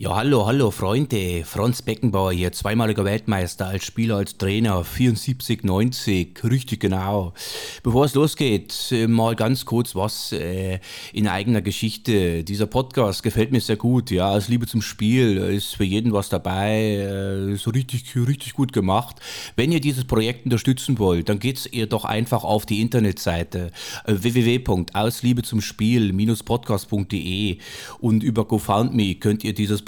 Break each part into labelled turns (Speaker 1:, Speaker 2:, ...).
Speaker 1: Ja, hallo, hallo Freunde. Franz Beckenbauer hier, zweimaliger Weltmeister als Spieler, als Trainer, 74, 90, richtig genau. Bevor es losgeht, äh, mal ganz kurz was äh, in eigener Geschichte. Dieser Podcast gefällt mir sehr gut, ja, aus Liebe zum Spiel, ist für jeden was dabei, äh, ist richtig, richtig gut gemacht. Wenn ihr dieses Projekt unterstützen wollt, dann geht's ihr doch einfach auf die Internetseite www.ausliebezumspiel-podcast.de und über GoFundMe könnt ihr dieses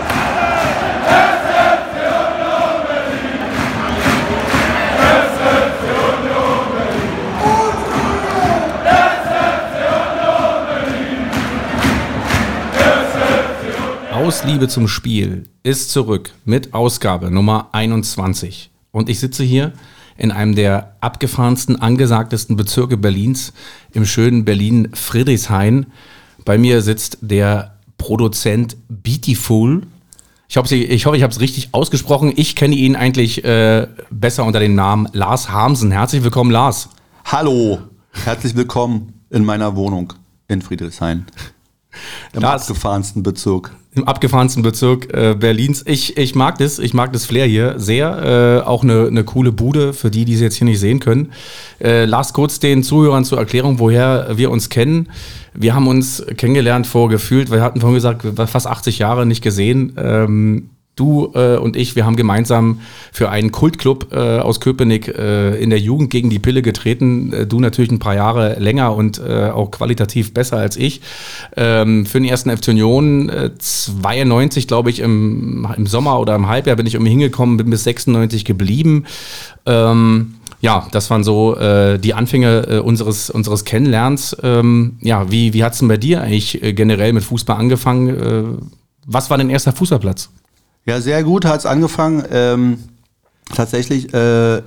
Speaker 1: Aus Liebe zum Spiel ist zurück mit Ausgabe Nummer 21. Und ich sitze hier in einem der abgefahrensten, angesagtesten Bezirke Berlins, im schönen Berlin Friedrichshain. Bei mir sitzt der Produzent Beautiful. Ich hoffe, ich, hoffe, ich habe es richtig ausgesprochen. Ich kenne ihn eigentlich äh, besser unter dem Namen Lars Harmsen. Herzlich willkommen, Lars.
Speaker 2: Hallo, herzlich willkommen in meiner Wohnung in Friedrichshain. Im Lars, abgefahrensten Bezirk
Speaker 1: im abgefahrensten Bezirk äh, Berlins. Ich, ich mag das, ich mag das Flair hier sehr. Äh, auch eine, eine coole Bude für die, die sie jetzt hier nicht sehen können. Äh, lass kurz den Zuhörern zur Erklärung, woher wir uns kennen. Wir haben uns kennengelernt vor gefühlt, wir hatten vorhin gesagt, fast 80 Jahre nicht gesehen. Ähm, du äh, und ich, wir haben gemeinsam für einen Kultclub äh, aus Köpenick äh, in der Jugend gegen die Pille getreten. Äh, du natürlich ein paar Jahre länger und äh, auch qualitativ besser als ich. Ähm, für den ersten FC Union 92, äh, glaube ich, im, im Sommer oder im Halbjahr bin ich irgendwie hingekommen, bin bis 96 geblieben. Ähm, ja, das waren so äh, die Anfänge äh, unseres, unseres Kennenlernens. Ähm, ja, wie, wie hat es denn bei dir eigentlich äh, generell mit Fußball angefangen? was war dein erster Fußballplatz?
Speaker 2: Ja, sehr gut hat es angefangen. Ähm, tatsächlich, äh,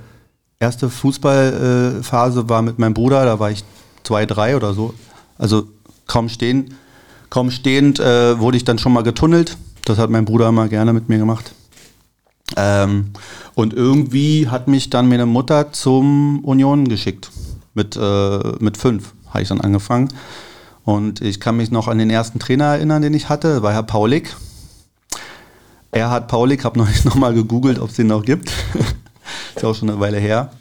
Speaker 2: erste Fußballphase äh, war mit meinem Bruder, da war ich zwei, drei oder so. Also kaum stehen, kaum stehend äh, wurde ich dann schon mal getunnelt. Das hat mein Bruder immer gerne mit mir gemacht. Ähm, und irgendwie hat mich dann meine Mutter zum Union geschickt. Mit, äh, mit fünf habe ich dann angefangen. Und ich kann mich noch an den ersten Trainer erinnern, den ich hatte, war Herr Paulik. Erhard Paulik, habe neulich nochmal gegoogelt, ob es den noch gibt. ist auch schon eine Weile her.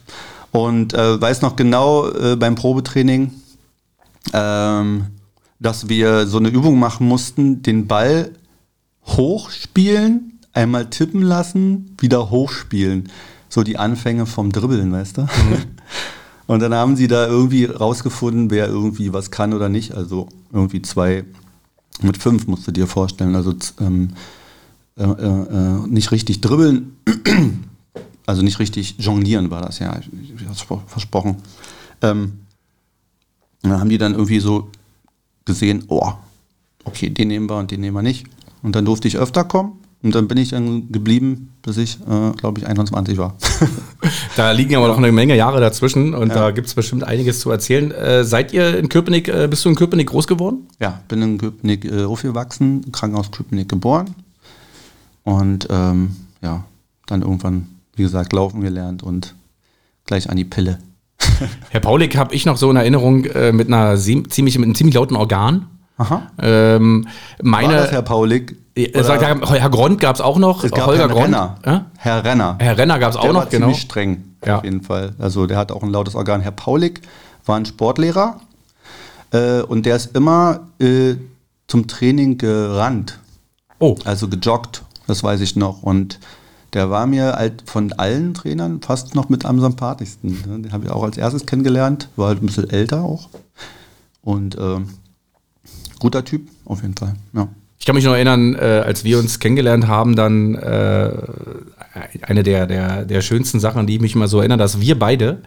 Speaker 2: Und äh, weiß noch genau äh, beim Probetraining, ähm, dass wir so eine Übung machen mussten, den Ball hochspielen, einmal tippen lassen, wieder hochspielen. So die Anfänge vom Dribbeln, weißt du? Mhm. Und dann haben sie da irgendwie rausgefunden, wer irgendwie was kann oder nicht. Also irgendwie zwei mit fünf musst du dir vorstellen. Also ähm, äh, äh, äh, nicht richtig dribbeln, also nicht richtig jonglieren war das, ja, ich, ich, versprochen. Ähm, dann haben die dann irgendwie so gesehen, oh, okay, den nehmen wir und den nehmen wir nicht. Und dann durfte ich öfter kommen und dann bin ich dann geblieben, bis ich, äh, glaube ich, 21 war.
Speaker 1: da liegen aber noch eine Menge Jahre dazwischen und ja. da gibt es bestimmt einiges zu erzählen. Äh, seid ihr in Köpenick, äh, bist du in Köpenick groß geworden?
Speaker 2: Ja, bin in Köpenick äh, aufgewachsen, Krankenhaus Köpenick geboren. Und ähm, ja, dann irgendwann, wie gesagt, laufen gelernt und gleich an die Pille.
Speaker 1: Herr Paulik habe ich noch so in Erinnerung äh, mit, einer ziemlich, mit einem ziemlich lauten Organ. Aha. Ähm, meine, War
Speaker 2: das Herr Paulik?
Speaker 1: Äh, Herr Grond gab es auch noch.
Speaker 2: Es gab Holger Herrn Grond. Renner. Äh? Herr Renner.
Speaker 1: Herr Renner gab es auch noch,
Speaker 2: genau. ziemlich streng, ja. auf jeden Fall. Also der hat auch ein lautes Organ. Herr Paulik war ein Sportlehrer äh, und der ist immer äh, zum Training gerannt. Oh. Also gejoggt das weiß ich noch. Und der war mir halt von allen Trainern fast noch mit am sympathischsten. Den habe ich auch als erstes kennengelernt, war halt ein bisschen älter auch. Und äh, guter Typ, auf jeden Fall. Ja.
Speaker 1: Ich kann mich noch erinnern, äh, als wir uns kennengelernt haben, dann äh, eine der, der, der schönsten Sachen, die mich immer so erinnern, dass wir beide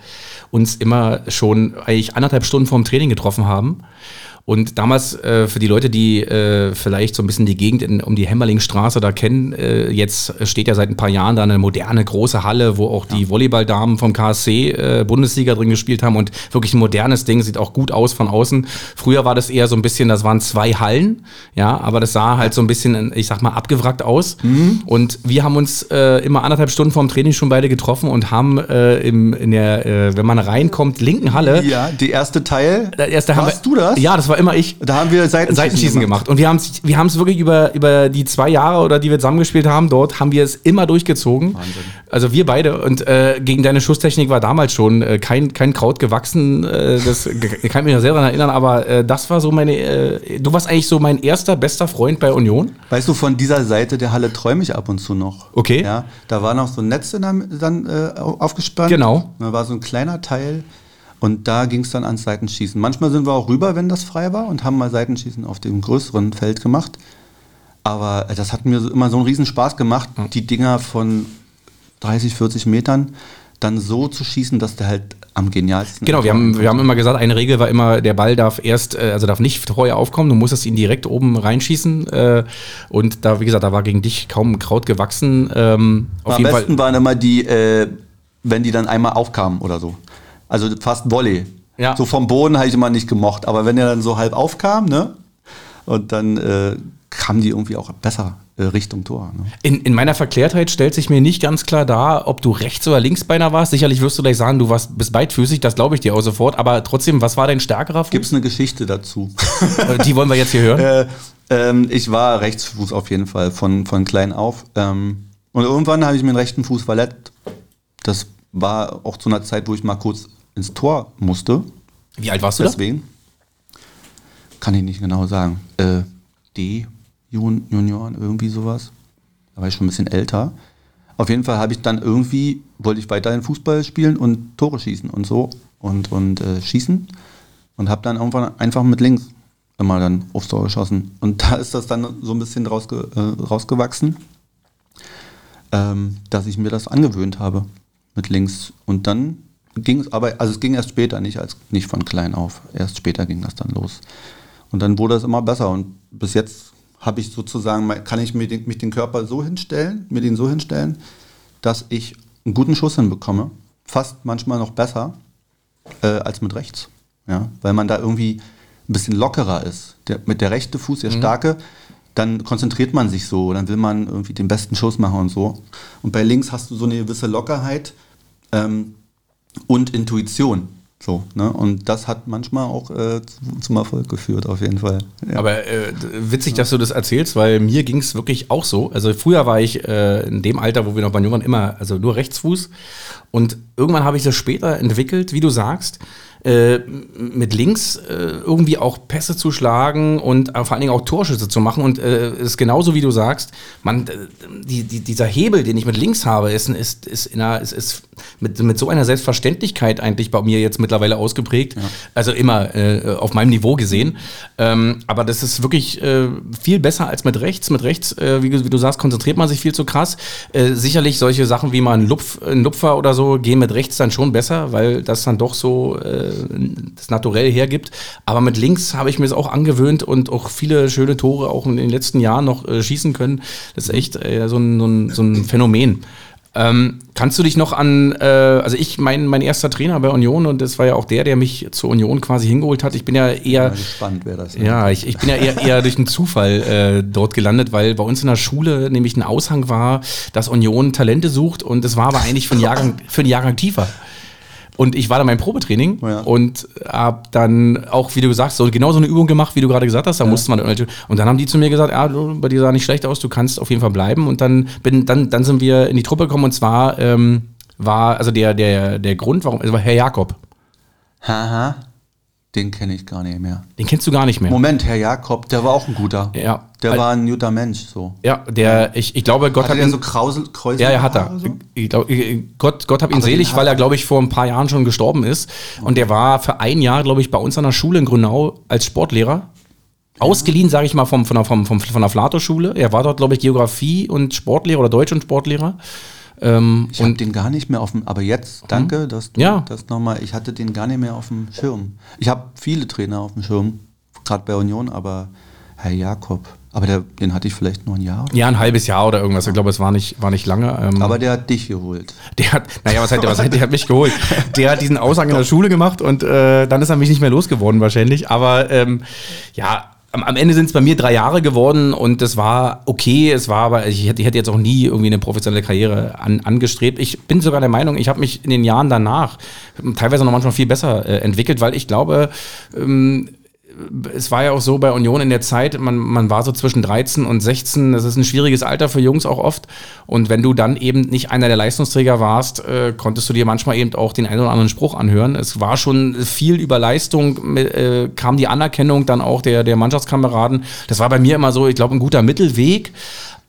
Speaker 1: uns immer schon eigentlich anderthalb Stunden vorm Training getroffen haben Und damals äh, für die Leute, die äh, vielleicht so ein bisschen die Gegend in, um die Hämmerlingstraße da kennen, äh, jetzt steht ja seit ein paar Jahren da eine moderne große Halle, wo auch die Volleyballdamen vom KSC äh, Bundesliga drin gespielt haben und wirklich ein modernes Ding, sieht auch gut aus von außen. Früher war das eher so ein bisschen, das waren zwei Hallen, ja, aber das sah halt so ein bisschen, ich sag mal, abgewrackt aus. Mhm. Und wir haben uns äh, immer anderthalb Stunden vorm Training schon beide getroffen und haben äh, im, in der, äh, wenn man reinkommt, linken Halle.
Speaker 2: Ja, die erste Teil.
Speaker 1: Der erste
Speaker 2: Warst wir, du das?
Speaker 1: Ja, das war immer ich.
Speaker 2: Da haben wir Seitenschießen,
Speaker 1: Seitenschießen gemacht. gemacht. Und wir haben es wir wirklich über, über die zwei Jahre oder die wir zusammengespielt haben, dort haben wir es immer durchgezogen. Wahnsinn. Also wir beide. Und äh, gegen deine Schusstechnik war damals schon äh, kein, kein Kraut gewachsen. Äh, das kann ich mich ja sehr daran erinnern, aber äh, das war so meine. Äh, du warst eigentlich so mein erster, bester Freund bei Union.
Speaker 2: Weißt du, von dieser Seite der Halle träume ich ab und zu noch.
Speaker 1: Okay.
Speaker 2: Ja, da war noch so ein Netz dann, dann äh, aufgespannt.
Speaker 1: Genau.
Speaker 2: Da war so ein kleiner Teil. Und da ging es dann ans Seitenschießen. Manchmal sind wir auch rüber, wenn das frei war und haben mal Seitenschießen auf dem größeren Feld gemacht. Aber das hat mir immer so einen riesen Spaß gemacht, die Dinger von 30, 40 Metern dann so zu schießen, dass der halt am genialsten
Speaker 1: Genau, wir haben, wir haben immer gesagt, eine Regel war immer, der Ball darf erst, äh, also darf nicht treu aufkommen, du musstest ihn direkt oben reinschießen. Äh, und da, wie gesagt, da war gegen dich kaum Kraut gewachsen. Ähm,
Speaker 2: am besten Fall. waren immer die, äh, wenn die dann einmal aufkamen oder so. Also fast Volley. Ja. So vom Boden habe ich immer nicht gemocht. Aber wenn er dann so halb aufkam, ne? Und dann äh, kamen die irgendwie auch besser äh, Richtung Tor. Ne?
Speaker 1: In, in meiner Verklärtheit stellt sich mir nicht ganz klar dar, ob du Rechts- oder Linksbeiner warst. Sicherlich wirst du gleich sagen, du warst bist beidfüßig, das glaube ich dir auch sofort. Aber trotzdem, was war dein stärkerer Fuß?
Speaker 2: Gibt es eine Geschichte dazu?
Speaker 1: Äh, die wollen wir jetzt hier hören.
Speaker 2: Äh, ähm, ich war Rechtsfuß auf jeden Fall, von, von klein auf. Ähm, und irgendwann habe ich mir den rechten Fuß verletzt. Das war auch zu einer Zeit, wo ich mal kurz ins Tor musste.
Speaker 1: Wie alt warst du
Speaker 2: Deswegen da? kann ich nicht genau sagen. Äh, D, Junioren, irgendwie sowas. Da war ich schon ein bisschen älter. Auf jeden Fall habe ich dann irgendwie, wollte ich weiterhin Fußball spielen und Tore schießen und so und, und äh, schießen und habe dann irgendwann einfach mit links immer dann aufs Tor geschossen. Und da ist das dann so ein bisschen rausge, äh, rausgewachsen, ähm, dass ich mir das angewöhnt habe mit links. Und dann ging es aber, also es ging erst später, nicht, als, nicht von klein auf. Erst später ging das dann los. Und dann wurde es immer besser. Und bis jetzt habe ich sozusagen, kann ich mir den, mich den Körper so hinstellen, mir den so hinstellen, dass ich einen guten Schuss hinbekomme. Fast manchmal noch besser äh, als mit rechts. Ja? Weil man da irgendwie ein bisschen lockerer ist. Der, mit der rechte Fuß, der mhm. starke, dann konzentriert man sich so, dann will man irgendwie den besten Schuss machen und so. Und bei links hast du so eine gewisse Lockerheit. Ähm, und Intuition. So, ne? Und das hat manchmal auch äh, zum Erfolg geführt, auf jeden Fall.
Speaker 1: Ja. Aber äh, witzig, dass du das erzählst, weil mir ging es wirklich auch so. Also früher war ich äh, in dem Alter, wo wir noch bei Jungen immer, also nur Rechtsfuß. Und irgendwann habe ich das später entwickelt, wie du sagst, äh, mit links äh, irgendwie auch Pässe zu schlagen und äh, vor allen Dingen auch Torschüsse zu machen. Und es äh, ist genauso wie du sagst, man, die, die, dieser Hebel, den ich mit links habe, ist, ist, ist, in einer, ist, ist mit, mit so einer Selbstverständlichkeit eigentlich bei mir jetzt mittlerweile ausgeprägt. Ja. Also immer äh, auf meinem Niveau gesehen. Ähm, aber das ist wirklich viel besser als mit rechts. Mit rechts, wie, wie, du sagst, konzentriert man sich viel zu krass. sicherlich solche Sachen wie mal ein, Lupf, ein Lupfer oder so gehen mit rechts dann schon besser, weil das dann doch so das Naturell hergibt. Aber mit links habe ich mir das auch angewöhnt und auch viele schöne Tore auch in den letzten Jahren noch äh, schießen können. Das ist echt äh, so, ein, so, ein, so ein Phänomen. Ähm, kannst du dich noch an, äh, also ich, mein, mein erster Trainer bei Union und das war ja auch der, der mich zur Union quasi hingeholt hat. Ich bin ja eher.
Speaker 2: Spannend wäre das.
Speaker 1: Ja, ja ich, ich bin ja eher, eher durch einen Zufall äh, dort gelandet, weil bei uns in der Schule nämlich ein Aushang war, dass Union Talente sucht und es war aber eigentlich für einen Jahrgang, für einen Jahrgang tiefer. Und ich war da mein Probetraining ja. und habe dann auch, wie du sagst, so genau so eine Übung gemacht, wie du gerade gesagt hast. Da ja. musste man und dann haben die zu mir gesagt, ja, du, bei dir sah nicht schlecht aus, du kannst auf jeden Fall bleiben. Und dann bin, dann, dann sind wir in die Truppe gekommen und zwar ähm, war also der der der Grund, warum, es war Herr Jakob.
Speaker 2: Haha. Den kenne ich gar nicht mehr.
Speaker 1: Den kennst du gar nicht mehr.
Speaker 2: Moment, Herr Jakob, der war auch ein guter.
Speaker 1: Ja.
Speaker 2: Der war ein guter Mensch, so.
Speaker 1: Ja, der, ich, ich glaube, Gott
Speaker 2: hat, hat ihn so Krausel, Kräusel
Speaker 1: Ja, er hat er. So? Ich glaub, Gott, Gott hat ihn Aber selig, weil er, glaube ich, vor ein paar Jahren schon gestorben ist. Okay. Und der war für ein Jahr, glaube ich, bei uns an der Schule in Grünau als Sportlehrer. Ausgeliehen, sage ich mal, vom, von der, vom, vom, von der Flato-Schule. Er war dort, glaube ich, Geografie und Sportlehrer oder Deutsch und Sportlehrer.
Speaker 2: Ähm, ich habe den gar nicht mehr auf dem, aber jetzt, mhm. danke, dass du
Speaker 1: ja.
Speaker 2: das nochmal, ich hatte den gar nicht mehr auf dem Schirm. Ich habe viele Trainer auf dem Schirm, gerade bei Union, aber Herr Jakob, aber der, den hatte ich vielleicht nur ein Jahr.
Speaker 1: Ja, ein halbes Jahr oder irgendwas. Ich glaube, es war nicht, war nicht lange.
Speaker 2: Ähm, aber der hat dich geholt.
Speaker 1: Der hat, naja, was hat der, was hat, der hat mich geholt. Der hat diesen Aushang in der Schule gemacht und äh, dann ist er mich nicht mehr losgeworden wahrscheinlich. Aber ähm, ja, am, am Ende sind es bei mir drei Jahre geworden und das war okay. Es war aber, ich hätte, ich hätte jetzt auch nie irgendwie eine professionelle Karriere an, angestrebt. Ich bin sogar der Meinung, ich habe mich in den Jahren danach teilweise noch manchmal viel besser äh, entwickelt, weil ich glaube, ähm, es war ja auch so bei Union in der Zeit, man, man war so zwischen 13 und 16, das ist ein schwieriges Alter für Jungs auch oft. Und wenn du dann eben nicht einer der Leistungsträger warst, äh, konntest du dir manchmal eben auch den einen oder anderen Spruch anhören. Es war schon viel über Leistung, äh, kam die Anerkennung dann auch der, der Mannschaftskameraden. Das war bei mir immer so, ich glaube, ein guter Mittelweg.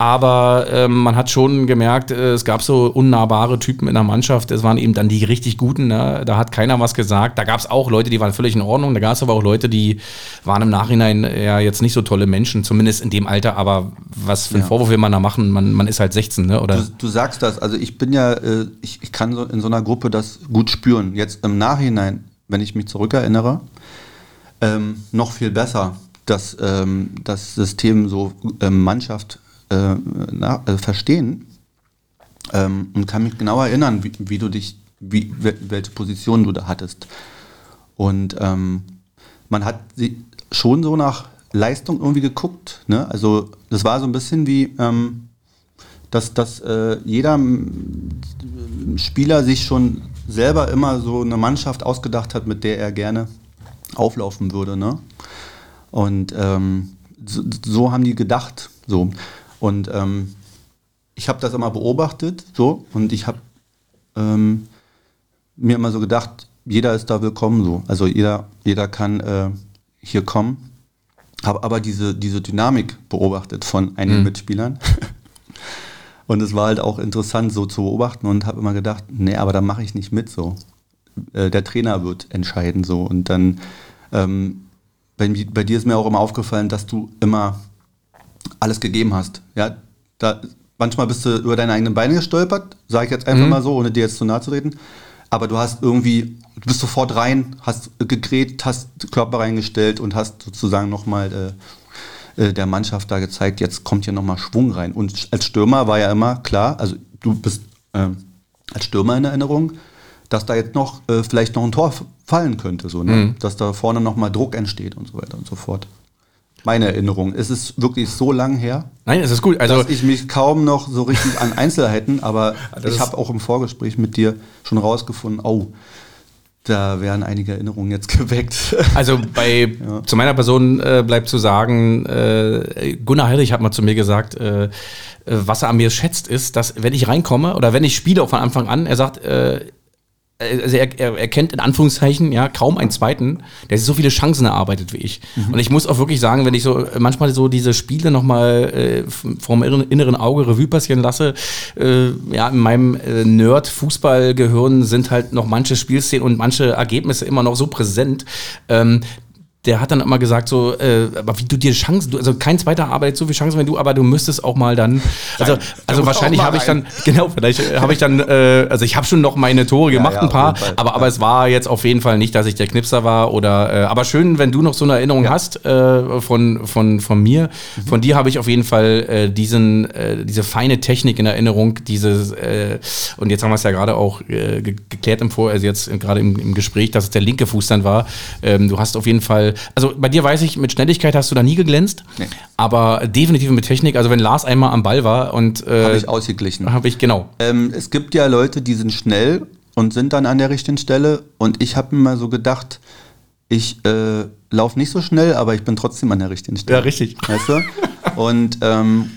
Speaker 1: Aber ähm, man hat schon gemerkt, äh, es gab so unnahbare Typen in der Mannschaft. Es waren eben dann die richtig guten. Ne? Da hat keiner was gesagt. Da gab es auch Leute, die waren völlig in Ordnung. Da gab es aber auch Leute, die waren im Nachhinein ja jetzt nicht so tolle Menschen, zumindest in dem Alter. Aber was für einen ja. Vorwurf will man da machen? Man, man ist halt 16, ne? oder?
Speaker 2: Du, du sagst das. Also ich bin ja, äh, ich, ich kann so in so einer Gruppe das gut spüren. Jetzt im Nachhinein, wenn ich mich zurückerinnere, ähm, noch viel besser, dass ähm, das System so ähm, Mannschaft äh, na, äh, verstehen ähm, und kann mich genau erinnern, wie, wie du dich, wie, welche Position du da hattest. Und ähm, man hat schon so nach Leistung irgendwie geguckt. Ne? Also das war so ein bisschen wie, ähm, dass, dass äh, jeder Spieler sich schon selber immer so eine Mannschaft ausgedacht hat, mit der er gerne auflaufen würde. Ne? Und ähm, so, so, haben die gedacht. So. Und ähm, ich habe das immer beobachtet, so, und ich habe ähm, mir immer so gedacht, jeder ist da willkommen, so. Also jeder, jeder kann äh, hier kommen. Habe aber diese, diese Dynamik beobachtet von einigen mhm. Mitspielern. und es war halt auch interessant, so zu beobachten und habe immer gedacht, nee, aber da mache ich nicht mit, so. Äh, der Trainer wird entscheiden, so. Und dann, ähm, bei, bei dir ist mir auch immer aufgefallen, dass du immer alles gegeben hast. Ja, da, manchmal bist du über deine eigenen Beine gestolpert, sage ich jetzt einfach mhm. mal so, ohne dir jetzt zu nahe zu reden. Aber du hast irgendwie, du bist sofort rein, hast gegräht, hast Körper reingestellt und hast sozusagen nochmal äh, äh, der Mannschaft da gezeigt, jetzt kommt hier nochmal Schwung rein. Und als Stürmer war ja immer klar, also du bist äh, als Stürmer in Erinnerung, dass da jetzt noch äh, vielleicht noch ein Tor fallen könnte, so, ne? Mhm. dass da vorne nochmal Druck entsteht und so weiter und so fort meine Erinnerung. Es ist wirklich so lang her.
Speaker 1: Nein, es ist gut.
Speaker 2: Also dass ich mich kaum noch so richtig an Einzelheiten, aber ich habe auch im Vorgespräch mit dir schon rausgefunden, oh, da werden einige Erinnerungen jetzt geweckt.
Speaker 1: Also bei ja. zu meiner Person äh, bleibt zu sagen, äh, Gunnar Heinrich hat mal zu mir gesagt, äh, äh, was er an mir schätzt, ist, dass wenn ich reinkomme oder wenn ich spiele von Anfang an, er sagt, äh, also er, er, er kennt in Anführungszeichen ja kaum einen zweiten, der sich so viele Chancen erarbeitet wie ich. Mhm. Und ich muss auch wirklich sagen, wenn ich so manchmal so diese Spiele nochmal äh, vom inneren Auge Revue passieren lasse, äh, ja, in meinem äh, Nerd-Fußballgehirn sind halt noch manche Spielszenen und manche Ergebnisse immer noch so präsent. Ähm, der hat dann immer gesagt, so, äh, aber wie du dir Chancen, du, also kein zweiter arbeitet so viel Chancen wie du, aber du müsstest auch mal dann, also, Nein, also wahrscheinlich habe ich dann, genau, vielleicht habe ich dann, äh, also ich habe schon noch meine Tore gemacht, ja, ja, ein paar, aber, aber es war jetzt auf jeden Fall nicht, dass ich der Knipser war oder, äh, aber schön, wenn du noch so eine Erinnerung ja. hast äh, von, von, von mir. Mhm. Von dir habe ich auf jeden Fall äh, diesen, äh, diese feine Technik in Erinnerung, dieses, äh, und jetzt haben wir es ja gerade auch äh, geklärt im Vor, also jetzt gerade im, im Gespräch, dass es der linke Fuß dann war. Ähm, du hast auf jeden Fall also bei dir weiß ich, mit Schnelligkeit hast du da nie geglänzt, nee. aber definitiv mit Technik. Also wenn Lars einmal am Ball war und
Speaker 2: äh, habe ich ausgeglichen.
Speaker 1: Habe ich genau.
Speaker 2: Ähm, es gibt ja Leute, die sind schnell und sind dann an der richtigen Stelle und ich habe mir mal so gedacht, ich äh, laufe nicht so schnell, aber ich bin trotzdem an der richtigen Stelle.
Speaker 1: Ja, richtig.
Speaker 2: Weißt du? Und ähm,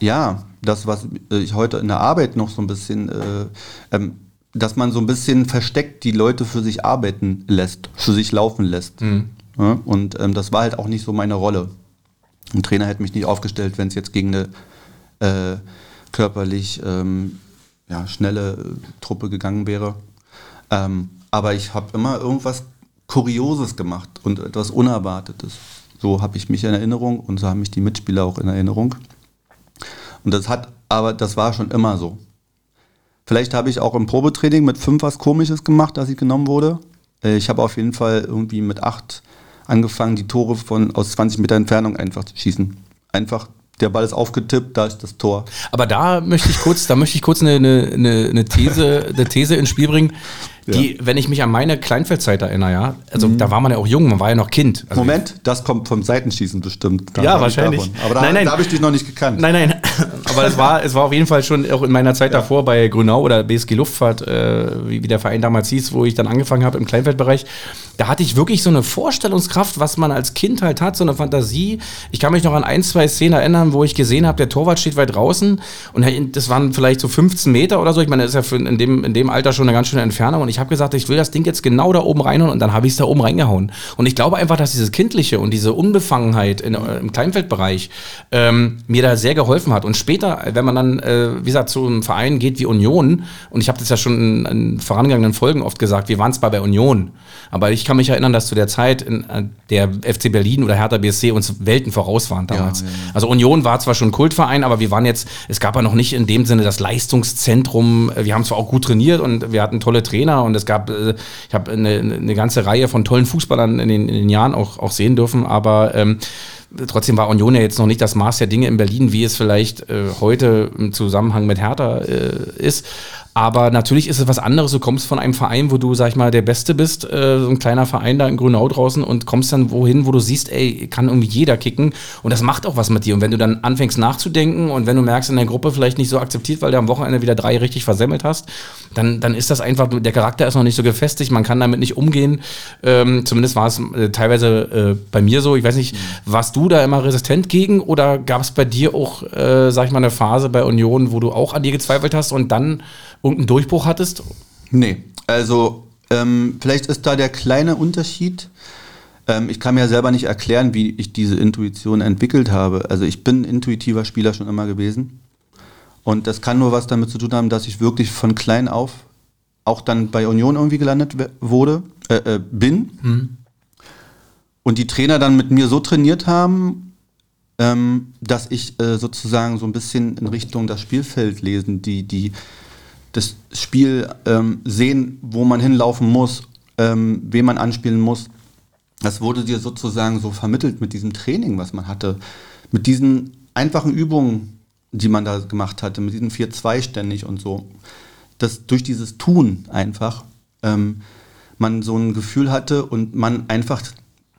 Speaker 2: ja, das, was ich heute in der Arbeit noch so ein bisschen äh, ähm, dass man so ein bisschen versteckt die Leute für sich arbeiten lässt, für sich laufen lässt. Mhm. Ja, und ähm, das war halt auch nicht so meine Rolle. Ein Trainer hätte mich nicht aufgestellt, wenn es jetzt gegen eine äh, körperlich ähm, ja, schnelle äh, Truppe gegangen wäre. Ähm, aber ich habe immer irgendwas Kurioses gemacht und etwas Unerwartetes. So habe ich mich in Erinnerung und so haben mich die Mitspieler auch in Erinnerung. Und das hat, aber das war schon immer so. Vielleicht habe ich auch im Probetraining mit fünf was Komisches gemacht, dass ich genommen wurde. Äh, ich habe auf jeden Fall irgendwie mit acht angefangen, die Tore von aus 20 Meter Entfernung einfach zu schießen. Einfach der Ball ist aufgetippt, da ist das Tor.
Speaker 1: Aber da möchte ich kurz, da möchte ich kurz eine, eine, eine These, eine These ins Spiel bringen. Die, ja. wenn ich mich an meine Kleinfeldzeit erinnere, ja, also mhm. da war man ja auch jung, man war ja noch Kind.
Speaker 2: Also Moment, das kommt vom Seitenschießen bestimmt.
Speaker 1: ja, wahrscheinlich.
Speaker 2: Aber da, da habe ich dich noch nicht gekannt.
Speaker 1: Nein, nein, aber es war, es war auf jeden Fall schon auch in meiner Zeit ja. davor bei Grünau oder BSG Luftfahrt, äh, wie, wie der Verein damals hieß, wo ich dann angefangen habe im Kleinfeldbereich. Da hatte ich wirklich so eine Vorstellungskraft, was man als Kind halt hat, so eine Fantasie. Ich kann mich noch an ein, zwei Szenen erinnern, wo ich gesehen habe, der Torwart steht weit draußen und das waren vielleicht so 15 Meter oder so. Ich meine, das ist ja für in dem, in dem Alter schon eine ganz schöne Entfernung und ich habe gesagt, ich will das Ding jetzt genau da oben reinhauen und dann habe ich es da oben reingehauen. Und ich glaube einfach, dass dieses Kindliche und diese Unbefangenheit in, äh, im Kleinfeldbereich ähm, mir da sehr geholfen hat. Und später, wenn man dann, äh, wie gesagt, zu einem Verein geht wie Union, und ich habe das ja schon in, in, vorangegangenen Folgen oft gesagt, wir waren zwar bei Union, aber ich kann mich erinnern, dass zu der Zeit in, äh, der FC Berlin oder Hertha BSC uns Welten voraus waren damals. Ja, ja, ja. Also Union war zwar schon Kultverein, aber wir waren jetzt, es gab ja noch nicht in dem Sinne das Leistungszentrum. Wir haben zwar auch gut trainiert und wir hatten tolle Trainer und es gab äh, ich habe eine, eine ganze Reihe von tollen Fußballern in den, in den Jahren auch, auch sehen dürfen, aber ähm, trotzdem war Union ja jetzt noch nicht das Maß der Dinge in Berlin, wie es vielleicht äh, heute im Zusammenhang mit Hertha äh, ist. Aber natürlich ist es was anderes. Du kommst von einem Verein, wo du, sag ich mal, der Beste bist, äh, so ein kleiner Verein da in Grünau draußen und kommst dann wohin, wo du siehst, ey, kann irgendwie jeder kicken. Und das macht auch was mit dir. Und wenn du dann anfängst nachzudenken und wenn du merkst, in der Gruppe vielleicht nicht so akzeptiert, weil du am Wochenende wieder drei richtig versemmelt hast, dann, dann ist das einfach, der Charakter ist noch nicht so gefestigt, man kann damit nicht umgehen. Ähm, zumindest war es äh, teilweise äh, bei mir so. Ich weiß nicht, warst du da immer resistent gegen oder gab es bei dir auch, äh, sag ich mal, eine Phase bei Union, wo du auch an dir gezweifelt hast und dann irgendeinen Durchbruch hattest?
Speaker 2: Nee, also ähm, vielleicht ist da der kleine Unterschied. Ähm, ich kann mir ja selber nicht erklären, wie ich diese Intuition entwickelt habe. Also ich bin ein intuitiver Spieler schon immer gewesen. Und das kann nur was damit zu tun haben, dass ich wirklich von klein auf auch dann bei Union irgendwie gelandet wurde, äh, äh, bin. Mhm. Und die Trainer dann mit mir so trainiert haben, ähm, dass ich äh, sozusagen so ein bisschen in Richtung das Spielfeld lesen, die, die, das Spiel ähm, sehen, wo man hinlaufen muss, ähm, wen man anspielen muss. Das wurde dir sozusagen so vermittelt mit diesem Training, was man hatte, mit diesen einfachen Übungen, die man da gemacht hatte, mit diesen 4-2 ständig und so. Dass durch dieses Tun einfach ähm, man so ein Gefühl hatte und man einfach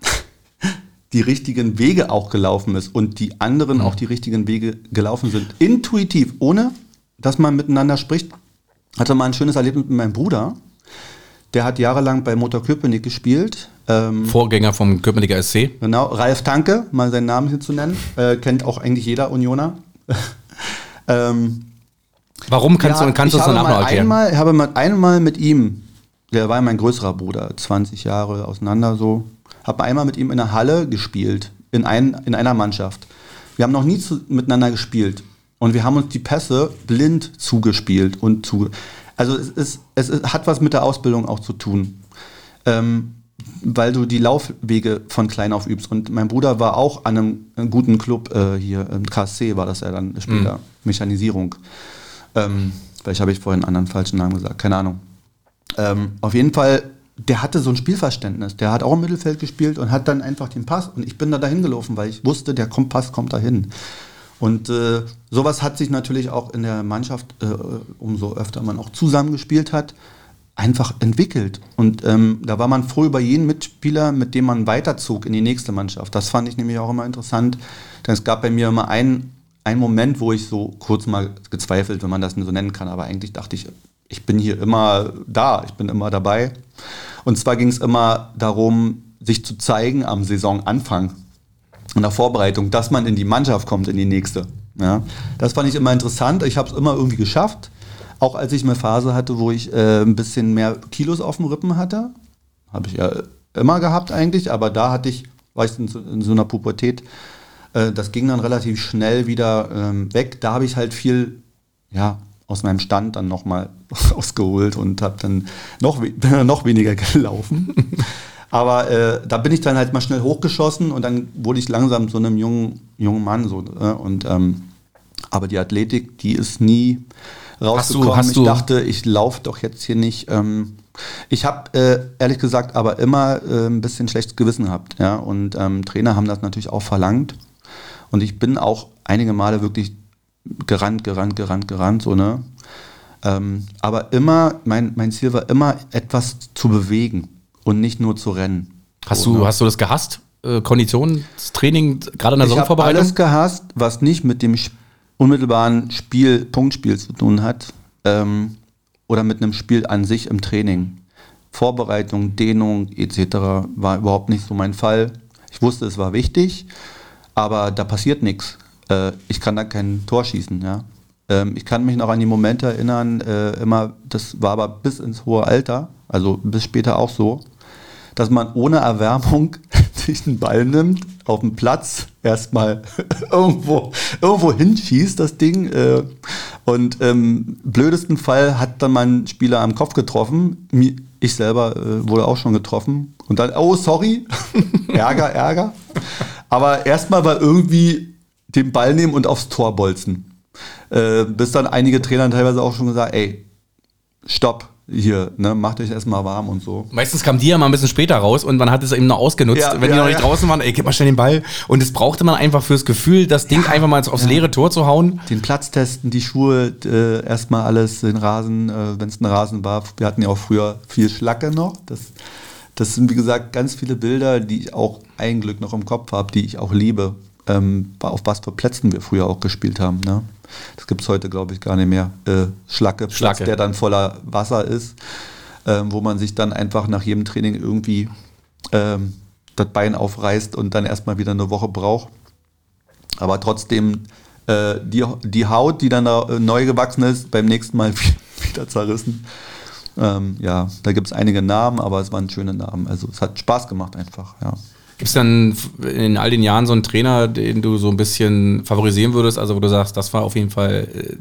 Speaker 2: die richtigen Wege auch gelaufen ist und die anderen mhm. auch die richtigen Wege gelaufen sind. Intuitiv, ohne dass man miteinander spricht hatte mal ein schönes Erlebnis mit meinem Bruder. Der hat jahrelang bei Motor Köpenick gespielt.
Speaker 1: Ähm, Vorgänger vom Köpenicker SC.
Speaker 2: Genau, Ralf Tanke, mal seinen Namen hier zu nennen. Äh, kennt auch eigentlich jeder Unioner.
Speaker 1: ähm, Warum kannst ja, du kannst du das danach noch erklären?
Speaker 2: Einmal, ich habe mal einmal mit ihm, der war mein größerer Bruder, 20 Jahre auseinander so, habe einmal mit ihm in der Halle gespielt, in, ein, in einer Mannschaft. Wir haben noch nie zu, miteinander gespielt. Und wir haben uns die Pässe blind zugespielt und zu. Also es, ist, es ist, hat was mit der Ausbildung auch zu tun. Ähm, weil du die Laufwege von klein auf übst. Und mein Bruder war auch an einem, einem guten Club äh, hier, im KSC war das ja dann später, mhm. Mechanisierung. Ähm, vielleicht habe ich vorhin einen anderen falschen Namen gesagt, keine Ahnung. Ähm, auf jeden Fall, der hatte so ein Spielverständnis. Der hat auch im Mittelfeld gespielt und hat dann einfach den Pass. Und ich bin da dahin gelaufen, weil ich wusste, der Pass kommt dahin. Und äh, sowas hat sich natürlich auch in der Mannschaft, äh, umso öfter man auch zusammengespielt hat, einfach entwickelt. Und ähm, da war man froh über jeden Mitspieler, mit dem man weiterzog in die nächste Mannschaft. Das fand ich nämlich auch immer interessant, denn es gab bei mir immer einen, einen Moment, wo ich so kurz mal gezweifelt, wenn man das so nennen kann, aber eigentlich dachte ich, ich bin hier immer da, ich bin immer dabei. Und zwar ging es immer darum, sich zu zeigen am Saisonanfang in der Vorbereitung, dass man in die Mannschaft kommt, in die nächste. Ja, das fand ich immer interessant. Ich habe es immer irgendwie geschafft. Auch als ich eine Phase hatte, wo ich äh, ein bisschen mehr Kilos auf dem Rippen hatte. Habe ich ja immer gehabt eigentlich, aber da hatte ich, war ich in so, in so einer Pubertät, äh, das ging dann relativ schnell wieder ähm, weg. Da habe ich halt viel, ja, aus meinem Stand dann nochmal rausgeholt und habe dann noch, noch weniger gelaufen. Aber äh, da bin ich dann halt mal schnell hochgeschossen und dann wurde ich langsam so einem jungen, jungen Mann. So, äh, und, ähm, aber die Athletik, die ist nie rausgekommen. Hast du, hast ich dachte, ich laufe doch jetzt hier nicht ähm, Ich habe äh, ehrlich gesagt aber immer äh, ein bisschen schlechtes Gewissen gehabt. Ja? Und ähm, Trainer haben das natürlich auch verlangt. Und ich bin auch einige Male wirklich gerannt, gerannt, gerannt, gerannt, so, ne? Ähm, aber immer, mein, mein Ziel war immer, etwas zu bewegen und nicht nur zu rennen.
Speaker 1: Hast,
Speaker 2: so,
Speaker 1: du,
Speaker 2: ne?
Speaker 1: hast du das gehasst? Äh, Konditionstraining, gerade in der
Speaker 2: ich habe
Speaker 1: Saisonvorbereitung?
Speaker 2: alles gehasst, was nicht mit dem unmittelbaren Spiel, Punktspiel zu tun hat ähm, oder mit einem Spiel an sich im Training. Vorbereitung, Dehnung etc. war überhaupt nicht so mein Fall. Ich wusste, es war wichtig, aber da passiert nichts. Äh, ich kann da kein Tor schießen. Ja? Ähm, ich kann mich noch an die Momente erinnern, äh, immer, das war aber bis ins hohe Alter, also bis später auch so, dass man ohne Erwärmung sich einen Ball nimmt, auf dem Platz erstmal irgendwo, irgendwo hinschießt, das Ding. Äh, und im blödesten Fall hat dann mein Spieler am Kopf getroffen. Ich selber äh, wurde auch schon getroffen. Und dann, oh, sorry, Ärger, Ärger. Aber erstmal war irgendwie den Ball nehmen und aufs Tor bolzen. Äh, bis dann einige Trainer teilweise auch schon gesagt, ey, stopp hier, ne, macht euch erstmal warm und so.
Speaker 1: Meistens kam die ja mal ein bisschen später raus und man hat es eben noch ausgenutzt,
Speaker 2: Ja,
Speaker 1: wenn die
Speaker 2: ja,
Speaker 1: noch nicht
Speaker 2: ja.
Speaker 1: draußen waren, ey, gib mal schnell den Ball. Und das brauchte man einfach fürs Gefühl, das Ding einfach mal aufs leere Tor zu hauen.
Speaker 2: Den Platz testen, die Schuhe, äh, erstmal alles, den Rasen, äh, wenn es ein Rasen war. Wir hatten ja auch früher viel Schlacke noch. Das, das sind, wie gesagt, ganz viele Bilder, die ich auch ein Glück noch im Kopf habe, die ich auch liebe. Ähm, auf was für Plätzen wir früher auch gespielt haben. Ne? Das gibt es heute, glaube ich, gar nicht mehr. Äh, Schlacke,
Speaker 1: Schlacke.
Speaker 2: der dann voller Wasser ist, ähm, wo man sich dann einfach nach jedem Training irgendwie ähm, das Bein aufreißt und dann erstmal wieder eine Woche braucht. Aber trotzdem äh, die, die Haut, die dann da äh, neu gewachsen ist, beim nächsten Mal wieder zerrissen. Ähm, ja, da gibt es einige Namen, aber es waren schöne Namen. Also es hat Spaß gemacht einfach, ja.
Speaker 1: Gibt es dann in all den Jahren so einen Trainer, den du so ein bisschen favorisieren würdest, also wo du sagst, das war auf jeden Fall äh,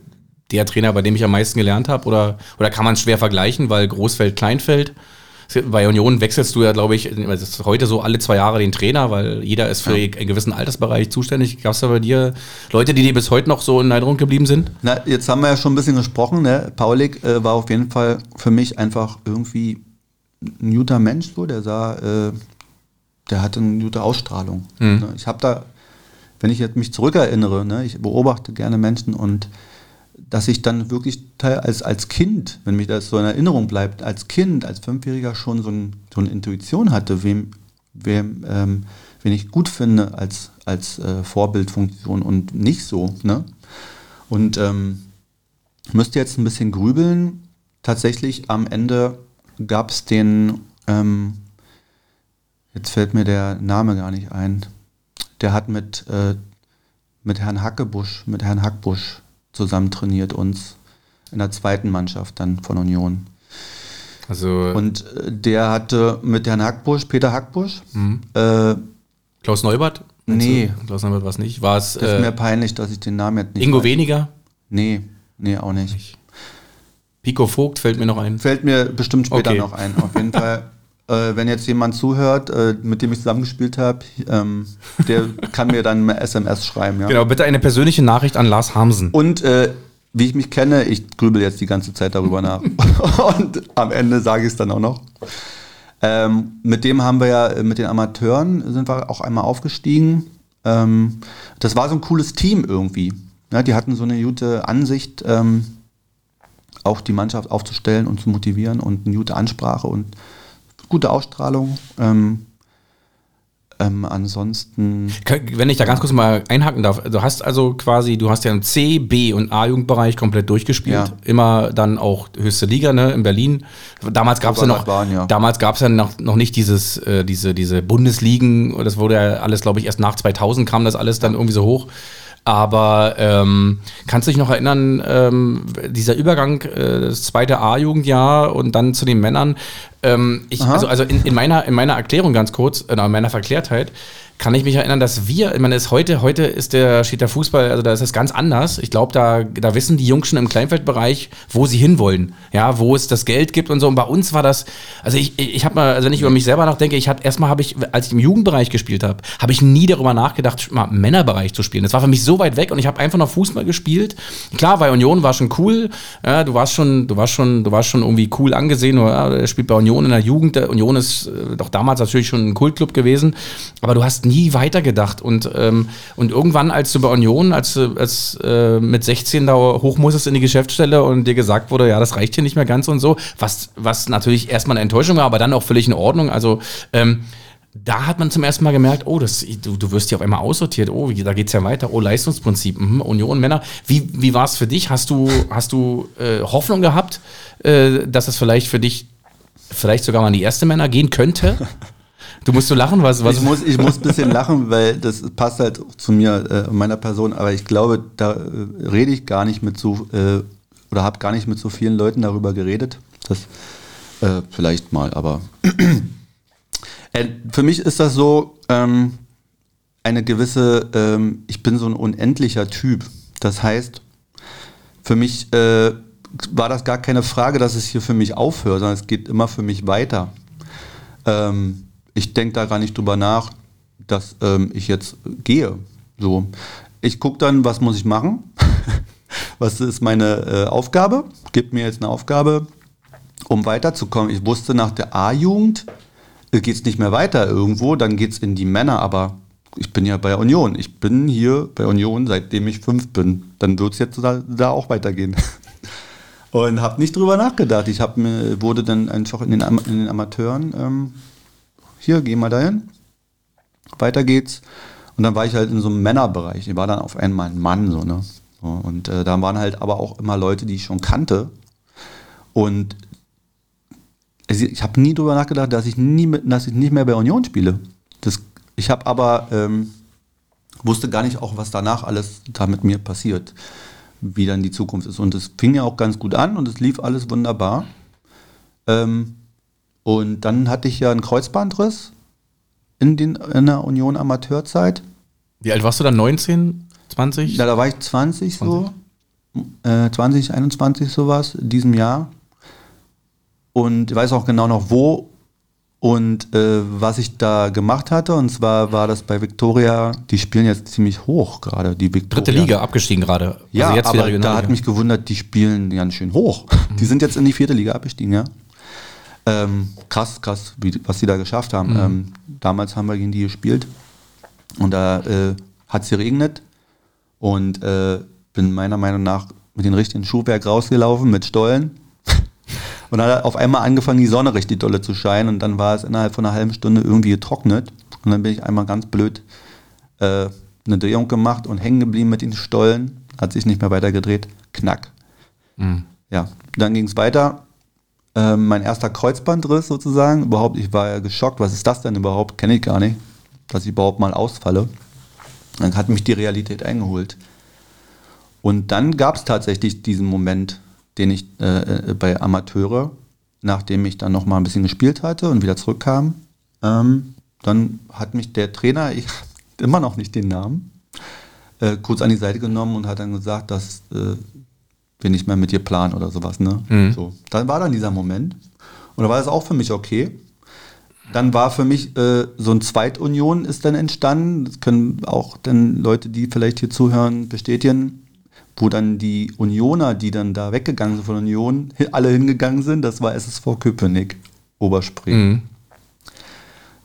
Speaker 1: der Trainer, bei dem ich am meisten gelernt habe? Oder, oder kann man es schwer vergleichen, weil Großfeld, Kleinfeld? Bei Union wechselst du ja, glaube ich, es ist heute so alle zwei Jahre den Trainer, weil jeder ist für einen gewissen Altersbereich zuständig. Gab es da bei dir Leute, die dir bis heute noch so in Erinnerung geblieben sind?
Speaker 2: Na, jetzt haben wir ja schon ein bisschen gesprochen. Ne? Paulik äh, war auf jeden Fall für mich einfach irgendwie ein guter Mensch, so. der sah, äh, der hatte eine gute Ausstrahlung.
Speaker 1: Mhm.
Speaker 2: Ne? Ich habe da, wenn ich jetzt mich zurückerinnere, ne? ich beobachte gerne Menschen und dass ich dann wirklich als, als Kind, wenn mich das so in Erinnerung bleibt, als Kind, als Fünfjähriger schon so, ein, so eine Intuition hatte, wem, wem, ähm, wen ich gut finde als, als äh, Vorbildfunktion und nicht so. Ne? Und ähm, müsste jetzt ein bisschen grübeln. Tatsächlich am Ende gab es den, ähm, jetzt fällt mir der Name gar nicht ein, der hat mit, äh, mit Herrn Hackebusch, mit Herrn Hackbusch zusammen trainiert uns in der zweiten Mannschaft dann von Union.
Speaker 1: Also
Speaker 2: Und äh, der hatte mit Herrn Hackbusch, Peter Hackbusch,
Speaker 1: Mhm.
Speaker 2: äh,
Speaker 1: Klaus Neubert?
Speaker 2: Nee.
Speaker 1: Klaus Neubert war es nicht. War es
Speaker 2: das ist mir
Speaker 1: äh,
Speaker 2: peinlich, dass ich den Namen jetzt nicht
Speaker 1: Ingo
Speaker 2: weiß.
Speaker 1: Weniger?
Speaker 2: Nee, nee, auch nicht.
Speaker 1: Pico Vogt fällt mir noch ein.
Speaker 2: Fällt mir bestimmt später
Speaker 1: Okay.
Speaker 2: noch ein. Auf jeden Fall, äh, wenn jetzt jemand zuhört, äh, mit dem ich zusammengespielt habe, ähm, der kann mir dann eine SMS schreiben. Ja?
Speaker 1: Genau, bitte eine persönliche Nachricht an Lars Hamsen.
Speaker 2: Und äh, wie ich mich kenne, ich grübel jetzt die ganze Zeit darüber nach. Und am Ende sage ich es dann auch noch. Ähm, mit dem haben wir ja, äh, mit den Amateuren sind wir auch einmal aufgestiegen. Ähm, das war so ein cooles Team irgendwie. Ja, die hatten so eine gute Ansicht, ähm, auch die Mannschaft aufzustellen und zu motivieren und eine gute Ansprache und gute Ausstrahlung. Ähm, ähm, ansonsten
Speaker 1: Wenn ich da ganz kurz mal einhaken darf, du hast also quasi, du hast ja im C, B und A-Jugendbereich komplett durchgespielt.
Speaker 2: Ja.
Speaker 1: Immer dann auch höchste Liga, ne, in Berlin. Damals gab es ja noch,
Speaker 2: Bahn, ja.
Speaker 1: damals gab es ja noch, noch nicht dieses, äh, diese, diese Bundesligen, das wurde ja alles, glaube ich, erst nach 2000 kam das alles dann irgendwie so hoch. Aber ähm, kannst du dich noch erinnern, ähm, dieser Übergang, äh, das zweite A-Jugendjahr und dann zu den Männern, Ähm, ich, also also in, in, meiner, in meiner Erklärung ganz kurz, äh, in meiner Verklärtheit, kann ich mich erinnern, dass wir, ich meine, ist heute, heute ist der, steht der Fußball, also da ist es ganz anders. Ich glaube, da, da wissen die Jungs schon im Kleinfeldbereich, wo sie hinwollen. Ja, wo es das Geld gibt und so. Und bei uns war das, also ich, ich habe mal, also wenn ich über mich selber nachdenke, ich hatte erstmal habe ich, als ich im Jugendbereich gespielt habe, habe ich nie darüber nachgedacht, mal im Männerbereich zu spielen. Das war für mich so weit weg und ich habe einfach noch Fußball gespielt. Klar, bei Union war schon cool. Ja, du warst schon, du warst schon, du warst schon irgendwie cool angesehen. Oder, ja, spielt bei Union in der Jugend. Union ist äh, doch damals natürlich schon ein Kultclub gewesen. Aber du hast nie weitergedacht. Und, ähm, und irgendwann, als du bei Union, als du als, äh, mit 16 da hoch musstest in die Geschäftsstelle und dir gesagt wurde, ja, das reicht hier nicht mehr ganz und so, was, was natürlich erstmal eine Enttäuschung war, aber dann auch völlig in Ordnung. Also ähm, da hat man zum ersten Mal gemerkt, oh, das, du, du wirst hier auf einmal aussortiert, oh, da geht es ja weiter, oh, Leistungsprinzip, mhm, Union Männer. Wie, wie war es für dich? Hast du, hast du äh, Hoffnung gehabt, äh, dass es vielleicht für dich vielleicht sogar mal an die erste Männer gehen könnte? Du musst so lachen, was, was?
Speaker 2: Ich muss, ich muss ein bisschen lachen, weil das passt halt zu mir, äh, meiner Person, aber ich glaube, da äh, rede ich gar nicht mit so, äh, oder habe gar nicht mit so vielen Leuten darüber geredet. Das äh, vielleicht mal, aber äh, für mich ist das so, ähm, eine gewisse, ähm, ich bin so ein unendlicher Typ. Das heißt, für mich äh, war das gar keine Frage, dass es hier für mich aufhört, sondern es geht immer für mich weiter. Ähm, ich denke da gar nicht drüber nach, dass ähm, ich jetzt gehe. So. Ich gucke dann, was muss ich machen? was ist meine äh, Aufgabe? Gib mir jetzt eine Aufgabe, um weiterzukommen. Ich wusste nach der A-Jugend, äh, geht es nicht mehr weiter irgendwo, dann geht es in die Männer, aber ich bin ja bei Union. Ich bin hier bei Union, seitdem ich fünf bin. Dann wird es jetzt da, da, auch weitergehen. Und habe nicht drüber nachgedacht. Ich hab wurde dann einfach in den, in den Amateuren ähm, hier, geh mal dahin. Weiter geht's. Und dann war ich halt in so einem Männerbereich. Ich war dann auf einmal ein Mann, so, ne? Und äh, da waren halt aber auch immer Leute, die ich schon kannte. Und ich habe nie drüber nachgedacht, dass ich, nie dass ich nicht mehr bei Union spiele. Das, ich habe aber, ähm, wusste gar nicht auch, was danach alles da mit mir passiert, wie dann die Zukunft ist. Und es fing ja auch ganz gut an und es lief alles wunderbar. Ähm, und dann hatte ich ja einen Kreuzbandriss in, den, in der Union Amateurzeit.
Speaker 1: Wie alt warst du dann? 19, 20?
Speaker 2: Ja, da war ich 20, 20. so. Äh, 20, 21 sowas in diesem Jahr. Und ich weiß auch genau noch wo und äh, was ich da gemacht hatte. Und zwar war das bei Victoria, die spielen jetzt ziemlich hoch gerade, die
Speaker 1: Victoria. Dritte Liga abgestiegen gerade. Also
Speaker 2: ja, aber da hat mich gewundert, die spielen ganz schön hoch. Mhm. Die sind jetzt in die vierte Liga abgestiegen, ja. Ähm, krass, krass, wie, was sie da geschafft haben. Mhm. Ähm, damals haben wir gegen die gespielt und da äh, hat es geregnet und äh, bin meiner Meinung nach mit dem richtigen Schuhwerk rausgelaufen mit Stollen. Und dann hat auf einmal angefangen, die Sonne richtig dolle zu scheinen und dann war es innerhalb von einer halben Stunde irgendwie getrocknet. Und dann bin ich einmal ganz blöd äh, eine Drehung gemacht und hängen geblieben mit den Stollen. Hat sich nicht mehr weiter gedreht. Knack. Mhm. Ja, dann ging es weiter ähm, mein erster Kreuzbandriss sozusagen. Überhaupt, ich war ja geschockt, was ist das denn überhaupt? Kenne ich gar nicht, dass ich überhaupt mal ausfalle. Dann hat mich die Realität eingeholt. Und dann gab es tatsächlich diesen Moment, den ich äh, äh, bei Amateure, nachdem ich dann noch mal ein bisschen gespielt hatte und wieder zurückkam, ähm, dann hat mich der Trainer, ich habe immer noch nicht den Namen, äh, kurz an die Seite genommen und hat dann gesagt, dass äh, wir nicht mehr mit dir planen oder sowas. Ne? Mhm. So. Dann war dann dieser Moment. Und da war das auch für mich okay. Dann war für mich äh, so ein Zweitunion ist dann entstanden. Das können auch dann Leute, die vielleicht hier zuhören, bestätigen, wo dann die Unioner, die dann da weggegangen sind von Union, alle hingegangen sind. Das war SSV Köpenick, Oberspring. Mhm.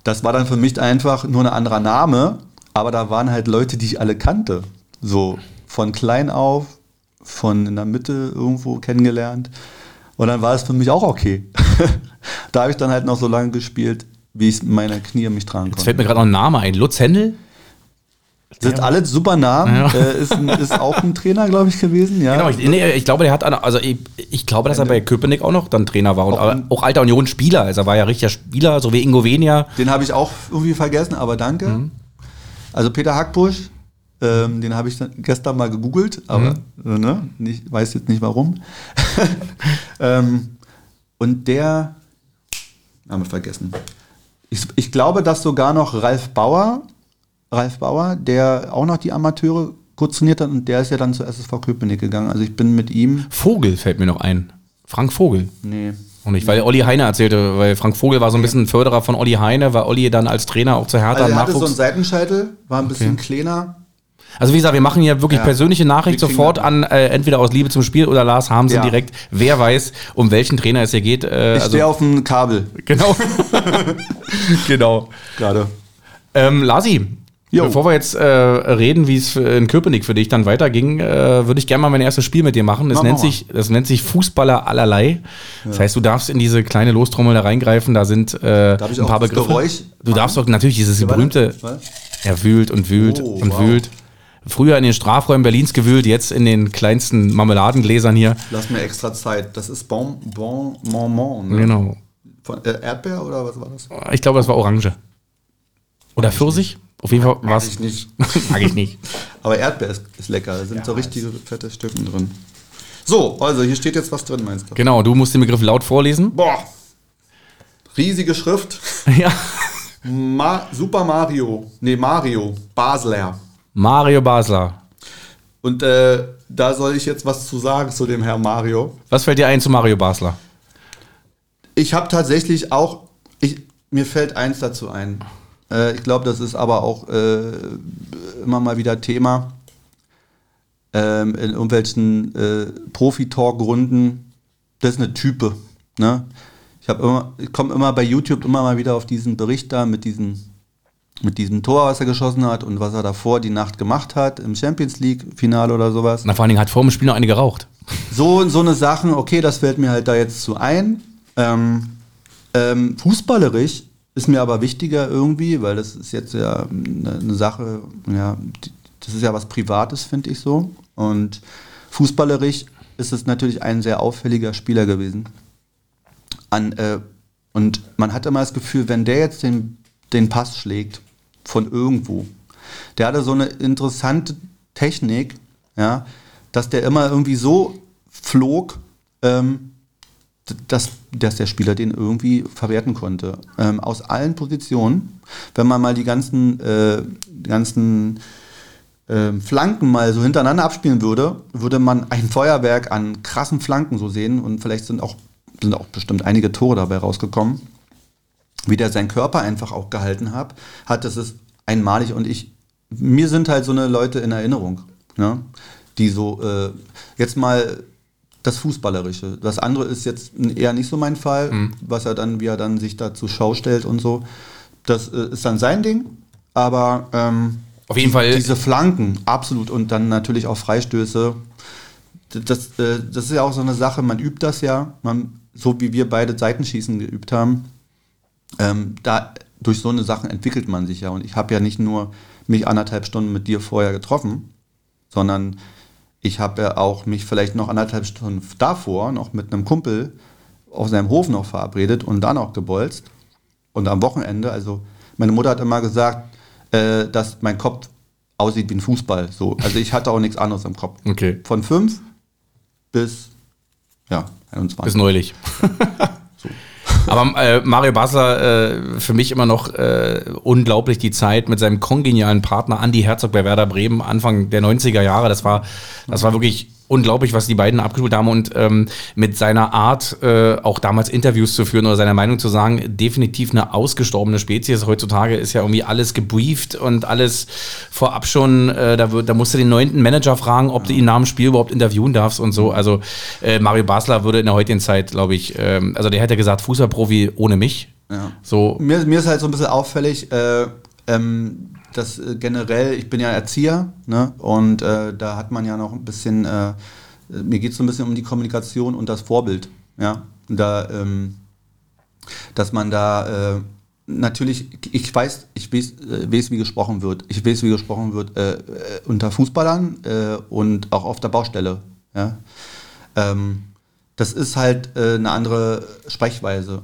Speaker 2: Das war dann für mich einfach nur ein anderer Name, aber da waren halt Leute, die ich alle kannte. So von klein auf von in der Mitte irgendwo kennengelernt. Und dann war es für mich auch okay. da habe ich dann halt noch so lange gespielt, wie ich meine Knie mich tragen konnte.
Speaker 1: Jetzt fällt mir gerade noch ein Name ein. Lutz Händel?
Speaker 2: Sind alle super Namen. Ja. Äh, ist, ist, auch ein Trainer, glaube ich, gewesen. Ja.
Speaker 1: Genau, ich, nee, ich glaube, der hat, also ich, ich glaube, dass er bei Köpenick auch noch dann Trainer war und auch, auch alter Union-Spieler. Also er war ja richtiger Spieler, so wie Ingo Venia.
Speaker 2: Den habe ich auch irgendwie vergessen, aber danke. Mhm. Also Peter Hackbusch, ähm, den habe ich gestern mal gegoogelt, aber mhm. ne, nicht, weiß jetzt nicht warum. ähm, und der, Name vergessen. Ich, ich glaube, dass sogar noch Ralf Bauer, Ralf Bauer, der auch noch die Amateure kurz trainiert hat und der ist ja dann zur SSV Köpenick gegangen. Also ich bin mit ihm.
Speaker 1: Vogel fällt mir noch ein. Frank Vogel.
Speaker 2: Nee.
Speaker 1: Und nicht, weil Olli Heine erzählte, weil Frank Vogel war so ein bisschen Förderer von Olli Heine, weil Olli dann als Trainer auch zu Hertha
Speaker 2: Also er hatte so einen Seitenscheitel, war ein bisschen kleiner.
Speaker 1: Also wie gesagt, wir machen hier wirklich
Speaker 2: Ja.
Speaker 1: persönliche Nachricht sofort an, äh, entweder aus Liebe zum Spiel oder Lars Hamsen
Speaker 2: Ja.
Speaker 1: direkt. Wer weiß, um welchen Trainer es hier geht. Äh,
Speaker 2: Ich stehe auf dem Kabel
Speaker 1: genau. genau.
Speaker 2: gerade.
Speaker 1: Ähm, Lasi,
Speaker 2: Jo.
Speaker 1: bevor wir jetzt äh, reden, wie es in Köpenick für dich dann weiterging, äh, würde ich gerne mal mein erstes Spiel mit dir machen. Das,
Speaker 2: Mach
Speaker 1: nennt
Speaker 2: mal.
Speaker 1: sich, das nennt sich Fußballer allerlei. Das heißt, du darfst in diese kleine Lostrommel da reingreifen. Da sind äh,
Speaker 2: Darf ich
Speaker 1: ein paar Begriffe.
Speaker 2: Geräusch
Speaker 1: du darfst doch natürlich dieses
Speaker 2: warte.
Speaker 1: berühmte, er wühlt und wühlt
Speaker 2: Oh,
Speaker 1: und
Speaker 2: wow.
Speaker 1: wühlt. Früher in den Strafräumen Berlins gewühlt, jetzt in den kleinsten Marmeladengläsern hier.
Speaker 2: Lass mir extra Zeit. Das ist Bon, bon, Bonbon. Ne?
Speaker 1: Genau.
Speaker 2: Von, äh, Erdbeer oder was war das?
Speaker 1: Ich glaube, das war Orange. Oder Pfirsich? Auf jeden Fall war es.
Speaker 2: ich nicht.
Speaker 1: Mag ich nicht.
Speaker 2: Aber Erdbeer ist, ist lecker. Da sind so richtige fette Stücken drin. So, also hier steht jetzt was drin, meinst du?
Speaker 1: Genau, du musst den Begriff laut vorlesen.
Speaker 2: Boah. Riesige Schrift.
Speaker 1: Ja.
Speaker 2: Ma Super Mario. Nee, Mario. Basler.
Speaker 1: Mario Basler.
Speaker 2: Und äh, da soll ich jetzt was zu sagen zu dem Herrn Mario.
Speaker 1: Was fällt dir ein zu Mario Basler?
Speaker 2: Ich habe tatsächlich auch, ich, mir fällt eins dazu ein. Äh, ich glaube, das ist aber auch äh, immer mal wieder Thema ähm, in irgendwelchen äh, Profi-Talk-Runden. Das ist eine Type. Ne? Ich, immer- ich komme immer bei YouTube immer mal wieder auf diesen Bericht da mit diesem, mit diesem Tor, was er geschossen hat und was er davor die Nacht gemacht hat im Champions League-Finale oder sowas.
Speaker 1: Na, vor allen Dingen hat vor dem Spiel noch eine geraucht.
Speaker 2: So, so eine Sachen, okay, das fällt mir halt da jetzt zu ein. Ähm, ähm, fußballerisch ist mir aber wichtiger irgendwie, weil das ist jetzt ja eine, eine Sache, ja, das ist ja was Privates, finde ich so. Und fußballerisch ist es natürlich ein sehr auffälliger Spieler gewesen. An, äh, und man hat immer das Gefühl, wenn der jetzt den, den Pass schlägt von irgendwo, der hatte so eine interessante Technik, ja, dass der immer irgendwie so flog, ähm, dass, dass der Spieler den irgendwie verwerten konnte. Ähm, aus allen Positionen, wenn man mal die ganzen, äh, ganzen ähm, Flanken mal so hintereinander abspielen würde, würde man ein Feuerwerk an krassen Flanken so sehen und vielleicht sind auch, sind auch bestimmt einige Tore dabei rausgekommen. Wie der seinen Körper einfach auch gehalten hat, hat das ist einmalig und ich, mir sind halt so eine Leute in Erinnerung, ne? die so, äh, jetzt mal das Fußballerische. Das andere ist jetzt eher nicht so mein Fall, was er dann, wie er dann sich da zur Schau stellt und so. Das äh, ist dann sein Ding, aber ähm,
Speaker 1: Auf jeden Fall.
Speaker 2: diese Flanken, absolut. Und dann natürlich auch Freistöße. Das, äh, das ist ja auch so eine Sache, man übt das ja, man, so wie wir beide Seitenschießen geübt haben. Ähm, da, durch so eine Sachen entwickelt man sich ja. Und ich habe ja nicht nur mich anderthalb Stunden mit dir vorher getroffen, sondern ich habe ja auch mich vielleicht noch anderthalb Stunden davor noch mit einem Kumpel auf seinem Hof noch verabredet und dann auch gebolzt. Und am Wochenende, also meine Mutter hat immer gesagt, äh, dass mein Kopf aussieht wie ein Fußball. So. Also ich hatte auch nichts anderes im Kopf.
Speaker 1: Okay.
Speaker 2: Von fünf bis ja, 21.
Speaker 1: Bis neulich. Aber äh, Mario Basler, äh, für mich immer noch äh, unglaublich die Zeit mit seinem kongenialen Partner Andy Herzog bei Werder Bremen, Anfang der 90er Jahre. Das war, das war wirklich unglaublich, was die beiden abgespielt haben und ähm, mit seiner Art, äh, auch damals Interviews zu führen oder seiner Meinung zu sagen, definitiv eine ausgestorbene Spezies. Heutzutage ist ja irgendwie alles gebrieft und alles vorab schon, äh, da, da musst du den neunten Manager fragen, ob du ihn nach dem Spiel überhaupt interviewen darfst und so. Also äh, Mario Basler würde in der heutigen Zeit, glaube ich, ähm, also der hätte gesagt, Fußballprofi ohne mich.
Speaker 2: Ja.
Speaker 1: So,
Speaker 2: Mir, mir ist halt so ein bisschen auffällig, äh, ähm, dass äh, generell, ich bin ja Erzieher, ne? und äh, da hat man ja noch ein bisschen, äh, mir geht es so ein bisschen um die Kommunikation und das Vorbild. Ja? Da, ähm, dass man da äh, natürlich, ich weiß, ich weiß, äh, weiß, wie gesprochen wird. Ich weiß, wie gesprochen wird unter Fußballern und auch auf der Baustelle. Ja? Ähm, das ist halt eine andere Sprechweise.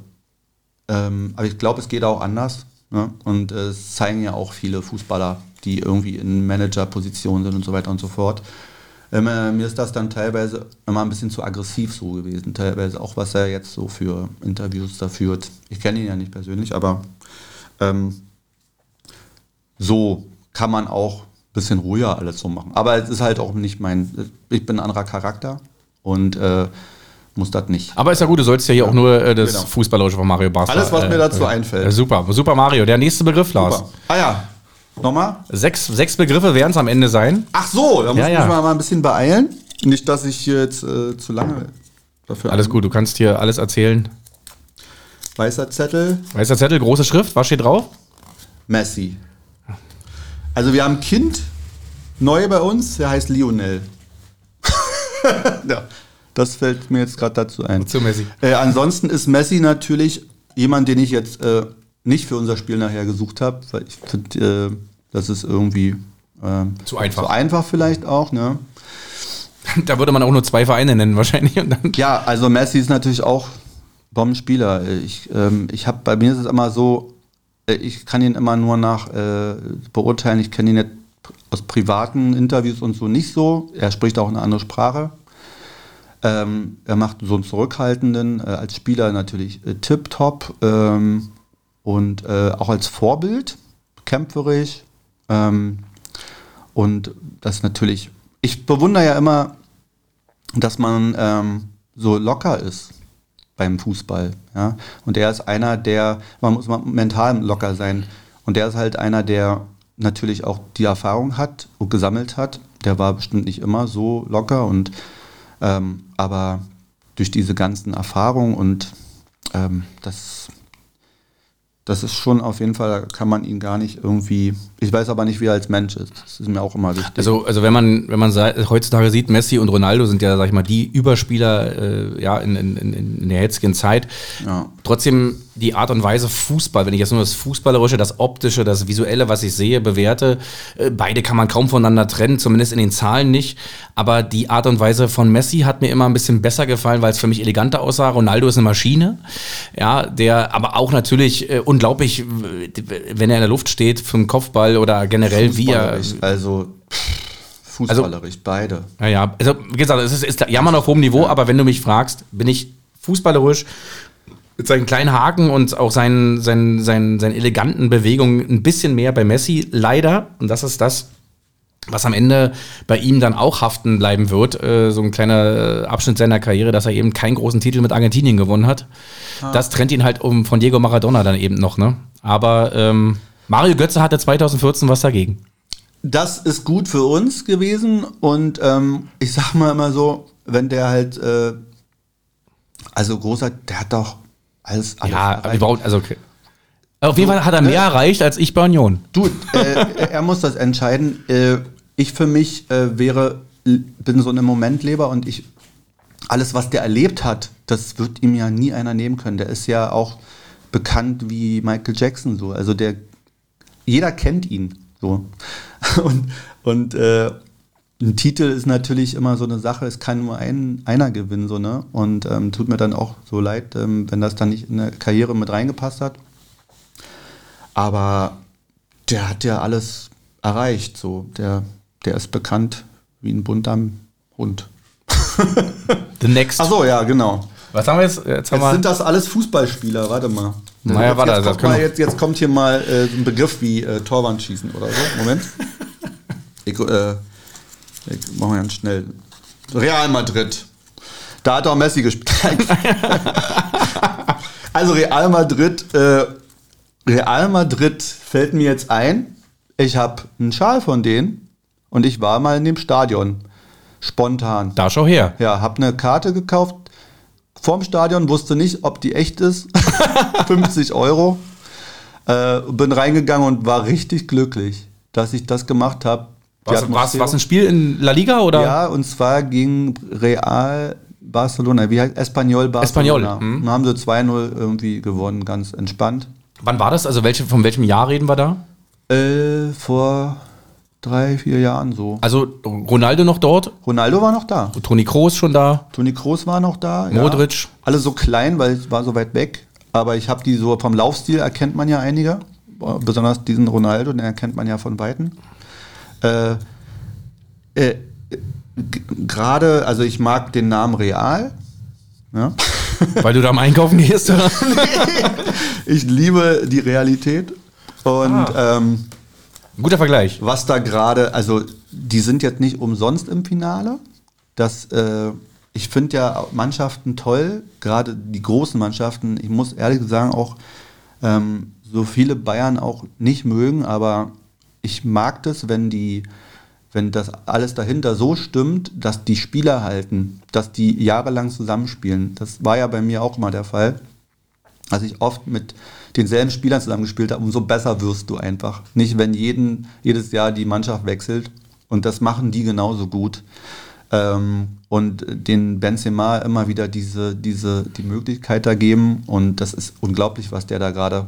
Speaker 2: Ähm, aber ich glaube, es geht auch anders. Ne? Und äh, es zeigen ja auch viele Fußballer, die irgendwie in Managerpositionen sind und so weiter und so fort. Ähm, äh, mir ist das dann teilweise immer ein bisschen zu aggressiv so gewesen, teilweise auch was er jetzt so für Interviews da führt. Ich kenne ihn ja nicht persönlich, aber ähm, so kann man auch ein bisschen ruhiger alles so machen. Aber es ist halt auch nicht mein, ich bin ein anderer Charakter und äh, muss das nicht.
Speaker 1: Aber ist ja gut, du sollst ja hier auch nur äh, das
Speaker 2: Genau.
Speaker 1: Fußballerische von Mario Basler.
Speaker 2: Alles, was mir dazu
Speaker 1: äh,
Speaker 2: einfällt.
Speaker 1: Äh, super, super Mario. Der nächste Begriff, Lars.
Speaker 2: Super. Ah ja, nochmal?
Speaker 1: Sechs, sechs Begriffe werden es am Ende sein.
Speaker 2: Ach so, da muss
Speaker 1: Ja,
Speaker 2: ich
Speaker 1: ja.
Speaker 2: mich mal ein bisschen beeilen. Nicht, dass ich hier jetzt äh, zu lange dafür
Speaker 1: Alles gut, du kannst hier alles erzählen.
Speaker 2: Weißer Zettel,
Speaker 1: Weißer Zettel, große Schrift, was steht drauf?
Speaker 2: Messi. Also wir haben ein Kind neu bei uns, der heißt Lionel. ja, das fällt mir jetzt gerade dazu ein.
Speaker 1: Zu Messi.
Speaker 2: Äh, ansonsten ist Messi natürlich jemand, den ich jetzt äh, nicht für unser Spiel nachher gesucht habe, weil ich finde, äh, das ist irgendwie ähm,
Speaker 1: Zu einfach.
Speaker 2: Zu einfach vielleicht auch, ne?
Speaker 1: Da würde man auch nur zwei Vereine nennen wahrscheinlich. Und
Speaker 2: Ja, also Messi ist natürlich auch Bombenspieler. Ich, ähm, ich habe bei mir ist es immer so, äh, ich kann ihn immer nur nach äh, beurteilen. Ich kenne ihn jetzt aus privaten Interviews und so nicht so. Er spricht auch eine andere Sprache. Ähm, er macht so einen zurückhaltenden, äh, als Spieler natürlich äh, tipptopp ähm, und äh, auch als Vorbild, kämpferisch. Ähm, und das natürlich, ich bewundere ja immer, dass man ähm, so locker ist beim Fußball. Ja? Und er ist einer, der, man muss mental locker sein. Und der ist halt einer, der natürlich auch die Erfahrung hat und gesammelt hat. Der war bestimmt nicht immer so locker und ähm, aber durch diese ganzen Erfahrungen und ähm, das, das ist schon auf jeden Fall, da kann man ihn gar nicht irgendwie. Ich weiß aber nicht, wie er als Mensch ist. Das ist mir auch immer wichtig.
Speaker 1: Also, also wenn man, wenn man heutzutage sieht, Messi und Ronaldo sind ja, sag ich mal, die Überspieler äh, ja, in, in, in, in der jetzigen Zeit.
Speaker 2: Ja.
Speaker 1: Trotzdem die Art und Weise Fußball, wenn ich jetzt nur das Fußballerische, das Optische, das Visuelle, was ich sehe, bewerte, äh, beide kann man kaum voneinander trennen, zumindest in den Zahlen nicht. Aber die Art und Weise von Messi hat mir immer ein bisschen besser gefallen, weil es für mich eleganter aussah. Ronaldo ist eine Maschine, ja, der aber auch natürlich äh, unglaublich, wenn er in der Luft steht, vom Kopfball oder generell wie er.
Speaker 2: Fußballerisch, also fußballerisch, beide.
Speaker 1: Ja, ja, also wie gesagt, es ist, ist Jammern auf hohem Niveau, aber wenn du mich fragst, bin ich fußballerisch mit seinen kleinen Haken und auch seinen, seinen, seinen, seinen eleganten Bewegungen ein bisschen mehr bei Messi. Leider, und das ist das, was am Ende bei ihm dann auch haften bleiben wird, äh, so ein kleiner äh, Abschnitt seiner Karriere, dass er eben keinen großen Titel mit Argentinien gewonnen hat. Das trennt ihn halt um von Diego Maradona dann eben noch, ne? Aber ähm, Mario Götze hatte 2014 was dagegen.
Speaker 2: Das ist gut für uns gewesen und ähm, ich sag mal immer so, wenn der halt, äh, also großer, der hat doch alles, alles
Speaker 1: Ja,
Speaker 2: erreicht.
Speaker 1: überhaupt, also okay. Auf jeden Fall hat er mehr erreicht als ich bei Union.
Speaker 2: Du, äh, er muss das entscheiden. Äh, ich für mich äh, wäre, bin so ein Momentleber und ich, alles, was der erlebt hat, das wird ihm ja nie einer nehmen können. Der ist ja auch bekannt wie Michael Jackson so. Also der, jeder kennt ihn so. Und, und äh, ein Titel ist natürlich immer so eine Sache, es kann nur ein, einer gewinnen, so, ne? Und ähm, tut mir dann auch so leid, ähm, wenn das dann nicht in der Karriere mit reingepasst hat. Aber der hat ja alles erreicht, so. Der, der ist bekannt wie ein bunter Hund.
Speaker 1: The next.
Speaker 2: Ach so, ja, genau.
Speaker 1: Was haben wir jetzt? Jetzt haben
Speaker 2: Jetzt sind das alles Fußballspieler, warte mal.
Speaker 1: Naja,
Speaker 2: jetzt,
Speaker 1: warte,
Speaker 2: jetzt,
Speaker 1: das
Speaker 2: kommt mal, jetzt, jetzt kommt hier mal äh, ein Begriff wie äh, Torwandschießen oder so. Moment. Ich, äh, ich mache ganz schnell. Real Madrid. Da hat auch Messi gespielt. also Real Madrid, äh, Real Madrid fällt mir jetzt ein. Ich habe einen Schal von denen und ich war mal in dem Stadion. Spontan.
Speaker 1: Da schau her.
Speaker 2: Ja, hab eine Karte gekauft vorm Stadion, wusste nicht, ob die echt ist. 50 Euro. Äh, bin reingegangen und war richtig glücklich, dass ich das gemacht habe.
Speaker 1: Was, was, was ein Spiel in La Liga oder?
Speaker 2: Ja, und zwar gegen Real Barcelona. Wie heißt Espanyol Barcelona?
Speaker 1: Espanyol, hm.
Speaker 2: Und haben sie 2-0 irgendwie gewonnen, ganz entspannt.
Speaker 1: Wann war das? Also welche, von welchem Jahr reden wir da?
Speaker 2: Äh, vor drei, vier Jahren so.
Speaker 1: Also Ronaldo noch dort,
Speaker 2: Ronaldo war noch da.
Speaker 1: Toni Kroos schon da.
Speaker 2: Toni Kroos war noch da.
Speaker 1: Modric.
Speaker 2: Alle so klein, weil es war so weit weg. Aber ich habe die so vom Laufstil erkennt man ja einige. Besonders diesen Ronaldo, den erkennt man ja von Weitem. Äh, äh, gerade, also ich mag den Namen Real. Ja.
Speaker 1: Weil du da am Einkaufen gehst,
Speaker 2: ich liebe die Realität. Und
Speaker 1: Ah.
Speaker 2: ähm,
Speaker 1: Guter Vergleich.
Speaker 2: was da gerade, also die sind jetzt nicht umsonst im Finale. Das, äh, ich finde ja Mannschaften toll, gerade die großen Mannschaften. Ich muss ehrlich sagen auch ähm, so viele Bayern auch nicht mögen, aber ich mag das, wenn die, wenn das alles dahinter so stimmt, dass die Spieler halten, dass die jahrelang zusammenspielen. Das war ja bei mir auch immer der Fall als ich oft mit denselben Spielern zusammengespielt habe, umso besser wirst du einfach. Nicht, wenn jeden, jedes Jahr die Mannschaft wechselt. Und das machen die genauso gut. Ähm, und den Benzema immer wieder diese, diese, die Möglichkeit da geben. Und das ist unglaublich, was der da gerade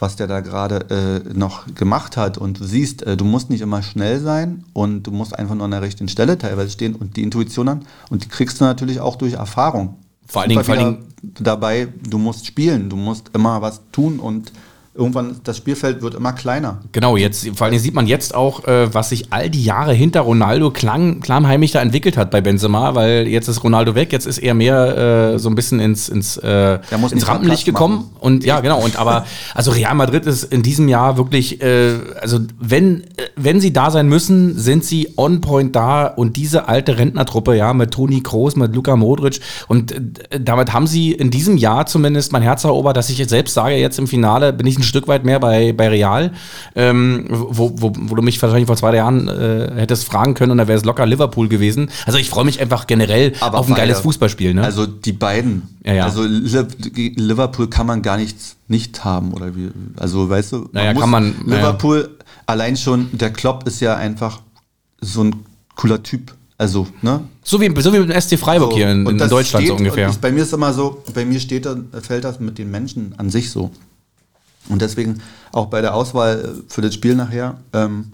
Speaker 2: was der da gerade äh, noch gemacht hat. Und du siehst, äh, du musst nicht immer schnell sein und du musst einfach nur an der richtigen Stelle teilweise stehen und die Intuition haben. Und die kriegst du natürlich auch durch Erfahrung.
Speaker 1: Vor allen Dingen- vor allen
Speaker 2: wieder dabei, du musst spielen, du musst immer was tun und irgendwann das Spielfeld wird immer kleiner.
Speaker 1: Genau, jetzt, vor allem sieht man jetzt auch, äh, was sich all die Jahre hinter Ronaldo klang, klammheimlich da entwickelt hat bei Benzema, weil jetzt ist Ronaldo weg, jetzt ist er mehr äh, so ein bisschen ins, ins, äh, ins Rampenlicht gekommen.
Speaker 2: machen.
Speaker 1: Und ja, genau, und aber, also Real Madrid ist in diesem Jahr wirklich, äh, also wenn, äh, wenn sie da sein müssen, sind sie on point da und diese alte Rentnertruppe, ja, mit Toni Kroos, mit Luka Modric und äh, damit haben sie in diesem Jahr zumindest mein Herz erobert, dass ich jetzt selbst sage, jetzt im Finale bin ich ein Stück weit mehr bei, bei Real, ähm, wo, wo, wo du mich wahrscheinlich vor zwei Jahren äh, hättest fragen können und da wäre es locker Liverpool gewesen. Also ich freue mich einfach generell auf ein
Speaker 2: beide.
Speaker 1: geiles Fußballspiel. Ne?
Speaker 2: Also die beiden.
Speaker 1: Ja, ja.
Speaker 2: Also Liverpool kann man gar nichts nicht haben oder wie. Also weißt du,
Speaker 1: Naja, kann man-.
Speaker 2: Liverpool allein schon. Der Klopp ist ja einfach so ein cooler Typ. Also ne.
Speaker 1: so, wie, so wie mit dem SC Freiburg
Speaker 2: So,
Speaker 1: hier in, in Deutschland so
Speaker 2: steht-
Speaker 1: ungefähr.
Speaker 2: Und ich, bei mir ist immer so, bei mir steht fällt das mit den Menschen an sich so. Und deswegen auch bei der Auswahl für das Spiel nachher ähm,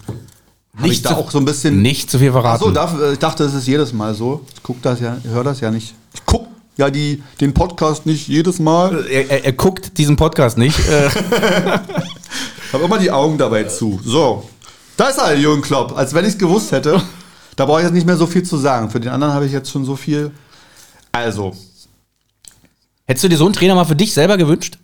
Speaker 2: habe ich
Speaker 1: Nicht
Speaker 2: da
Speaker 1: zu-
Speaker 2: auch so ein bisschen.
Speaker 1: Nicht zu viel verraten.
Speaker 2: Achso, darf, äh, ich dachte, es ist jedes Mal so. Ich guck das ja, ich höre das ja nicht. Ich guck ja die, den Podcast nicht jedes Mal.
Speaker 1: er, er, er guckt diesen Podcast nicht. Äh,
Speaker 2: Habe immer die Augen dabei zu. So, da ist er, Jürgen Klopp. Als wenn ich es gewusst hätte. Da brauche ich jetzt nicht mehr so viel zu sagen. Für den anderen habe ich jetzt schon so viel. Also,
Speaker 1: hättest du dir so einen Trainer mal für dich selber gewünscht?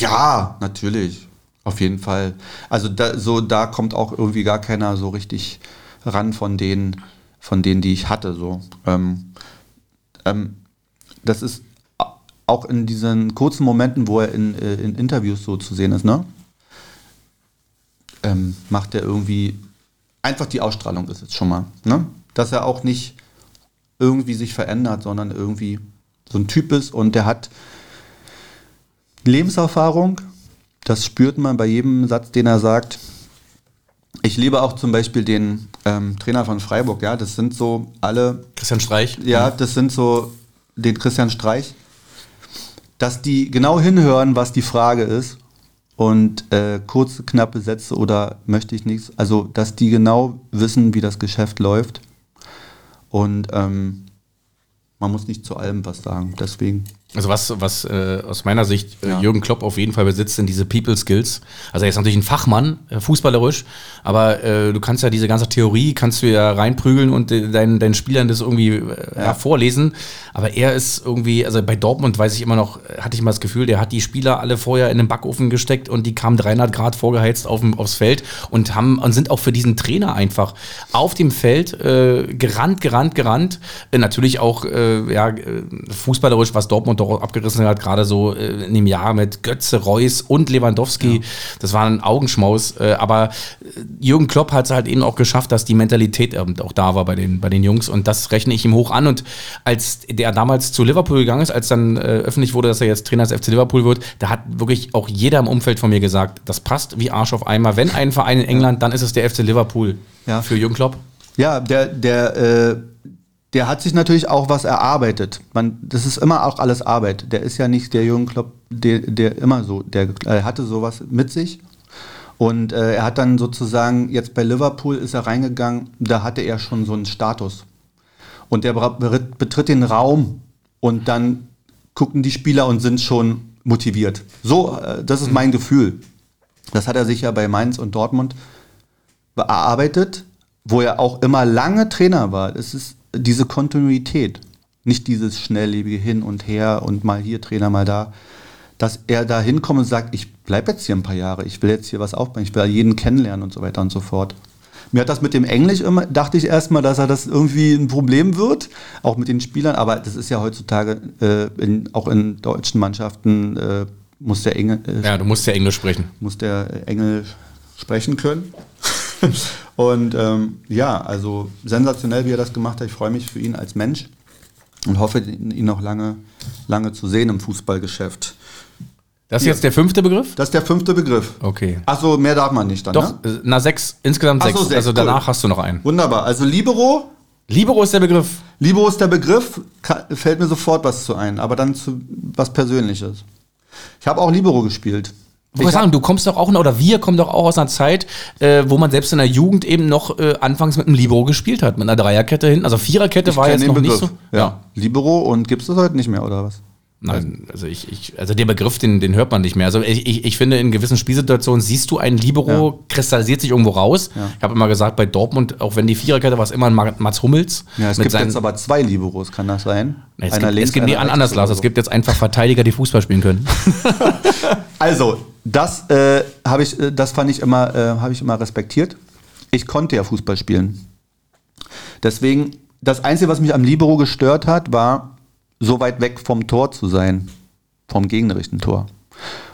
Speaker 2: Ja, natürlich. Auf jeden Fall. Also da, so, da kommt auch irgendwie gar keiner so richtig ran von denen, von denen, die ich hatte. So. Ähm, ähm, das ist auch in diesen kurzen Momenten, wo er in, äh, in Interviews so zu sehen ist, ne? Ähm, macht er irgendwie einfach die Ausstrahlung ist es schon mal, ne? Dass er auch nicht irgendwie sich verändert, sondern irgendwie so ein Typ ist und der hat Lebenserfahrung, das spürt man bei jedem Satz, den er sagt. Ich liebe auch zum Beispiel den ähm, Trainer von Freiburg, ja, das sind so alle,
Speaker 1: Christian Streich?
Speaker 2: ja, das sind so den Christian Streich, dass die genau hinhören, was die Frage ist und äh, kurze, knappe Sätze oder möchte ich nichts, also dass die genau wissen, wie das Geschäft läuft und ähm, man muss nicht zu allem was sagen, deswegen.
Speaker 1: Also was, was äh, aus meiner Sicht äh,
Speaker 2: Ja.
Speaker 1: Jürgen Klopp auf jeden Fall besitzt, sind diese People Skills. Also er ist natürlich ein Fachmann, äh, fußballerisch, aber äh, du kannst ja diese ganze Theorie, kannst du ja reinprügeln und äh, deinen, deinen Spielern das irgendwie äh, ja. vorlesen. Aber er ist irgendwie, also bei Dortmund weiß ich immer noch, hatte ich mal das Gefühl, der hat die Spieler alle vorher in den Backofen gesteckt und die kamen 300 Grad vorgeheizt auf, aufs Feld und haben und sind auch für diesen Trainer einfach auf dem Feld äh, gerannt, gerannt, gerannt. Äh, natürlich auch äh, ja, fußballerisch, was Dortmund abgerissen hat, gerade so äh, in dem Jahr mit Götze, Reus und Lewandowski. Das war ein Augenschmaus. Äh, aber äh, Jürgen Klopp hat es halt eben auch geschafft, dass die Mentalität eben auch da war bei den, bei den Jungs. Und das rechne ich ihm hoch an. Und als der damals zu Liverpool gegangen ist, als dann öffentlich wurde, dass er jetzt Trainer des FC Liverpool wird, da hat wirklich auch jeder im Umfeld von mir gesagt, das passt wie Arsch auf Eimer. Wenn ein Verein in England, dann ist es der FC Liverpool
Speaker 2: Ja.
Speaker 1: für Jürgen Klopp.
Speaker 2: Ja, der, der, äh, der hat sich natürlich auch was erarbeitet. Man, das ist immer auch alles Arbeit. Der ist ja nicht der Jürgen Klopp, der, der immer so, der er hatte sowas mit sich. Und äh, er hat dann sozusagen, jetzt bei Liverpool ist er reingegangen, da hatte er schon so einen Status. Und der betritt den Raum und dann gucken die Spieler und sind schon motiviert. So, äh, das ist mein Gefühl. Das hat er sich ja bei Mainz und Dortmund erarbeitet wo er auch immer lange Trainer war, es ist diese Kontinuität. Nicht dieses schnelllebige Hin und Her und mal hier Trainer, mal da. Dass er da hinkommt und sagt, ich bleibe jetzt hier ein paar Jahre, ich will jetzt hier was aufbauen, ich will jeden kennenlernen und so weiter und so fort. Mir hat das mit dem Englisch immer, dachte ich erstmal, dass er das irgendwie ein Problem wird, auch mit den Spielern, aber das ist ja heutzutage äh, in, auch in deutschen Mannschaften äh, muss der Engel. Äh,
Speaker 1: ja, du musst ja Englisch sprechen.
Speaker 2: Muss der Engel sprechen können. und ähm, ja, also sensationell, wie er das gemacht hat. Ich freue mich für ihn als Mensch und hoffe, ihn noch lange, lange zu sehen im Fußballgeschäft.
Speaker 1: Das ist jetzt der fünfte Begriff?
Speaker 2: Das ist der fünfte Begriff.
Speaker 1: Okay.
Speaker 2: Achso, mehr darf man nicht dann.
Speaker 1: Doch,
Speaker 2: ne?
Speaker 1: na sechs, insgesamt sechs.
Speaker 2: so, sechs,
Speaker 1: Also danach
Speaker 2: cool.
Speaker 1: hast du noch einen.
Speaker 2: Wunderbar. Also Libero,
Speaker 1: Libero ist der Begriff.
Speaker 2: Libero ist der Begriff, fällt mir sofort was zu ein, aber dann zu was Persönliches. Ich habe auch Libero gespielt.
Speaker 1: Ich sagen, du kommst doch auch, oder wir kommen doch auch aus einer Zeit, äh, wo man selbst in der Jugend eben noch äh, anfangs mit einem Libero gespielt hat, mit einer Dreierkette hin. Also Viererkette
Speaker 2: ich
Speaker 1: war jetzt noch nicht
Speaker 2: Begriff.
Speaker 1: so.
Speaker 2: Ja. Libero und gibt es das heute nicht mehr, oder was?
Speaker 1: Nein, also ich, ich, also der Begriff, den, den hört man nicht mehr. Also ich, ich, ich finde, in gewissen Spielsituationen siehst du einen Libero, kristallisiert sich irgendwo raus. Ich habe immer gesagt, bei Dortmund, auch wenn die Viererkette war es immer ein Ma- Mats Hummels.
Speaker 2: Ja, es gibt jetzt aber zwei Liberos, kann das sein?
Speaker 1: Es, gibt, es gibt
Speaker 2: einer
Speaker 1: anders, Lars. Es gibt jetzt einfach Verteidiger, die Fußball spielen können.
Speaker 2: Also, das äh, habe ich, äh, das fand ich immer, äh, habe ich immer respektiert. Ich konnte ja Fußball spielen. Deswegen, das Einzige, was mich am Libero gestört hat, war, so weit weg vom Tor zu sein, vom gegnerischen Tor.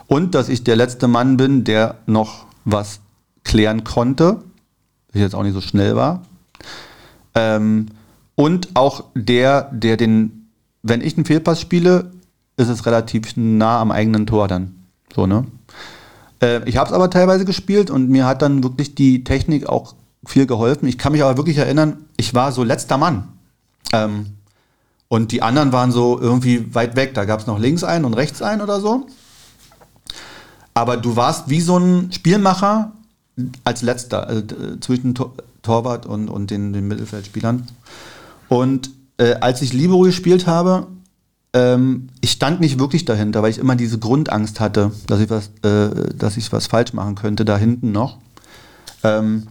Speaker 2: Und dass ich der letzte Mann bin, der noch was klären konnte, ich jetzt auch nicht so schnell war. Ähm, und auch der, der den, wenn ich einen Fehlpass spiele, ist es relativ nah am eigenen Tor dann. So, ne? Äh, ich habe es aber teilweise gespielt und mir hat dann wirklich die Technik auch viel geholfen. Ich kann mich aber wirklich erinnern, ich war so letzter Mann. Ähm, und die anderen waren so irgendwie weit weg. Da gab es noch links einen und rechts einen oder so. Aber du warst wie so ein Spielmacher als letzter, also zwischen Tor Torwart und, und den, den Mittelfeldspielern. Und äh, als ich Libero gespielt habe, ähm, ich stand nicht wirklich dahinter, weil ich immer diese Grundangst hatte, dass ich was, äh, dass ich was falsch machen könnte, da hinten noch. Ähm,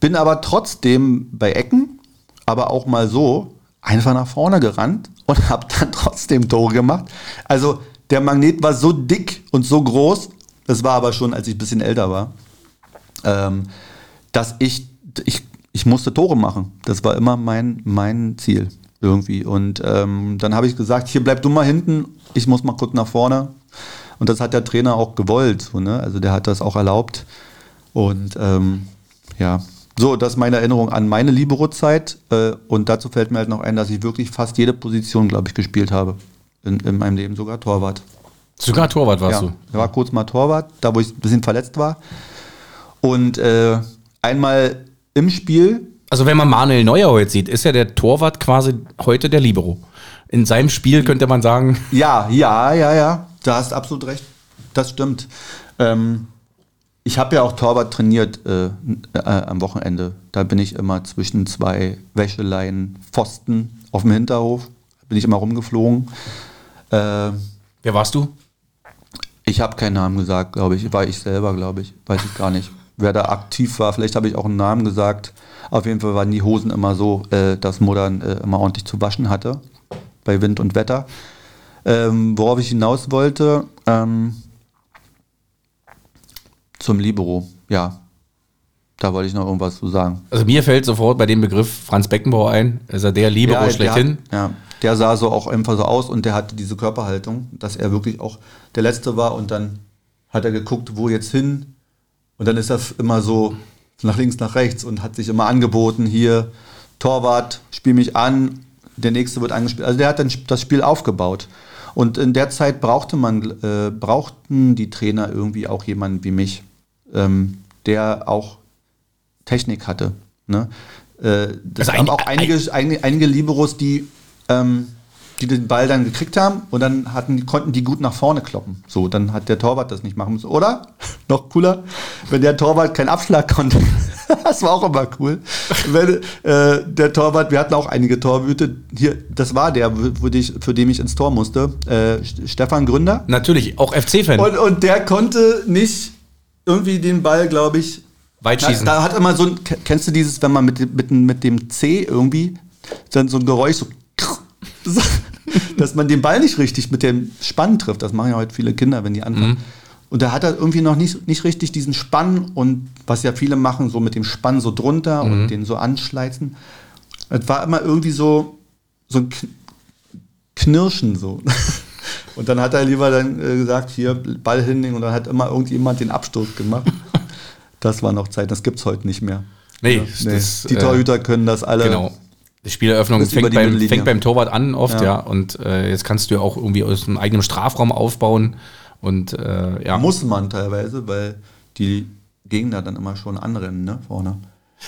Speaker 2: bin aber trotzdem bei Ecken, aber auch mal so, einfach nach vorne gerannt und habe dann trotzdem Tore gemacht. Also der Magnet war so dick und so groß, das war aber schon, als ich ein bisschen älter war, ähm, dass ich, ich, ich musste Tore machen. Das war immer mein, mein Ziel irgendwie. Und ähm, dann habe ich gesagt, hier bleib du mal hinten, ich muss mal kurz nach vorne. Und das hat der Trainer auch gewollt. So, ne? Also der hat das auch erlaubt. Und ähm, ja, so, das ist meine Erinnerung an meine Libero-Zeit. Äh, und dazu fällt mir halt noch ein, dass ich wirklich fast jede Position, glaube ich, gespielt habe. In, in meinem Leben, sogar Torwart.
Speaker 1: Sogar Torwart warst
Speaker 2: Ja,
Speaker 1: du.
Speaker 2: da war kurz mal Torwart, da wo ich ein bisschen verletzt war. Und äh, einmal im Spiel,
Speaker 1: Also wenn man Manuel Neuer heute sieht, ist ja der Torwart quasi heute der Libero. In seinem Spiel könnte man sagen,
Speaker 2: ja, ja, ja, ja, da hast absolut recht. Das stimmt. Ähm, ich habe ja auch Torwart trainiert äh, äh, am Wochenende. Da bin ich immer zwischen zwei Wäscheleien, Pfosten auf dem Hinterhof, bin ich immer rumgeflogen. Äh,
Speaker 1: wer warst du?
Speaker 2: Ich habe keinen Namen gesagt, glaube ich. War ich selber, glaube ich. Weiß ich gar nicht. Wer da aktiv war, vielleicht habe ich auch einen Namen gesagt. Auf jeden Fall waren die Hosen immer so, äh, dass Modern äh, immer ordentlich zu waschen hatte. Bei Wind und Wetter. Ähm, worauf ich hinaus wollte, ähm, zum Libero, ja. Da wollte ich noch irgendwas zu sagen.
Speaker 1: Also mir fällt sofort bei dem Begriff Franz Beckenbauer ein. Ist er der Libero
Speaker 2: der
Speaker 1: schlechthin?
Speaker 2: Hat, ja, der sah so auch einfach so aus und der hatte diese Körperhaltung, dass er wirklich auch der Letzte war und dann hat er geguckt, wo jetzt hin und dann ist er immer so nach links, nach rechts und hat sich immer angeboten, hier Torwart, spiel mich an, der Nächste wird angespielt. Also der hat dann das Spiel aufgebaut. Und in der Zeit brauchte man, äh, brauchten die Trainer irgendwie auch jemanden wie mich, ähm, der auch Technik hatte. Ne? Äh, das
Speaker 1: Also
Speaker 2: gab
Speaker 1: ein-
Speaker 2: auch einige, einige, einige Liberos, die, ähm, die den Ball dann gekriegt haben und dann hatten, konnten die gut nach vorne kloppen. So, dann hat der Torwart das nicht machen müssen. Oder? Noch cooler, wenn der Torwart keinen Abschlag konnte. das war auch immer cool. Wenn, äh, der Torwart, wir hatten auch einige Torhüte. Hier, das war der, für, dich, für den ich ins Tor musste. Äh, Stefan Gründer.
Speaker 1: Natürlich, auch FC-Fan.
Speaker 2: Und, und der konnte nicht irgendwie den Ball, glaube ich,
Speaker 1: Weitschießen.
Speaker 2: Da, da hat immer so ein, kennst du dieses, wenn man mit, dem- mit, mit dem C irgendwie, dann so ein Geräusch so, dass man den Ball nicht richtig mit dem Spann trifft. Das machen ja heute viele Kinder, wenn die anfangen. Und da hat er irgendwie noch nicht, nicht richtig diesen Spann und was ja viele machen, so mit dem Spann so drunter und den so anschleizen. Es war immer irgendwie so, so ein Kn- Knirschen so. Und dann hat er lieber dann äh, gesagt, hier Ball hinlegen und dann hat immer irgendjemand den Abstoß gemacht. Das war noch Zeit, das gibt's heute nicht mehr.
Speaker 1: Nee,
Speaker 2: Ja,
Speaker 1: das,
Speaker 2: die
Speaker 1: äh,
Speaker 2: Torhüter können das alle.
Speaker 1: Genau. Die Spieleröffnung fängt
Speaker 2: die
Speaker 1: beim, fängt beim Torwart an oft, ja.
Speaker 2: Ja.
Speaker 1: Und äh, jetzt kannst du ja auch irgendwie aus einem eigenen Strafraum aufbauen. Und äh, ja.
Speaker 2: Muss man teilweise, weil die Gegner dann immer schon anrennen, ne, vorne.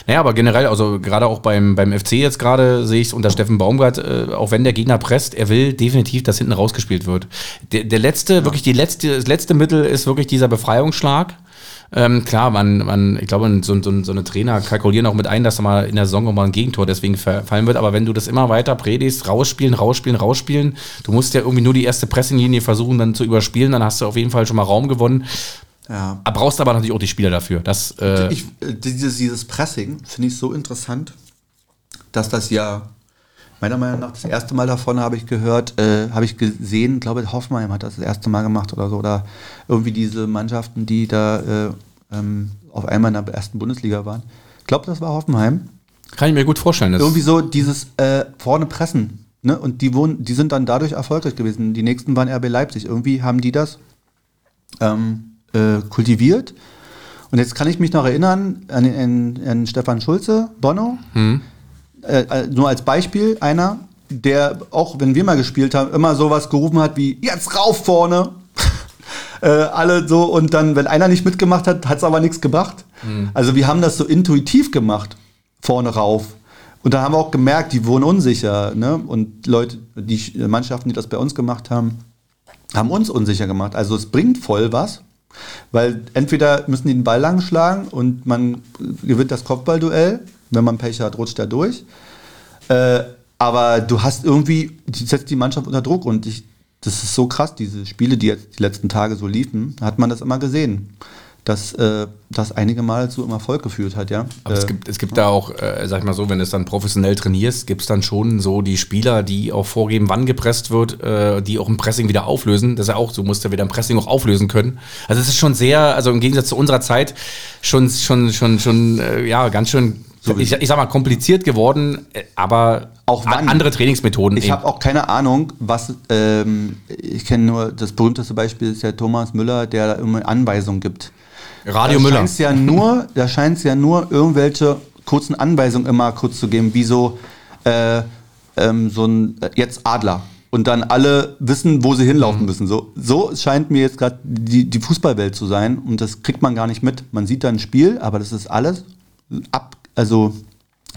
Speaker 1: Naja, aber generell, also gerade auch beim, beim FC jetzt gerade sehe ich es unter Steffen Baumgart, äh, auch wenn der Gegner presst, er will definitiv, dass hinten rausgespielt wird. Der, der letzte, wirklich die letzte, das letzte Mittel ist wirklich dieser Befreiungsschlag. Ähm, klar, man, man, ich glaube, so, so, so eine Trainer kalkulieren auch mit ein, dass da mal in der Saison auch mal ein Gegentor deswegen fa- fallen wird. Aber wenn du das immer weiter predigst, rausspielen, rausspielen, rausspielen, du musst ja irgendwie nur die erste Pressinglinie versuchen dann zu überspielen, dann hast du auf jeden Fall schon mal Raum gewonnen.
Speaker 2: Ja.
Speaker 1: Aber brauchst aber natürlich auch die Spieler dafür. Das, äh,
Speaker 2: Ich, dieses, dieses Pressing finde ich so interessant, dass das ja meiner Meinung nach das erste Mal davon habe ich gehört, äh, habe ich gesehen, glaube Hoffenheim hat das das erste Mal gemacht oder so, oder irgendwie diese Mannschaften, die da äh, ähm, auf einmal in der ersten Bundesliga waren. Ich glaube, das war Hoffenheim.
Speaker 1: kann ich mir gut vorstellen.
Speaker 2: Irgendwie so dieses äh, vorne pressen. Ne? Und die, wurden, die sind dann dadurch erfolgreich gewesen. Die nächsten waren RB Leipzig. Irgendwie haben die das ähm, äh, kultiviert. Und jetzt kann ich mich noch erinnern an, an, an Stefan Schulze, Bono. Äh, äh, nur als Beispiel einer, der auch, wenn wir mal gespielt haben, immer sowas gerufen hat wie jetzt rauf vorne. äh, alle so und dann, wenn einer nicht mitgemacht hat, hat es aber nichts gebracht. Also wir haben das so intuitiv gemacht, vorne rauf. Und da haben wir auch gemerkt, die wurden unsicher. Ne? Und Leute, die Sch- Mannschaften, die das bei uns gemacht haben, haben uns unsicher gemacht. Also es bringt voll was, weil entweder müssen die den Ball lang schlagen und man gewinnt das Kopfballduell. Wenn man Pech hat, rutscht er durch. Äh, aber du hast irgendwie, die setzt die Mannschaft unter Druck und ich, das ist so krass, diese Spiele, die jetzt die letzten Tage so liefen, hat man das immer gesehen. Dass äh, das einige Mal zu einem Erfolg geführt hat, ja.
Speaker 1: Aber es
Speaker 2: Äh,
Speaker 1: gibt, es gibt da auch, äh, sag ich mal so, wenn du es dann professionell trainierst, gibt es dann schon so die Spieler, die auch vorgeben, wann gepresst wird, äh, die auch ein Pressing wieder auflösen. Das ist ja auch, so musst du wieder ein Pressing auch auflösen können. Also es ist schon sehr, also im Gegensatz zu unserer Zeit, schon, schon, schon, schon, äh, ja, ganz schön, ich, ich sag mal, kompliziert geworden, äh, aber
Speaker 2: Auch wann?
Speaker 1: andere Trainingsmethoden.
Speaker 2: Ich habe auch keine Ahnung, was, ähm, ich kenne nur, das berühmteste Beispiel ist ja Thomas Müller, der da immer Anweisungen gibt.
Speaker 1: Radio
Speaker 2: da
Speaker 1: Müller.
Speaker 2: scheint's Ja nur, da scheint es ja nur irgendwelche kurzen Anweisungen immer kurz zu geben, wie so, äh, ähm, so ein, äh, jetzt Adler. Und dann alle wissen, wo sie
Speaker 1: Mhm.
Speaker 2: hinlaufen müssen. So, so scheint mir jetzt gerade die, die Fußballwelt zu sein. Und das kriegt man gar nicht mit. Man sieht da ein Spiel, aber das ist alles ab, also